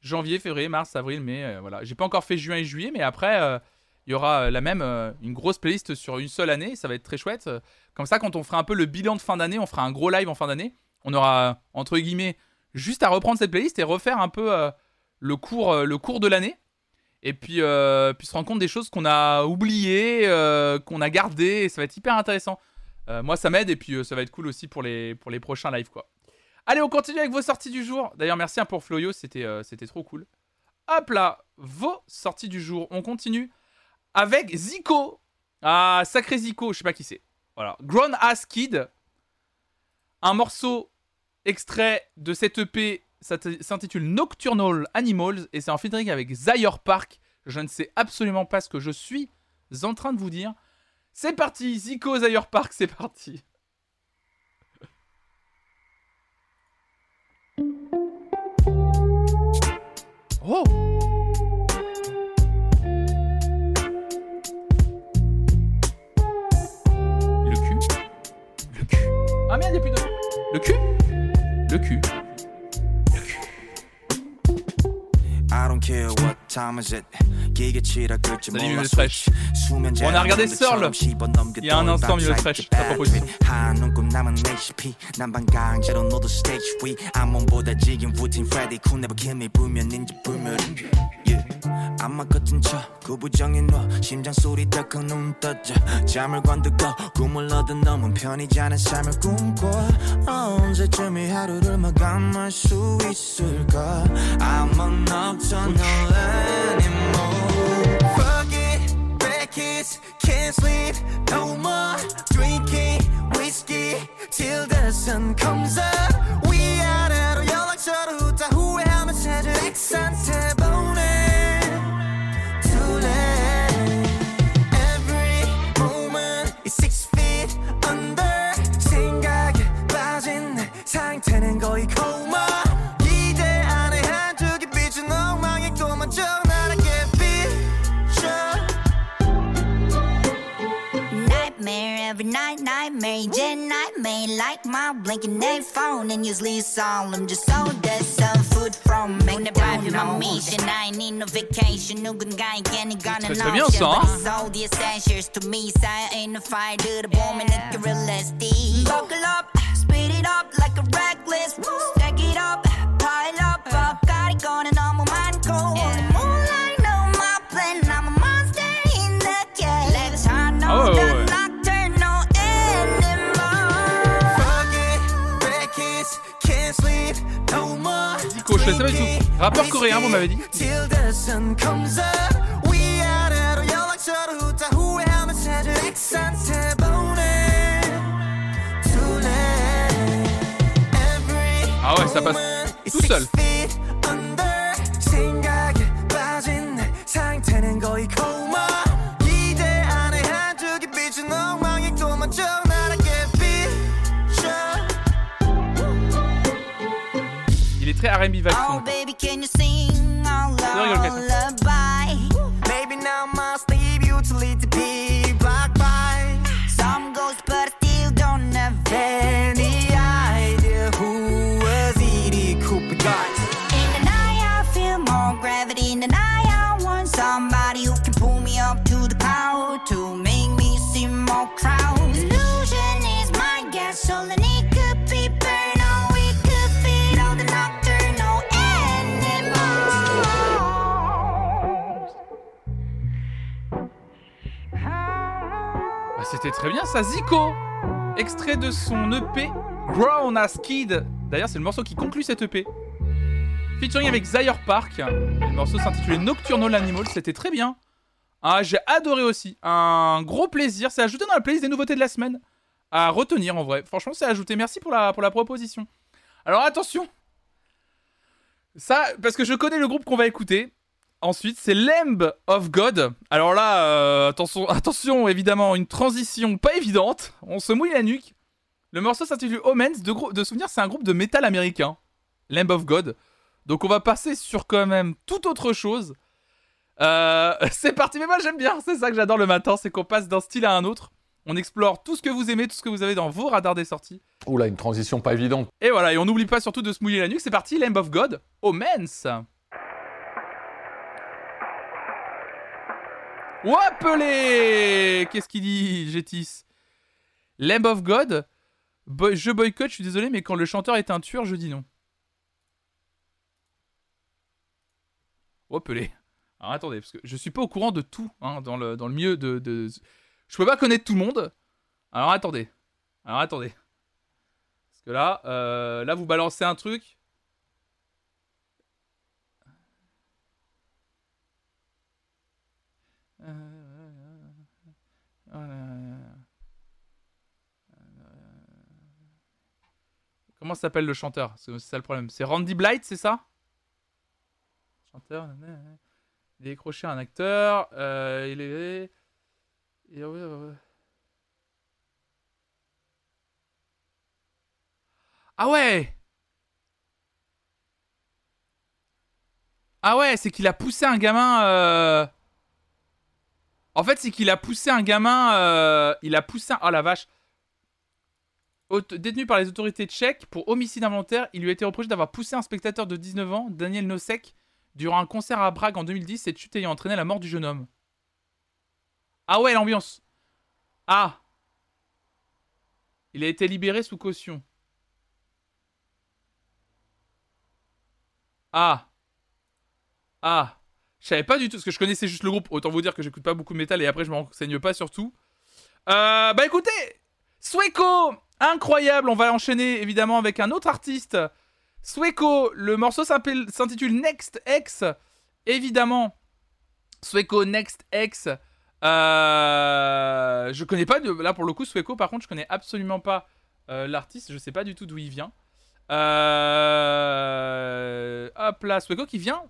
Janvier, février, mars, avril, mai. voilà, j'ai pas encore fait juin et juillet, mais après, il y aura la même, une grosse playlist sur une seule année. Ça va être très chouette. Comme ça, quand on fera un peu le bilan de fin d'année, on fera un gros live en fin d'année. On aura, entre guillemets, juste à reprendre cette playlist et refaire un peu le cours de l'année. Et puis, euh, puis se rendre compte des choses qu'on a oubliées, euh, qu'on a gardées. Ça va être hyper intéressant. Euh, moi, ça m'aide et puis ça va être cool aussi pour les, prochains lives, quoi. Allez, on continue avec vos sorties du jour. D'ailleurs, merci hein, pour Floyo, c'était c'était trop cool. Hop là, vos sorties du jour. On continue avec Zico. Ah, sacré Zico, je sais pas qui c'est. Voilà, Grown Ass Kid. Un morceau extrait de cette EP ça s'intitule Nocturnal Animals et c'est en featuring avec Zaire Park. Je ne sais absolument pas ce que je suis en train de vous dire. C'est parti, Zico Zaire Park, c'est parti. Oh Le cul Le cul Ah merde, y'a plus de... Le cul Le cul I don't care what time is it. Salut le Stretch. On a regardé Searle il y a un instant, le Stretch, ta proposition. 안마 같은 척 구부정인 너 심장 소리 덜컹 눈 떠져 잠을 관두고 꿈을 얻은 너무 편이지 않은 삶을 꿈꿔 언제쯤 이 하루를 마감할 수 있을까 I'm an optional anymore bad kids, can't sleep no more Drinking whiskey till the sun comes up 위아래로 연락처를 훑다 후회하며 찾은 엑스한테 보내 Too late Every moment is six feet under 생각에 빠진 내 상태는 거의 coma night, nightmare, 이제 nightmare like my blinking 내 phone and usually solemn just so there's some food from me 오늘 밤이 my mission I ain't need no vacation 누군가에게 이거는 très bien, option ça, hein? but it's all the essentials to me 쌓여있는 fire 들어보면 느껴 realistic Buckle up, speed it up like a reckless Stack it up, pile up, up 가리거는 너무 많고 Je sais pas du tout. Rappeur coréen, vous m'avez dit. Till the sun comes up 위 très R&B. Oh baby can you sing C'était très bien ça, Zico Extrait de son EP Grown as Kid. D'ailleurs, c'est le morceau qui conclut cette EP. Featuring avec Zaire Park. Le morceau s'intitulait Nocturnal Animal. C'était très bien. Ah, j'ai adoré aussi. Un gros plaisir. C'est ajouté dans la playlist des nouveautés de la semaine. À retenir en vrai. Franchement, c'est ajouté. Merci pour la, pour la proposition. Alors attention. Ça, parce que je connais le groupe qu'on va écouter. Ensuite, c'est Lamb of God. Alors là, euh, attention, attention, évidemment, une transition pas évidente. On se mouille la nuque. Le morceau s'intitule Omens. De, de souvenir, c'est un groupe de métal américain. Lamb of God. Donc on va passer sur quand même toute autre chose. Euh, c'est parti, mais moi j'aime bien, c'est ça que j'adore le matin, c'est qu'on passe d'un style à un autre. On explore tout ce que vous aimez, tout ce que vous avez dans vos radars des sorties. Oula, une transition pas évidente. Et voilà, et on n'oublie pas surtout de se mouiller la nuque. C'est parti, Lamb of God, Omens. Wapelé Qu'est-ce qu'il dit, Gétis? Lamb of God, je boycotte, je suis désolé, mais quand le chanteur est un tueur, je dis non. Wapelé. Alors attendez, parce que je suis pas au courant de tout hein, dans, le, dans milieu de, de... Je peux pas connaître tout le monde. Alors attendez. Alors attendez. Parce que là, euh, là vous balancez un truc. Comment s'appelle le chanteur? C'est ça le problème. C'est Randy Blight, c'est ça? Chanteur. Il est décroché un acteur. euh, il est. Ah ouais Ah ouais, c'est qu'il a poussé un gamin. euh, En fait, c'est qu'il a poussé un gamin. euh, Il a poussé un. Oh la vache. Détenu par les autorités tchèques pour homicide involontaire, il lui a été reproché d'avoir poussé un spectateur de 19 ans, Daniel Nosek, durant un concert à Prague en 2010, cette chute ayant entraîné la mort du jeune homme. Ah ouais, l'ambiance. Ah. Il a été libéré sous caution. Ah. Ah. Je savais pas du tout, parce que je connaissais juste le groupe. Autant vous dire que j'écoute pas beaucoup de métal et après je me renseigne pas sur tout. Euh, bah écoutez, Sueco, incroyable. On va enchaîner évidemment avec un autre artiste. Sueco, le morceau s'intitule Next X. Évidemment, Sueco Next X. Euh, je connais pas là pour le coup Sueco. Par contre, je connais absolument pas euh, l'artiste. Je sais pas du tout d'où il vient. Euh, Hop là, Sueco qui vient.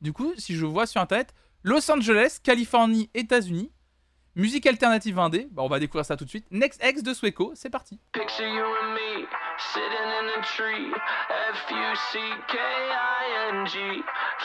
Du coup, si je vois sur internet, Los Angeles, Californie, États-Unis. Musique alternative indé. Bah, on va découvrir ça tout de suite. Next X de Sueco, c'est parti. Picture you and me sitting in a tree. F U C K I N G.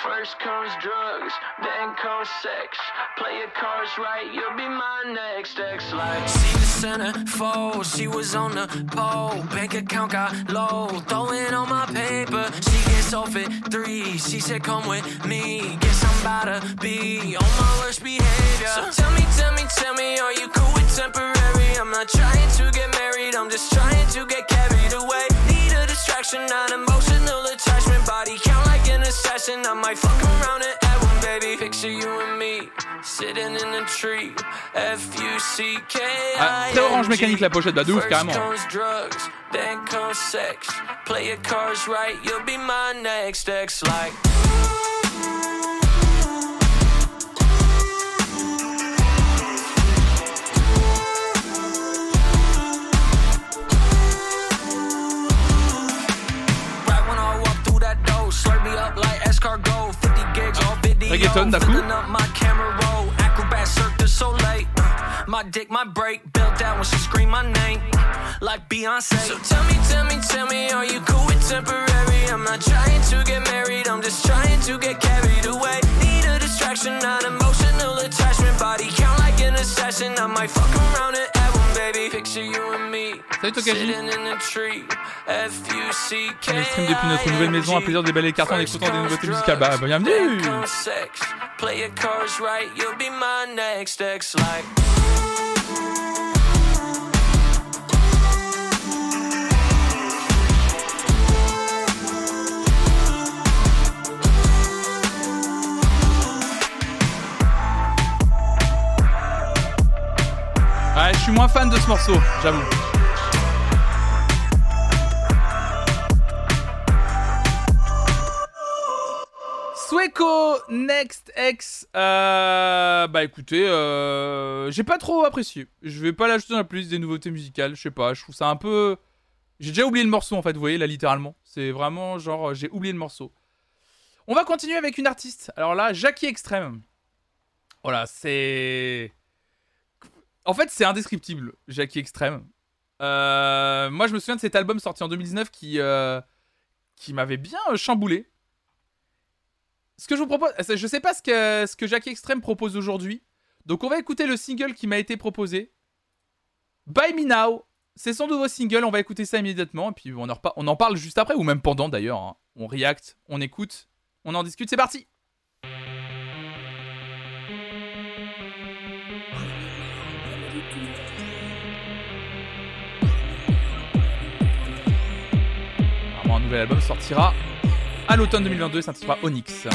First comes drugs, then comes sex. Play your cards right, you'll be my next ex. Like, see the centerfold, she was on the pole. Bank account got low, throwing on my paper. She off at three. She said, Come with me. Guess I'm about to be on my worst behavior. So tell me, tell me, tell me, are you cool with temporary? I'm not trying to get married, I'm just trying to get carried away. Need a distraction, not emotional attachment. Body count like an assassin. I might fuck around and baby. Picture you and me sitting in a tree. F U C K Ah, orange mécanique la pochette, bah de ouf carrément. drugs, then comes sex. Play your cards right, you'll be my next ex. Like. Right when I walk through that door, slurp me up like escargot. 50 gigs. Reggaeton, d'un coup. my dick, my break, built out when she scream my name. Like Beyonce. So tell me, tell me, tell me, are you cool with temporary? I'm not trying to get married, I'm just trying to get carried away. Need a distraction, not emotional attachment. Body count like an assassin. I might fuck around and add one, baby. Picture you and me. Salut Tokaji. On stream depuis notre nouvelle maison, un plaisir de déballer les cartons en écoutant des nouveautés musicales. Bah, bienvenue fan de ce morceau, j'avoue. Sueco Next X. euh, bah écoutez, euh, j'ai pas trop apprécié. Je vais pas l'ajouter dans la des nouveautés musicales. Je sais pas, je trouve ça un peu. J'ai déjà oublié le morceau en fait, vous voyez là littéralement. C'est vraiment genre j'ai oublié le morceau. On va continuer avec une artiste. Alors là, Jackie Extreme. Voilà, c'est. En fait, c'est indescriptible, Jackie Extreme. Euh, moi, je me souviens de cet album sorti en 2019 qui, euh, qui m'avait bien euh, chamboulé. Ce que je vous propose, je sais pas ce que, ce Jackie Extreme propose aujourd'hui. Donc, on va écouter le single qui m'a été proposé. Buy Me Now. C'est son nouveau single, on va écouter ça immédiatement. Et puis, on en, on en parle juste après, ou même pendant d'ailleurs. hein. On react, on écoute, on en discute. C'est parti! Nouvel album sortira à l'automne 2022 et s'intitulera Onyx.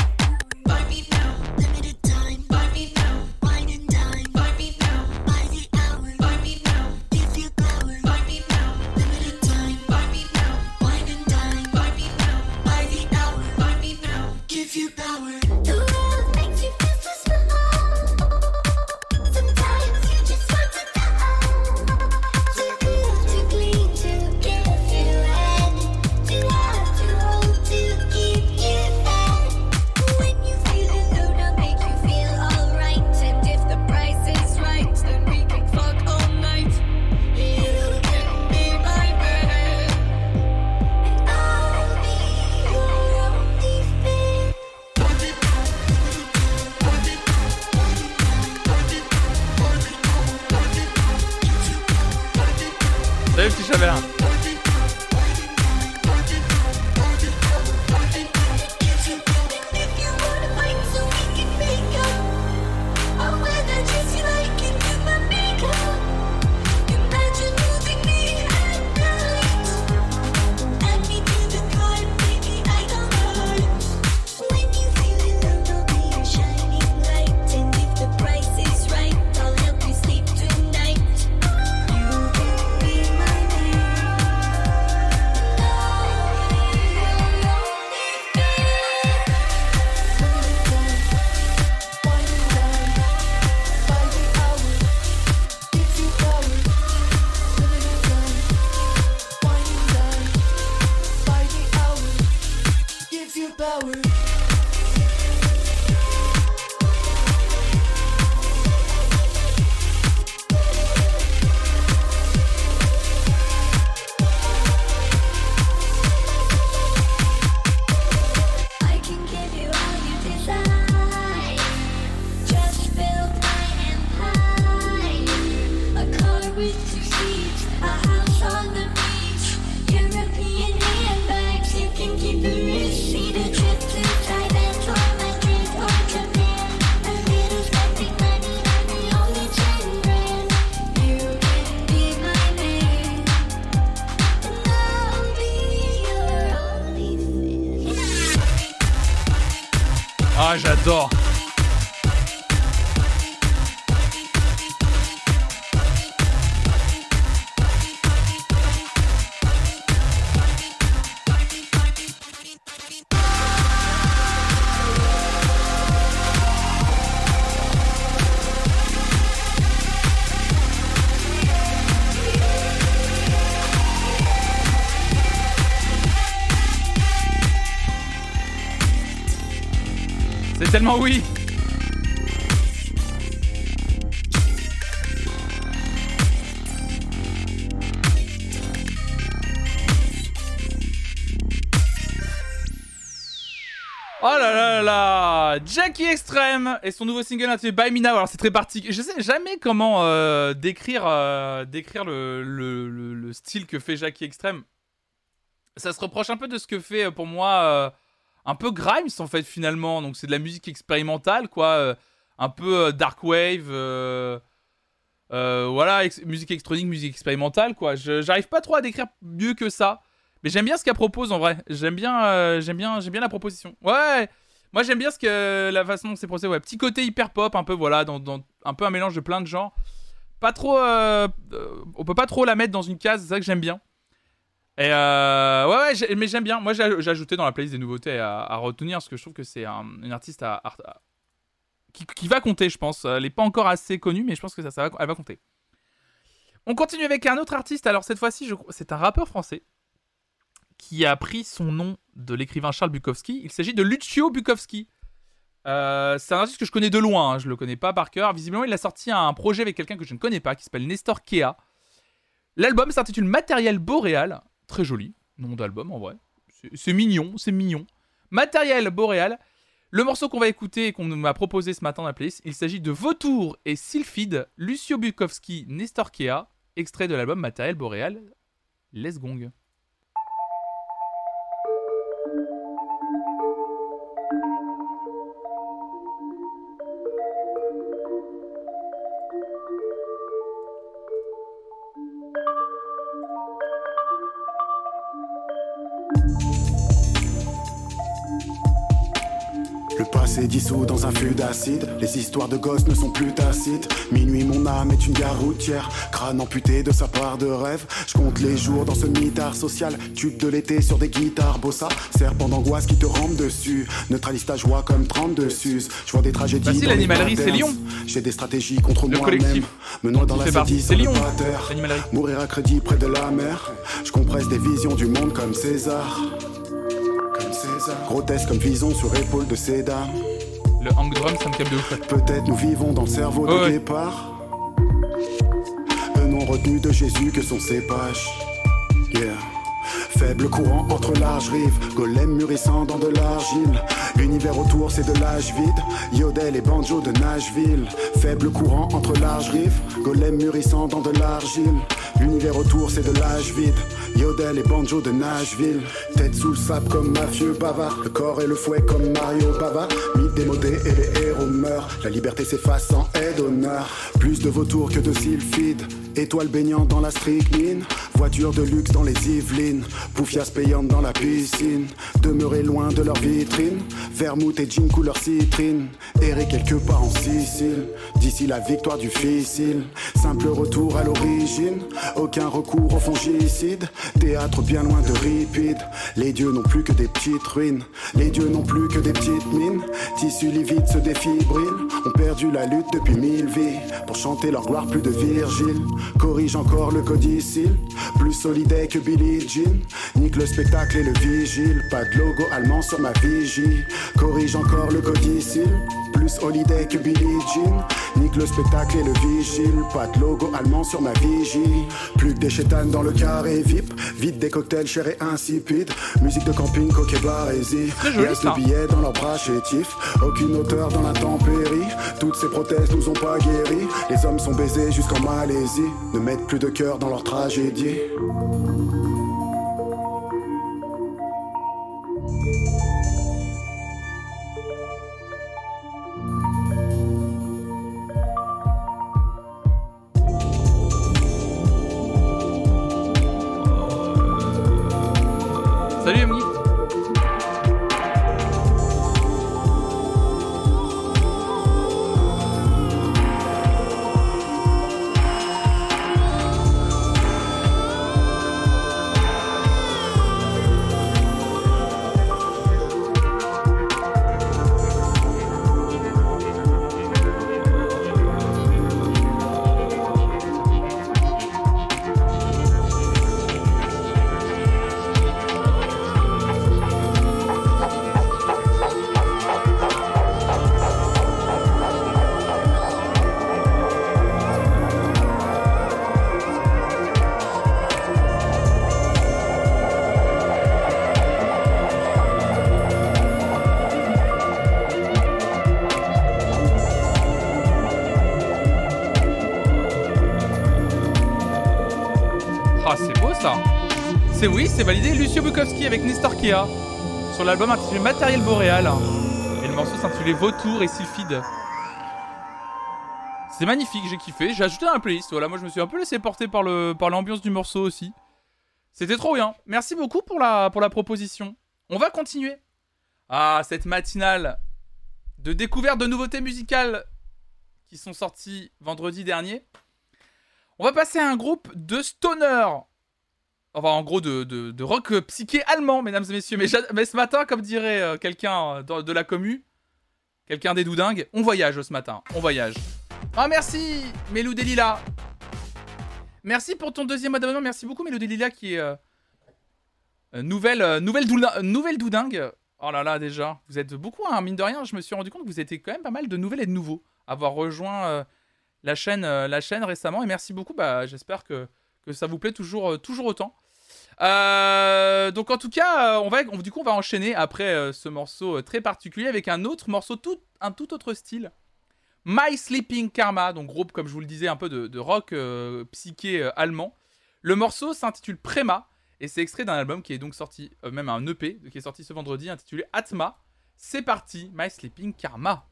Tellement oui. Oh là là là Jackie Extreme et son nouveau single intitulé By Me Now. Alors c'est très particulier. Je sais jamais comment euh, décrire, euh, décrire le, le- le- le style que fait Jackie Extreme. Ça se reproche un peu de ce que fait euh, pour moi un peu Grimes en fait finalement. Donc c'est de la musique expérimentale quoi. euh, un peu euh, dark wave. euh, voilà, musique électronique, musique expérimentale quoi. J'arrive pas trop à décrire mieux que ça. Mais j'aime bien ce qu'elle propose en vrai. J'aime bien, j'aime bien, j'aime bien la proposition. Ouais. Moi j'aime bien ce que la façon dont c'est procédé. Ouais, petit côté hyper pop, un peu voilà, dans, un peu un mélange de plein de genres. pas trop. on peut pas trop la mettre dans une case, c'est ça que j'aime bien. Et euh, ouais, ouais, mais j'aime bien. Moi, j'ai ajouté dans la playlist des nouveautés à, retenir parce que je trouve que c'est un- une artiste à, qui, va compter, je pense. Elle n'est pas encore assez connue, mais je pense que ça, ça va, compter. On continue avec un autre artiste. Alors, cette fois-ci, c'est un rappeur français qui a pris son nom de l'écrivain Charles Bukowski. Il s'agit de Lucio Bukowski. Euh, c'est un artiste que je connais de loin, hein, je le connais pas par cœur. Visiblement, il a sorti un projet avec quelqu'un que je ne connais pas qui s'appelle Nestor Kea. L'album s'intitule Matériel Boréal. Très joli nom d'album en vrai. C'est- mignon, c'est mignon. Matériel Boréal. Le morceau qu'on va écouter et qu'on m'a proposé ce matin dans la il s'agit de Vautour et Sylphide, Lucio Bukowski, Nestor Kea, extrait de l'album Matériel Boréal. Les Gong. Dissous dans un flux d'acide, les histoires de gosses ne sont plus tacites. Minuit, mon âme est une gare routière, crâne amputé de sa part de rêve. Je compte les jours dans ce mitard social, tube de l'été sur des guitares bossa, serpent d'angoisse qui te rampe dessus. Neutralise ta joie comme 32 Suze. Je vois des tragédies. Bah si, l'animalerie, c'est. Lyon. J'ai des stratégies contre Le moi-même. Me noie dans la sédie c'est Lyon. Mourir à crédit près de la mer. Je compresse des visions du monde comme César. Comme César. Grotesque comme vison sur épaule de ces dames. Le hang drum, ça me calme de ouf. Peut-être nous vivons dans le cerveau de ouais. guépard. Eux n'ont retenu de Jésus que son cépage. Yeah. Faible courant entre larges rives, golem mûrissant dans de l'argile. L'univers autour c'est de l'âge vide, Yodel et banjo de Nashville. Faible courant entre larges rives, golem mûrissant dans de l'argile. L'univers autour c'est de l'âge vide, Yodel et banjo de Nashville. Tête sous le sable comme mafieux bavard, le corps et le fouet comme Mario Bava. Mythe démodé et les héros meurent, la liberté s'efface sans aide honneur. Plus de vautours que de sylphides, étoiles baignant dans la strychnine. Voiture de luxe dans les Yvelines, poufias payantes dans la piscine. Demeurer loin de leur vitrine, vermouth et jean couleur citrine. Errer quelque part en Sicile, d'ici la victoire du ficile. Simple retour à l'origine, aucun recours au fongicide. Théâtre bien loin de ripide, les dieux n'ont plus que des petites ruines. Les dieux n'ont plus que des petites mines, tissus livides se défibrilent. Ont perdu la lutte depuis mille vies, pour chanter leur gloire plus de Virgile. Corrige encore le codicile, plus solidaire que Billie Jean. Nique le spectacle et le vigile, pas de logo allemand sur ma vigie. Corrige encore le codicile, plus holiday que Billie Jean. Nique le spectacle et le vigile, pas de logo allemand sur ma vigie. Plus que des chétanes dans le carré VIP, vide des cocktails chers et insipides. Musique de camping, coquet barésie. Ça. de billets dans leurs bras chétifs. Aucune hauteur dans l'intempérie. Toutes ces prothèses nous ont pas guéris. Les hommes sont baisés jusqu'en Malaisie. Ne mettent plus de cœur dans leur tragédie. Salut Oui, c'est validé. Lucio Bukowski avec Nestor Kea sur l'album intitulé Matériel Boréal. Et le morceau s'intitulait Vautour et Sylphide. C'est magnifique, j'ai kiffé. J'ai ajouté dans la playlist. Voilà, moi je me suis un peu laissé porter par le par l'ambiance du morceau aussi. C'était trop bien. Merci beaucoup pour la pour la proposition. On va continuer. Ah, cette matinale de découverte de nouveautés musicales qui sont sorties vendredi dernier. On va passer à un groupe de stoner. Enfin, en gros, de, de, de rock psyché allemand, mesdames et messieurs. Mais, ce matin, comme dirait euh, quelqu'un euh, de, la commu, quelqu'un des doudingues, on voyage ce matin. On voyage. Ah, merci, Melou Delila. Merci pour ton deuxième d'abonnement. Merci beaucoup, Melou Delila, qui est. euh, nouvelle, nouvelle, doula- nouvelle doudingue. Oh là là, déjà. Vous êtes beaucoup, hein, mine de rien. Je me suis rendu compte que vous étiez quand même pas mal de nouvelles et de nouveaux. Avoir rejoint la, chaîne, la chaîne récemment. Et merci beaucoup. Bah, J'espère que, que ça vous plaît toujours, euh, toujours autant. Euh, donc en tout cas, euh, on va, on- du coup, on va enchaîner après ce morceau très particulier avec un autre morceau, tout, un tout autre style. My Sleeping Karma, donc groupe, comme je vous le disais, un peu de, rock psyché allemand. Le morceau s'intitule Prema et c'est extrait d'un album qui est donc sorti, même un EP qui est sorti ce vendredi intitulé Atma. C'est parti, My Sleeping Karma.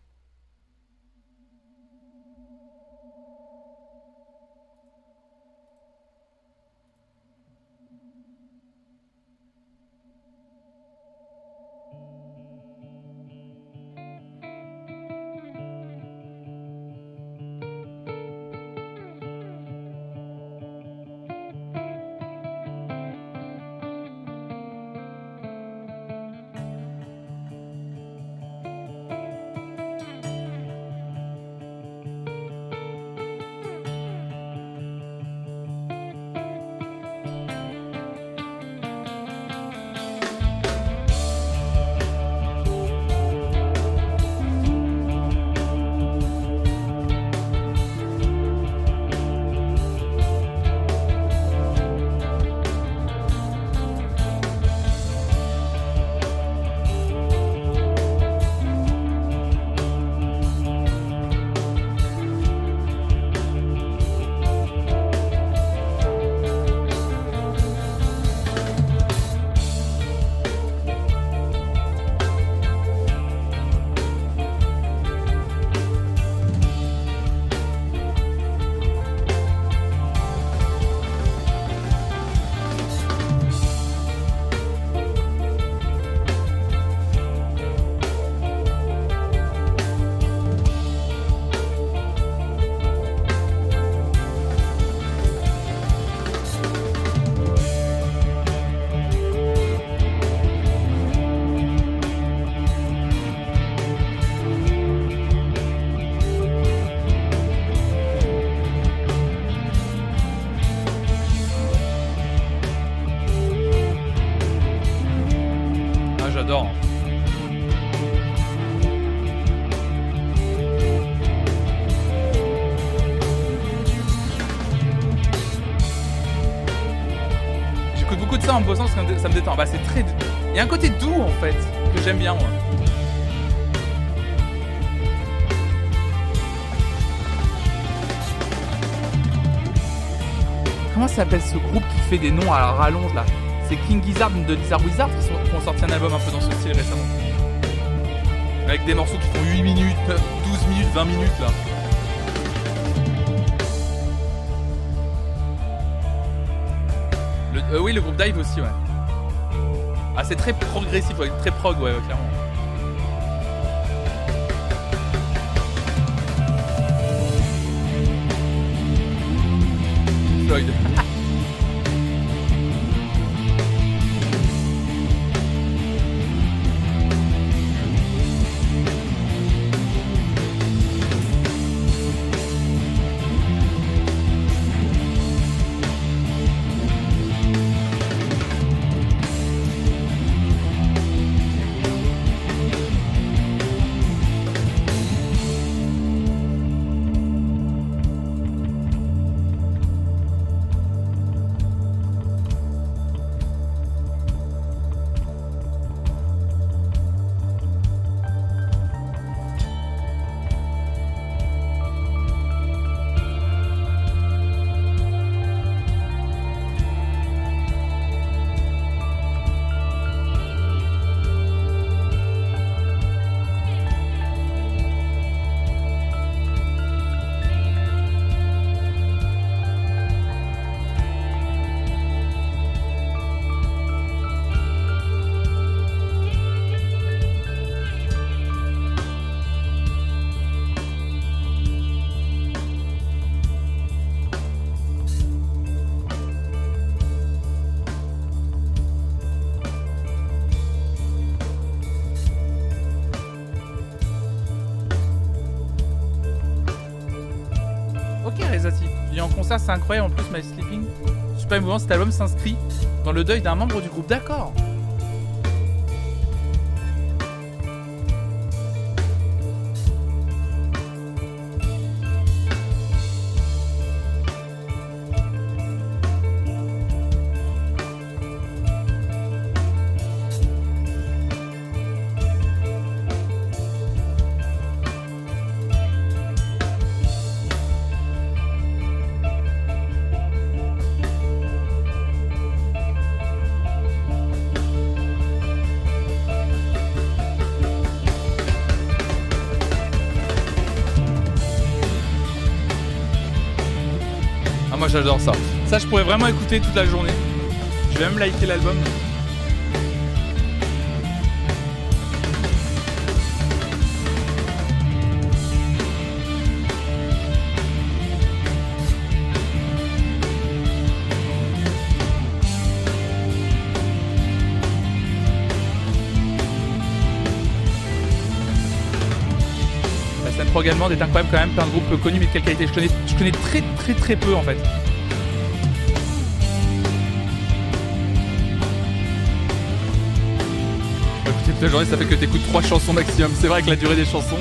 Bah, c'est très. Il y a un côté doux en fait que j'aime bien moi. Comment s'appelle ce groupe qui fait des noms à la rallonge là? C'est King Gizzard de Lizard Wizard qui, sont- qui ont sorti un album un peu dans ce style récemment. Avec des morceaux qui font 8 minutes, 12 minutes, 20 minutes là. Euh, oui, le groupe Dive aussi, ouais. C'est très progressif, ouais, très prog, ouais, clairement. C'est incroyable. En plus, My Sleeping, super émouvant. Cet album s'inscrit dans le deuil d'un membre du groupe. D'accord. Je pourrais vraiment écouter toute la journée. Je vais même liker l'album. La scène pro également est incroyable quand même, plein de groupes connus mais de quelle qualité? Je connais, je connais très très très peu en fait. Toute la journée ça fait que t'écoutes trois chansons maximum, c'est vrai que la durée des chansons.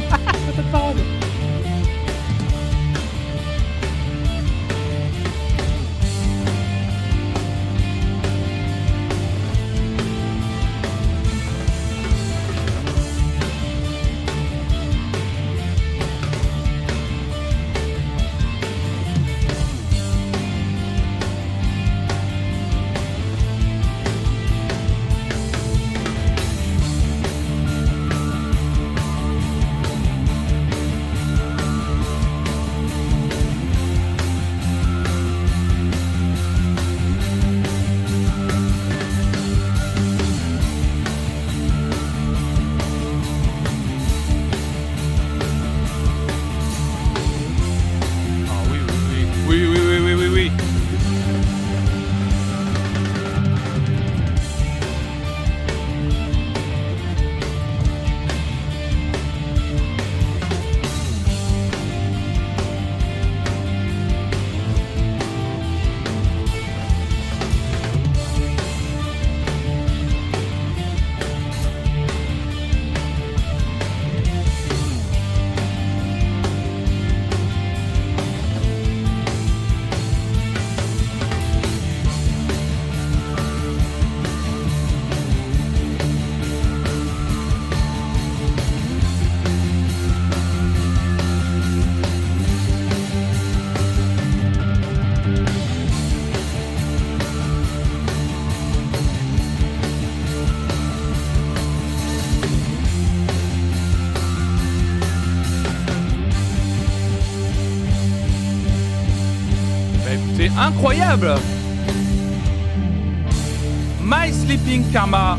My Sleeping Karma.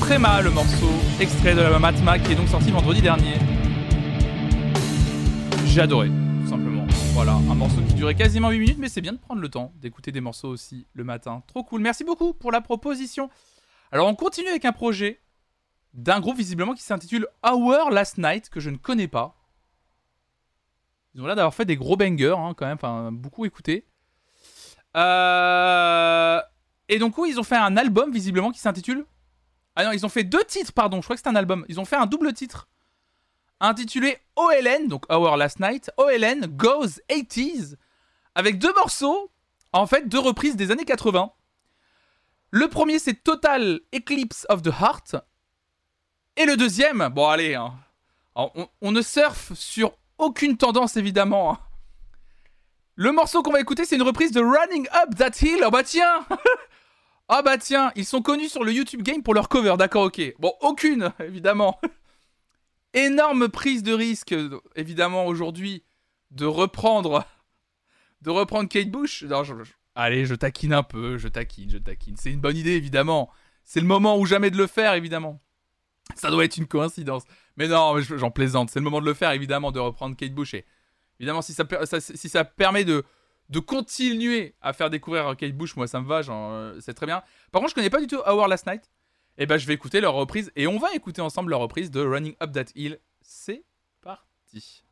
Préma, le morceau extrait de l'album Atma qui est donc sorti vendredi dernier. J'ai adoré, tout simplement. Voilà, un morceau qui durait quasiment 8 minutes, mais c'est bien de prendre le temps d'écouter des morceaux aussi le matin. Trop cool. Merci beaucoup pour la proposition. Alors, on continue avec un projet d'un groupe visiblement qui s'intitule Hour Last Night, que je ne connais pas. Ils ont l'air d'avoir fait des gros bangers, hein, quand même, enfin, beaucoup écouté. Euh... Et donc, oui, ils ont fait un album, visiblement, qui s'intitule... Ah non, ils ont fait deux titres, pardon, je crois que c'est un album. Ils ont fait un double titre, intitulé OLN, donc Our Last Night, OLN Goes 80s, avec deux morceaux, en fait, deux reprises des années 80. Le premier, c'est Total Eclipse of the Heart. Et le deuxième, bon, allez, hein. On ne surfe sur aucune tendance évidemment. hein. Le morceau qu'on va écouter, c'est une reprise de Running Up That Hill. Oh bah tiens Ah bah tiens, ils sont connus sur le YouTube Game pour leur cover, d'accord, ok. Bon, aucune, évidemment. Énorme prise de risque, évidemment, aujourd'hui, de reprendre... De reprendre Kate Bush. Non, je- Allez, je taquine un peu, je taquine, je taquine. C'est une bonne idée, évidemment. C'est le moment ou jamais de le faire, évidemment. Ça doit être une coïncidence. Mais non, j'en plaisante. C'est le moment de le faire, évidemment, de reprendre Kate Bush. Et évidemment, si ça, si ça permet de, continuer à faire découvrir Kate Bush, moi, ça me va. euh, c'est très bien. Par contre, je connais pas du tout Our Last Night. Et ben, je vais écouter leur reprise. Et on va écouter ensemble leur reprise de Running Up That Hill. C'est parti.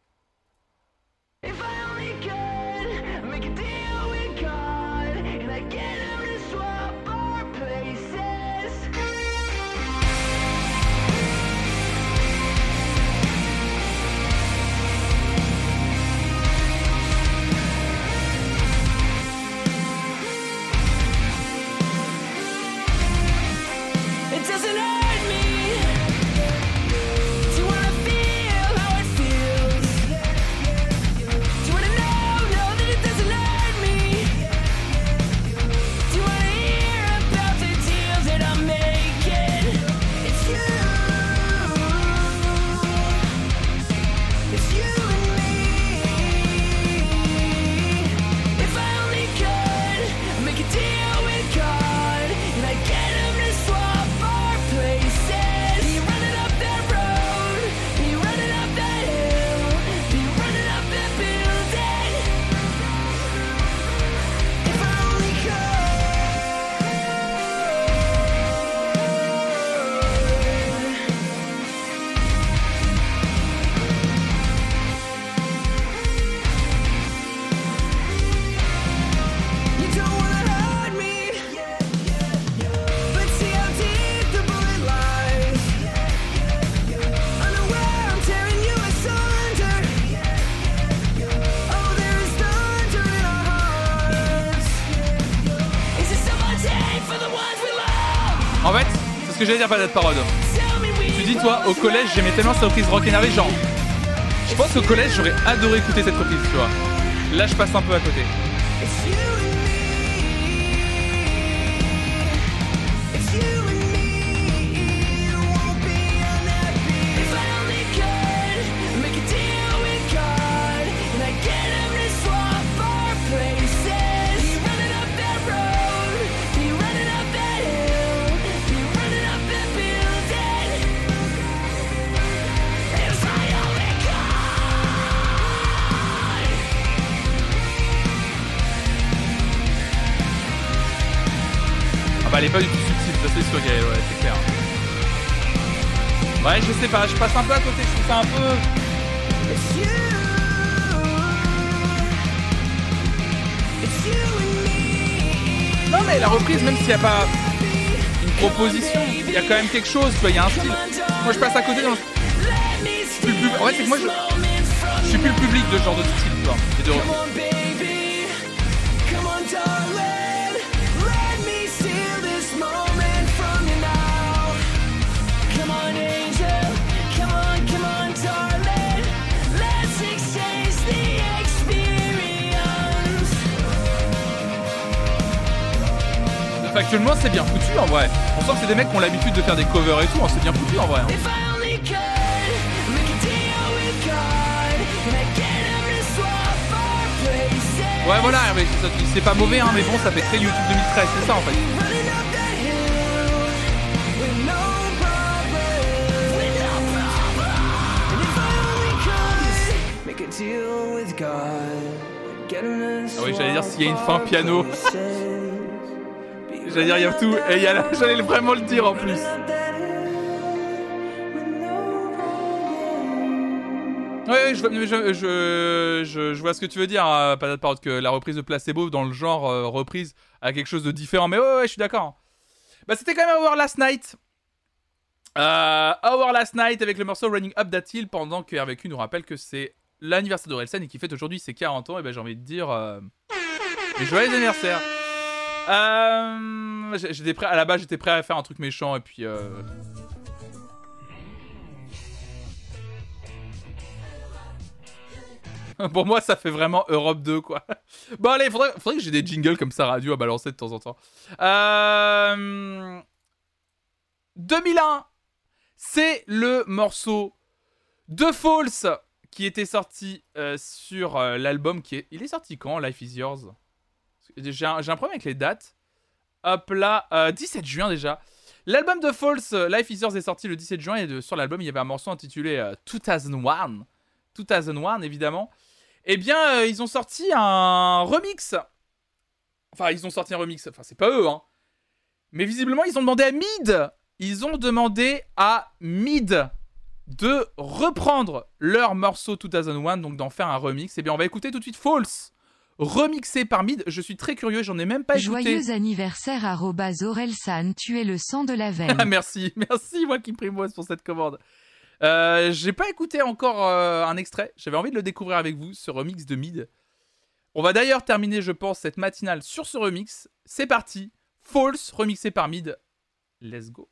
Que j'allais dire pas d'être parode. Tu dis toi, au collège, j'aimais tellement cette reprise rock énervé, genre. Je pense qu'au collège, j'aurais adoré écouter cette reprise, tu vois. Là, je passe un peu à côté. S'il n'y a pas une proposition, il y a quand même quelque chose, il y a un style. Moi je passe à côté dans le... En fait, c'est que moi je... je suis plus le public de ce genre de style, et de Factuellement, c'est bien foutu en vrai. On sent que c'est des mecs qui ont l'habitude de faire des covers et tout, hein, c'est bien foutu en vrai. hein. Ouais, voilà, c'est ça, c'est pas mauvais, hein, mais bon, ça fait très YouTube 2013, c'est ça en fait. Ah oui, j'allais dire s'il y a une fin piano. J'allais dire, il y a tout. Et J'allais vraiment le dire en plus. Ouais, je, vois- ce que tu veux dire, euh, patate parole, que la reprise de Placebo dans le genre euh, reprise a quelque chose de différent. Mais ouais, ouais, je suis d'accord. Bah, c'était quand même Our Last Night. Euh, Our Last Night avec le morceau Running Up That Hill pendant que Hervé Q nous rappelle que c'est l'anniversaire de Relsen et qui fête aujourd'hui ses 40 ans. Et ben j'ai envie de dire euh, joyeux anniversaire. Euh, j'étais prêt à la base, j'étais prêt à faire un truc méchant et puis. Euh... Pour moi, ça fait vraiment Europe 2, quoi. Bon, allez, faudrait, faudrait que j'ai des jingles comme ça radio à balancer de temps en temps. Euh... 2001, c'est le morceau de False qui était sorti euh, sur euh, l'album qui est... Il est sorti quand, Life is Yours? J'ai un, problème avec les dates. Hop là, euh, 17 juin déjà. L'album de False, euh, Life is Yours, est sorti le 17 juin et sur l'album, il y avait un morceau intitulé euh, 2001. 2001, évidemment. Eh bien, euh, ils ont sorti un remix. Enfin, ils ont sorti un remix. Enfin, c'est pas eux, hein. Mais visiblement, ils ont demandé à Mid. Ils ont demandé à Mid de reprendre leur morceau 2001, donc d'en faire un remix. Eh bien, on va écouter tout de suite False, remixé par Mid. Je suis très curieux, j'en ai même pas écouté. Joyeux anniversaire arrobase Orelsan, tu es le sang de la veine. Ah, merci, merci, moi qui primoise pour cette commande. Euh, J'ai pas écouté encore euh, un extrait. J'avais envie de le découvrir avec vous, ce remix de Mid. On va d'ailleurs terminer, je pense, cette matinale sur ce remix. C'est parti. False, remixé par Mid. Let's go.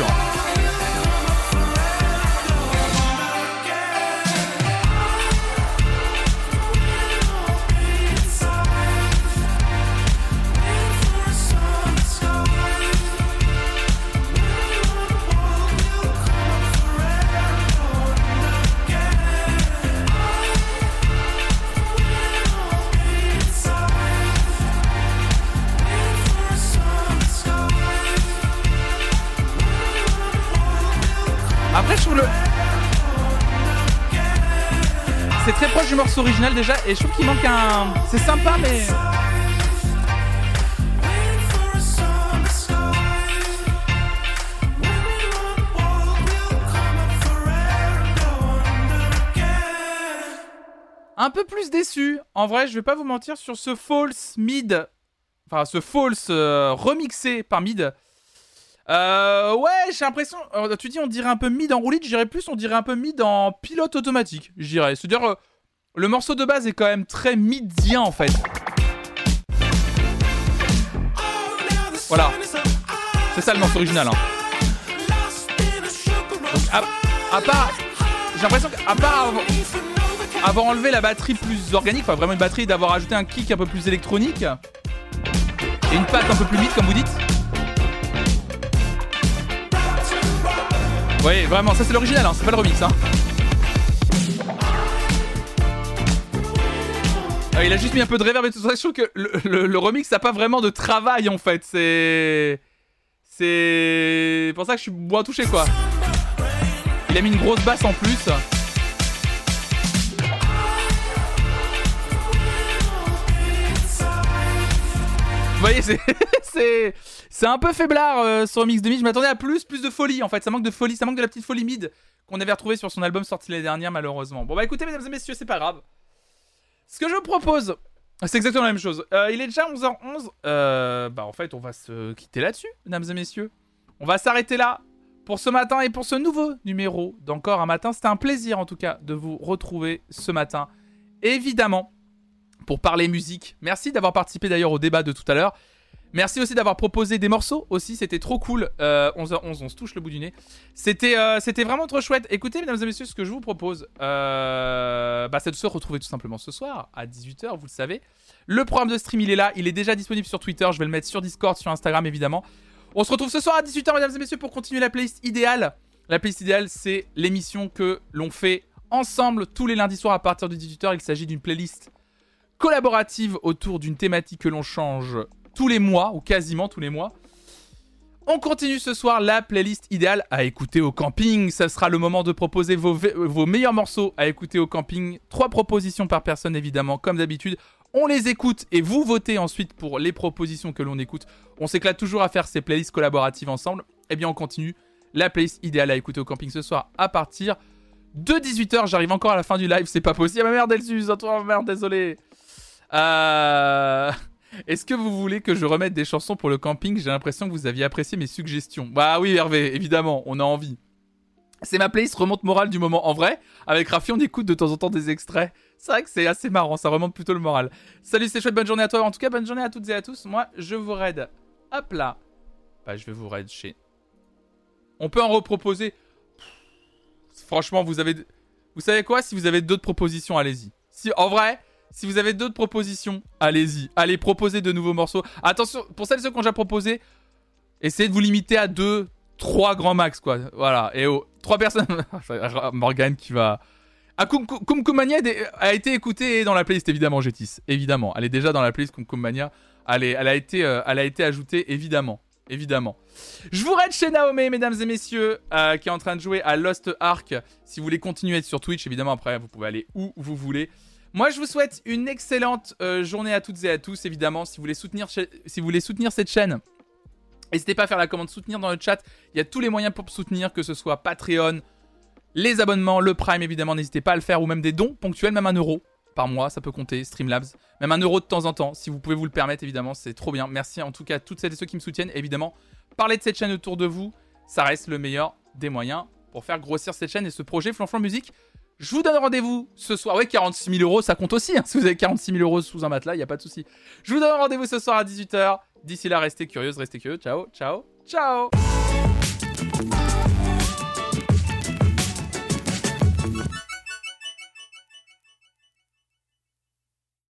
Hein, morceau original déjà, et je trouve qu'il manque un. C'est sympa, mais. Un peu plus déçu. En vrai, je vais pas vous mentir sur ce false mid. Enfin, ce false euh, remixé par mid. Euh, ouais, j'ai l'impression. euh, tu dis, on dirait un peu mid en roulette, je plus, on dirait un peu mid en pilote automatique, je. C'est-à-dire, le morceau de base est quand même très midien en fait. Voilà. C'est ça le morceau original. Hein. Donc, à, part. J'ai l'impression qu'à part avoir, avoir enlevé la batterie plus organique, enfin vraiment une batterie, d'avoir ajouté un kick un peu plus électronique et une patte un peu plus mid, comme vous dites. Oui, vraiment, ça c'est l'original, hein, c'est pas le remix. Hein. Ah, il a juste mis un peu de reverb et tout ça. Je trouve que le, remix n'a pas vraiment de travail en fait. C'est. C'est pour ça que je suis moins touché quoi. Il a mis une grosse basse en plus. Vous voyez, c'est. c'est. Un peu faiblard euh, remix de mid. Je m'attendais à plus, plus de folie en fait. Ça manque de folie, ça manque de la petite folie mid qu'on avait retrouvé sur son album sorti l'année dernière malheureusement. Bon bah écoutez mesdames et messieurs, c'est pas grave. Ce que je propose, c'est exactement la même chose. Euh, il est déjà 11h11. Euh, bah en fait, on va se quitter là-dessus, mesdames et messieurs. On va s'arrêter là pour ce matin et pour ce nouveau numéro d'Encore un matin. C'était un plaisir en tout cas de vous retrouver ce matin. Évidemment, pour parler musique. Merci d'avoir participé d'ailleurs au débat de tout à l'heure. Merci aussi d'avoir proposé des morceaux aussi, c'était trop cool. Euh, 11h11, on se touche le bout du nez. C'était euh, c'était vraiment trop chouette. Écoutez, mesdames et messieurs, ce que je vous propose, euh, bah, c'est de se retrouver tout simplement ce soir à 18h, vous le savez. Le programme de stream, il est là, il est déjà disponible sur Twitter. Je vais le mettre sur Discord, sur Instagram évidemment. On se retrouve ce soir à 18h, mesdames et messieurs, pour continuer la playlist idéale. La playlist idéale, c'est l'émission que l'on fait ensemble tous les lundis soirs à partir de 18h. Il s'agit d'une playlist collaborative autour d'une thématique que l'on change tous les mois, ou quasiment tous les mois. On continue ce soir la playlist idéale à écouter au camping. Ça sera le moment de proposer vos, meilleurs morceaux à écouter au camping. Trois propositions par personne, évidemment, comme d'habitude. On les écoute et vous votez ensuite pour les propositions que l'on écoute. On s'éclate toujours à faire ces playlists collaboratives ensemble. Eh bien, on continue la playlist idéale à écouter au camping ce soir à partir de 18h. J'arrive encore à la fin du live, c'est pas possible. Ah, ma merde, Elsus, attends, merde, désolé. Euh... Est-ce que vous voulez que je remette des chansons pour le camping? J'ai l'impression que vous aviez apprécié mes suggestions. Bah oui, Hervé, évidemment, on a envie. C'est ma playlist remonte morale du moment. En vrai, avec Rafi, on écoute de temps en temps des extraits. C'est vrai que c'est assez marrant, ça remonte plutôt le moral. Salut, c'est chouette, bonne journée à toi. En tout cas, bonne journée à toutes et à tous. Moi, je vous raid. Hop là. Bah, je vais vous raid chez. On peut en reproposer. Franchement, vous avez. Vous savez quoi? Si vous avez d'autres propositions, allez-y. Si, en vrai, si vous avez d'autres propositions, allez-y. Allez, proposez de nouveaux morceaux. Attention, pour celles et ceux qui ont déjà proposé, essayez de vous limiter à deux, trois grands max, quoi. Voilà. Et oh, trois personnes. Morgane qui va. Ah, a été écoutée dans la playlist, évidemment, Gétis. Évidemment. Elle est déjà dans la playlist Kum Kum Mania. Elle, a été, euh, ajoutée, évidemment. Évidemment. Je vous raide chez Naomi, mesdames et messieurs, euh, qui est en train de jouer à Lost Ark. Si vous voulez continuer à être sur Twitch, évidemment, après, vous pouvez aller où vous voulez. Moi, je vous souhaite une excellente euh, journée à toutes et à tous, évidemment. Si vous voulez soutenir, si vous voulez soutenir cette chaîne, n'hésitez pas à faire la commande soutenir dans le chat. Il y a tous les moyens pour soutenir, que ce soit Patreon, les abonnements, le Prime, évidemment. N'hésitez pas à le faire, ou même des dons ponctuels, même un euro par mois, ça peut compter. Streamlabs, même un euro de temps en temps, si vous pouvez vous le permettre, évidemment. C'est trop bien. Merci en tout cas à toutes celles et ceux qui me soutiennent, évidemment. Parlez de cette chaîne autour de vous, ça reste le meilleur des moyens pour faire grossir cette chaîne et ce projet Flanflan Musique. Je vous donne rendez-vous ce soir. Ouais, 46 000 euros, ça compte aussi. hein. Si vous avez 46 000 euros sous un matelas, il n'y a pas de souci. Je vous donne rendez-vous ce soir à 18h. D'ici là, restez curieuse, restez curieux. Ciao, ciao. Ciao